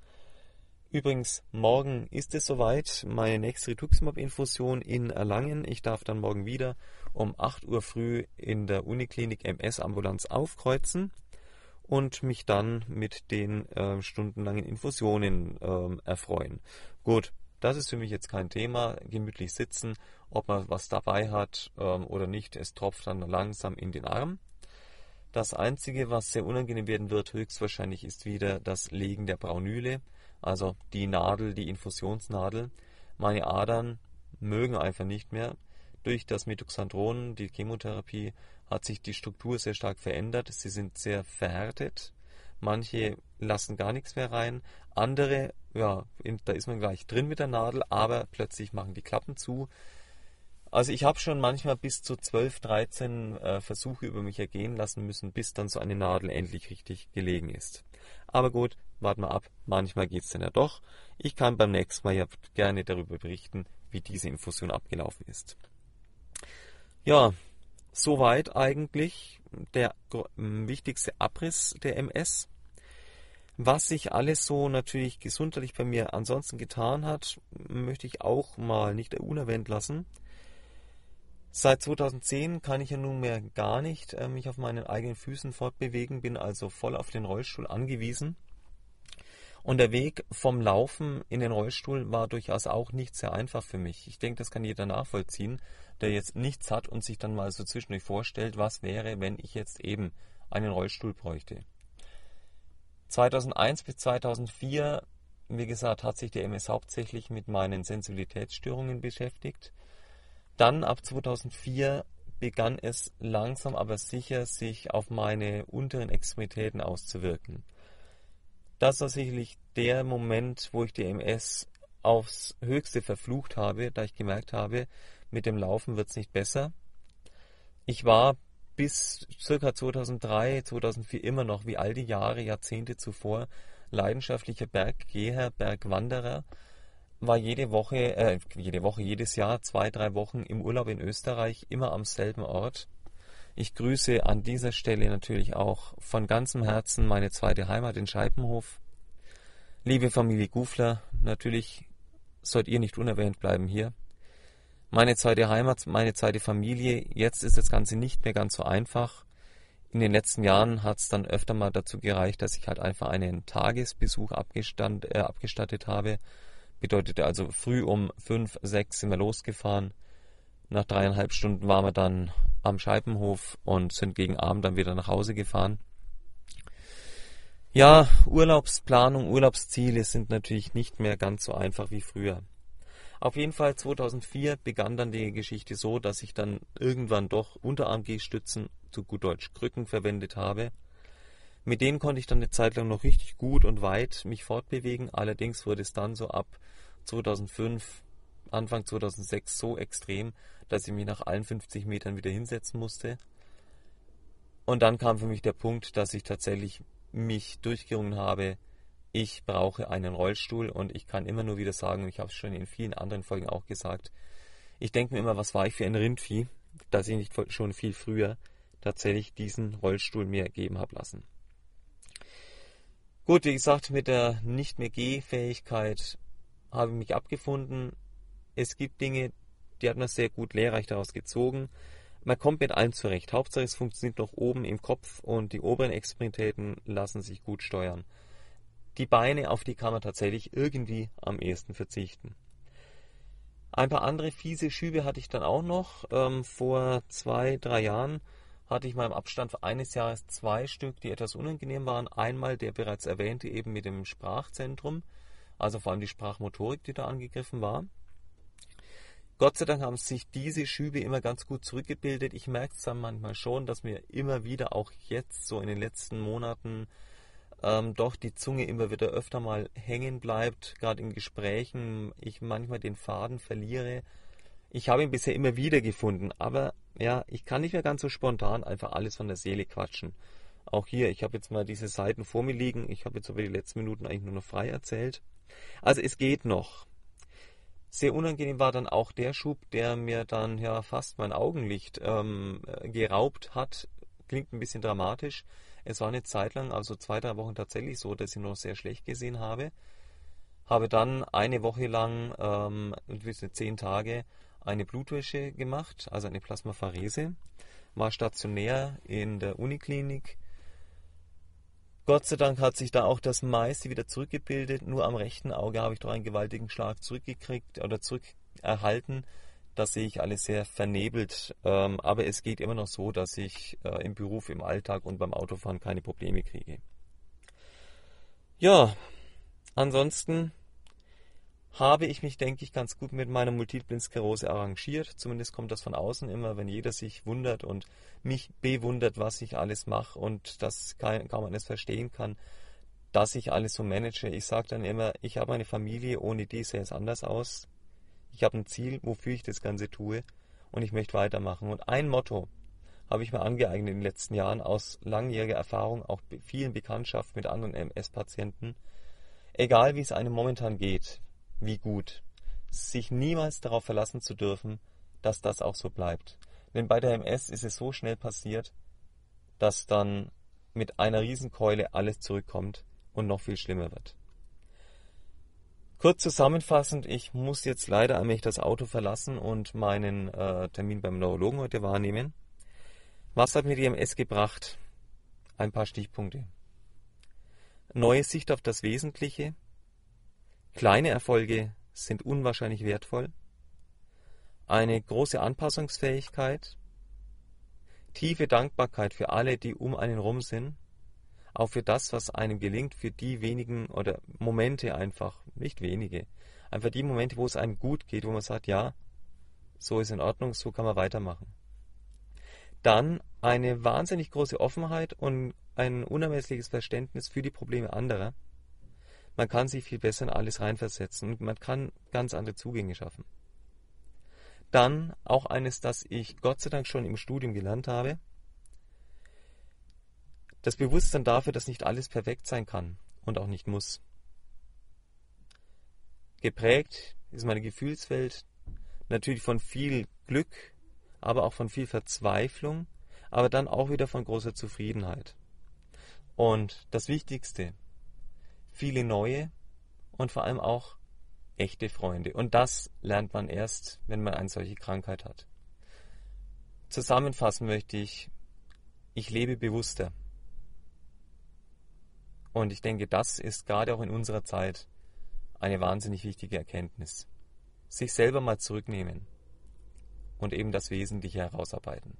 Speaker 3: Übrigens, morgen ist es soweit, meine nächste Rituximab-Infusion in Erlangen. Ich darf dann morgen wieder um 8 Uhr früh in der Uniklinik MS-Ambulanz aufkreuzen und mich dann mit den äh, stundenlangen Infusionen äh, erfreuen. Gut, das ist für mich jetzt kein Thema. Gemütlich sitzen, ob man was dabei hat ähm, oder nicht, es tropft dann langsam in den Arm. Das Einzige, was sehr unangenehm werden wird, höchstwahrscheinlich ist wieder das Legen der Braunüle also die Nadel, die Infusionsnadel. Meine Adern mögen einfach nicht mehr. Durch das Metoxandron, die Chemotherapie, hat sich die Struktur sehr stark verändert. Sie sind sehr verhärtet. Manche lassen gar nichts mehr rein. Andere, ja, da ist man gleich drin mit der Nadel, aber plötzlich machen die Klappen zu. Also ich habe schon manchmal bis zu 12, 13 äh, Versuche über mich ergehen lassen müssen, bis dann so eine Nadel endlich richtig gelegen ist. Aber gut, warten wir ab. Manchmal geht es dann ja doch. Ich kann beim nächsten Mal ja gerne darüber berichten, wie diese Infusion abgelaufen ist. Ja, soweit eigentlich der wichtigste Abriss der MS. Was sich alles so natürlich gesundheitlich bei mir ansonsten getan hat, möchte ich auch mal nicht unerwähnt lassen. Seit 2010 kann ich ja nunmehr gar nicht äh, mich auf meinen eigenen Füßen fortbewegen, bin also voll auf den Rollstuhl angewiesen. Und der Weg vom Laufen in den Rollstuhl war durchaus auch nicht sehr einfach für mich. Ich denke, das kann jeder nachvollziehen, der jetzt nichts hat und sich dann mal so zwischendurch vorstellt, was wäre, wenn ich jetzt eben einen Rollstuhl bräuchte. 2001 bis 2004, wie gesagt, hat sich der MS hauptsächlich mit meinen Sensibilitätsstörungen beschäftigt. Dann ab 2004 begann es langsam aber sicher sich auf meine unteren Extremitäten auszuwirken. Das war sicherlich der Moment, wo ich die MS aufs Höchste verflucht habe, da ich gemerkt habe, mit dem Laufen wird es nicht besser. Ich war bis circa 2003, 2004 immer noch, wie all die Jahre, Jahrzehnte zuvor, leidenschaftlicher Berggeher, Bergwanderer, war jede Woche, äh, jede Woche, jedes Jahr, zwei, drei Wochen im Urlaub in Österreich, immer am selben Ort. Ich grüße an dieser Stelle natürlich auch von ganzem Herzen meine zweite Heimat in Scheibenhof. Liebe Familie Gufler, natürlich sollt ihr nicht unerwähnt bleiben hier. Meine zweite Heimat, meine zweite Familie, jetzt ist das Ganze nicht mehr ganz so einfach. In den letzten Jahren hat es dann öfter mal dazu gereicht, dass ich halt einfach einen Tagesbesuch abgestand, äh, abgestattet habe Bedeutete also früh um fünf, sechs sind wir losgefahren. Nach dreieinhalb Stunden waren wir dann am Scheibenhof und sind gegen Abend dann wieder nach Hause gefahren. Ja, Urlaubsplanung, Urlaubsziele sind natürlich nicht mehr ganz so einfach wie früher. Auf jeden Fall 2004 begann dann die Geschichte so, dass ich dann irgendwann doch Unterarm-G-Stützen, zu gut Deutsch Krücken, verwendet habe mit denen konnte ich dann eine Zeit lang noch richtig gut und weit mich fortbewegen. Allerdings wurde es dann so ab 2005, Anfang 2006 so extrem, dass ich mich nach allen 50 Metern wieder hinsetzen musste. Und dann kam für mich der Punkt, dass ich tatsächlich mich durchgerungen habe, ich brauche einen Rollstuhl und ich kann immer nur wieder sagen, und ich habe es schon in vielen anderen Folgen auch gesagt, ich denke mir immer, was war ich für ein Rindvieh, dass ich nicht schon viel früher tatsächlich diesen Rollstuhl mir ergeben habe lassen. Gut, wie gesagt, mit der nicht mehr Gehfähigkeit habe ich mich abgefunden. Es gibt Dinge, die hat man sehr gut lehrreich daraus gezogen. Man kommt mit allem zurecht. Hauptsache es funktioniert noch oben im Kopf und die oberen Extremitäten lassen sich gut steuern. Die Beine, auf die kann man tatsächlich irgendwie am ehesten verzichten. Ein paar andere fiese Schübe hatte ich dann auch noch. Ähm, vor zwei, drei Jahren hatte ich mal im Abstand eines Jahres zwei Stück, die etwas unangenehm waren. Einmal der bereits erwähnte eben mit dem Sprachzentrum, also vor allem die Sprachmotorik, die da angegriffen war. Gott sei Dank haben sich diese Schübe immer ganz gut zurückgebildet. Ich merke es dann manchmal schon, dass mir immer wieder, auch jetzt so in den letzten Monaten, ähm, doch die Zunge immer wieder öfter mal hängen bleibt, gerade in Gesprächen, ich manchmal den Faden verliere. Ich habe ihn bisher immer wieder gefunden, aber ja, ich kann nicht mehr ganz so spontan einfach alles von der Seele quatschen. Auch hier, ich habe jetzt mal diese Seiten vor mir liegen. Ich habe jetzt über die letzten Minuten eigentlich nur noch frei erzählt. Also es geht noch. Sehr unangenehm war dann auch der Schub, der mir dann ja fast mein Augenlicht ähm, geraubt hat. Klingt ein bisschen dramatisch. Es war eine Zeit lang, also zwei, drei Wochen tatsächlich so, dass ich noch sehr schlecht gesehen habe. Habe dann eine Woche lang, ähm, zehn Tage, eine Blutwäsche gemacht, also eine Plasmapherese, war stationär in der Uniklinik. Gott sei Dank hat sich da auch das meiste wieder zurückgebildet. Nur am rechten Auge habe ich doch einen gewaltigen Schlag zurückgekriegt oder zurückerhalten. Das sehe ich alles sehr vernebelt. Ähm, aber es geht immer noch so, dass ich äh, im Beruf, im Alltag und beim Autofahren keine Probleme kriege. Ja, ansonsten habe ich mich, denke ich, ganz gut mit meiner Multiplen Sklerose arrangiert. Zumindest kommt das von außen immer, wenn jeder sich wundert und mich bewundert, was ich alles mache und das kaum alles verstehen kann, dass ich alles so manage. Ich sage dann immer, ich habe eine Familie, ohne die sähe es anders aus. Ich habe ein Ziel, wofür ich das Ganze tue und ich möchte weitermachen. Und ein Motto habe ich mir angeeignet in den letzten Jahren aus langjähriger Erfahrung, auch vielen Bekanntschaften mit anderen MS-Patienten. Egal wie es einem momentan geht, wie gut, sich niemals darauf verlassen zu dürfen, dass das auch so bleibt. Denn bei der MS ist es so schnell passiert, dass dann mit einer Riesenkeule alles zurückkommt und noch viel schlimmer wird. Kurz zusammenfassend, ich muss jetzt leider allmählich das Auto verlassen und meinen äh, Termin beim Neurologen heute wahrnehmen. Was hat mir die MS gebracht? Ein paar Stichpunkte. neue Sicht auf das Wesentliche, kleine Erfolge sind unwahrscheinlich wertvoll, eine große Anpassungsfähigkeit, tiefe Dankbarkeit für alle, die um einen rum sind, auch für das, was einem gelingt, für die wenigen oder Momente einfach, nicht wenige, einfach die Momente, wo es einem gut geht, wo man sagt, ja, so ist in Ordnung, so kann man weitermachen. Dann eine wahnsinnig große Offenheit und ein unermessliches Verständnis für die Probleme anderer. Man kann sich viel besser in alles reinversetzen und man kann ganz andere Zugänge schaffen. Dann auch eines, das ich Gott sei Dank schon im Studium gelernt habe. Das Bewusstsein dafür, dass nicht alles perfekt sein kann und auch nicht muss. Geprägt ist meine Gefühlswelt natürlich von viel Glück, aber auch von viel Verzweiflung, aber dann auch wieder von großer Zufriedenheit. Und das Wichtigste, viele neue und vor allem auch echte Freunde. Und das lernt man erst, wenn man eine solche Krankheit hat. Zusammenfassen möchte ich, ich lebe bewusster. Und ich denke, das ist gerade auch in unserer Zeit eine wahnsinnig wichtige Erkenntnis. Sich selber mal zurücknehmen und eben das Wesentliche herausarbeiten.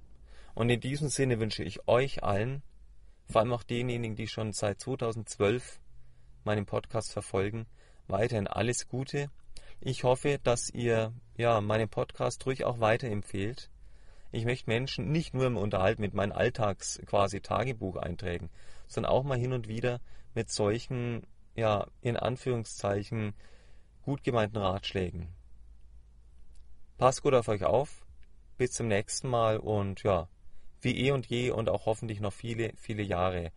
Speaker 3: Und in diesem Sinne wünsche ich euch allen, vor allem auch denjenigen, die schon seit 2012 meinen Podcast verfolgen, weiterhin alles Gute. Ich hoffe, dass ihr ja meinen Podcast ruhig auch weiterempfehlt. Ich möchte Menschen nicht nur im Unterhalt mit meinen Alltags quasi Tagebucheinträgen, sondern auch mal hin und wieder mit solchen, ja, in Anführungszeichen gut gemeinten Ratschlägen. Passt gut auf euch auf. Bis zum nächsten Mal und ja, wie eh und je und auch hoffentlich noch viele, viele Jahre.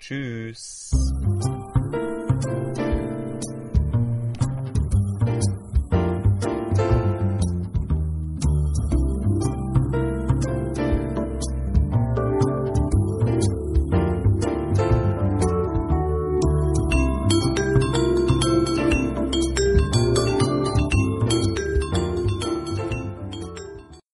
Speaker 3: Tschüss.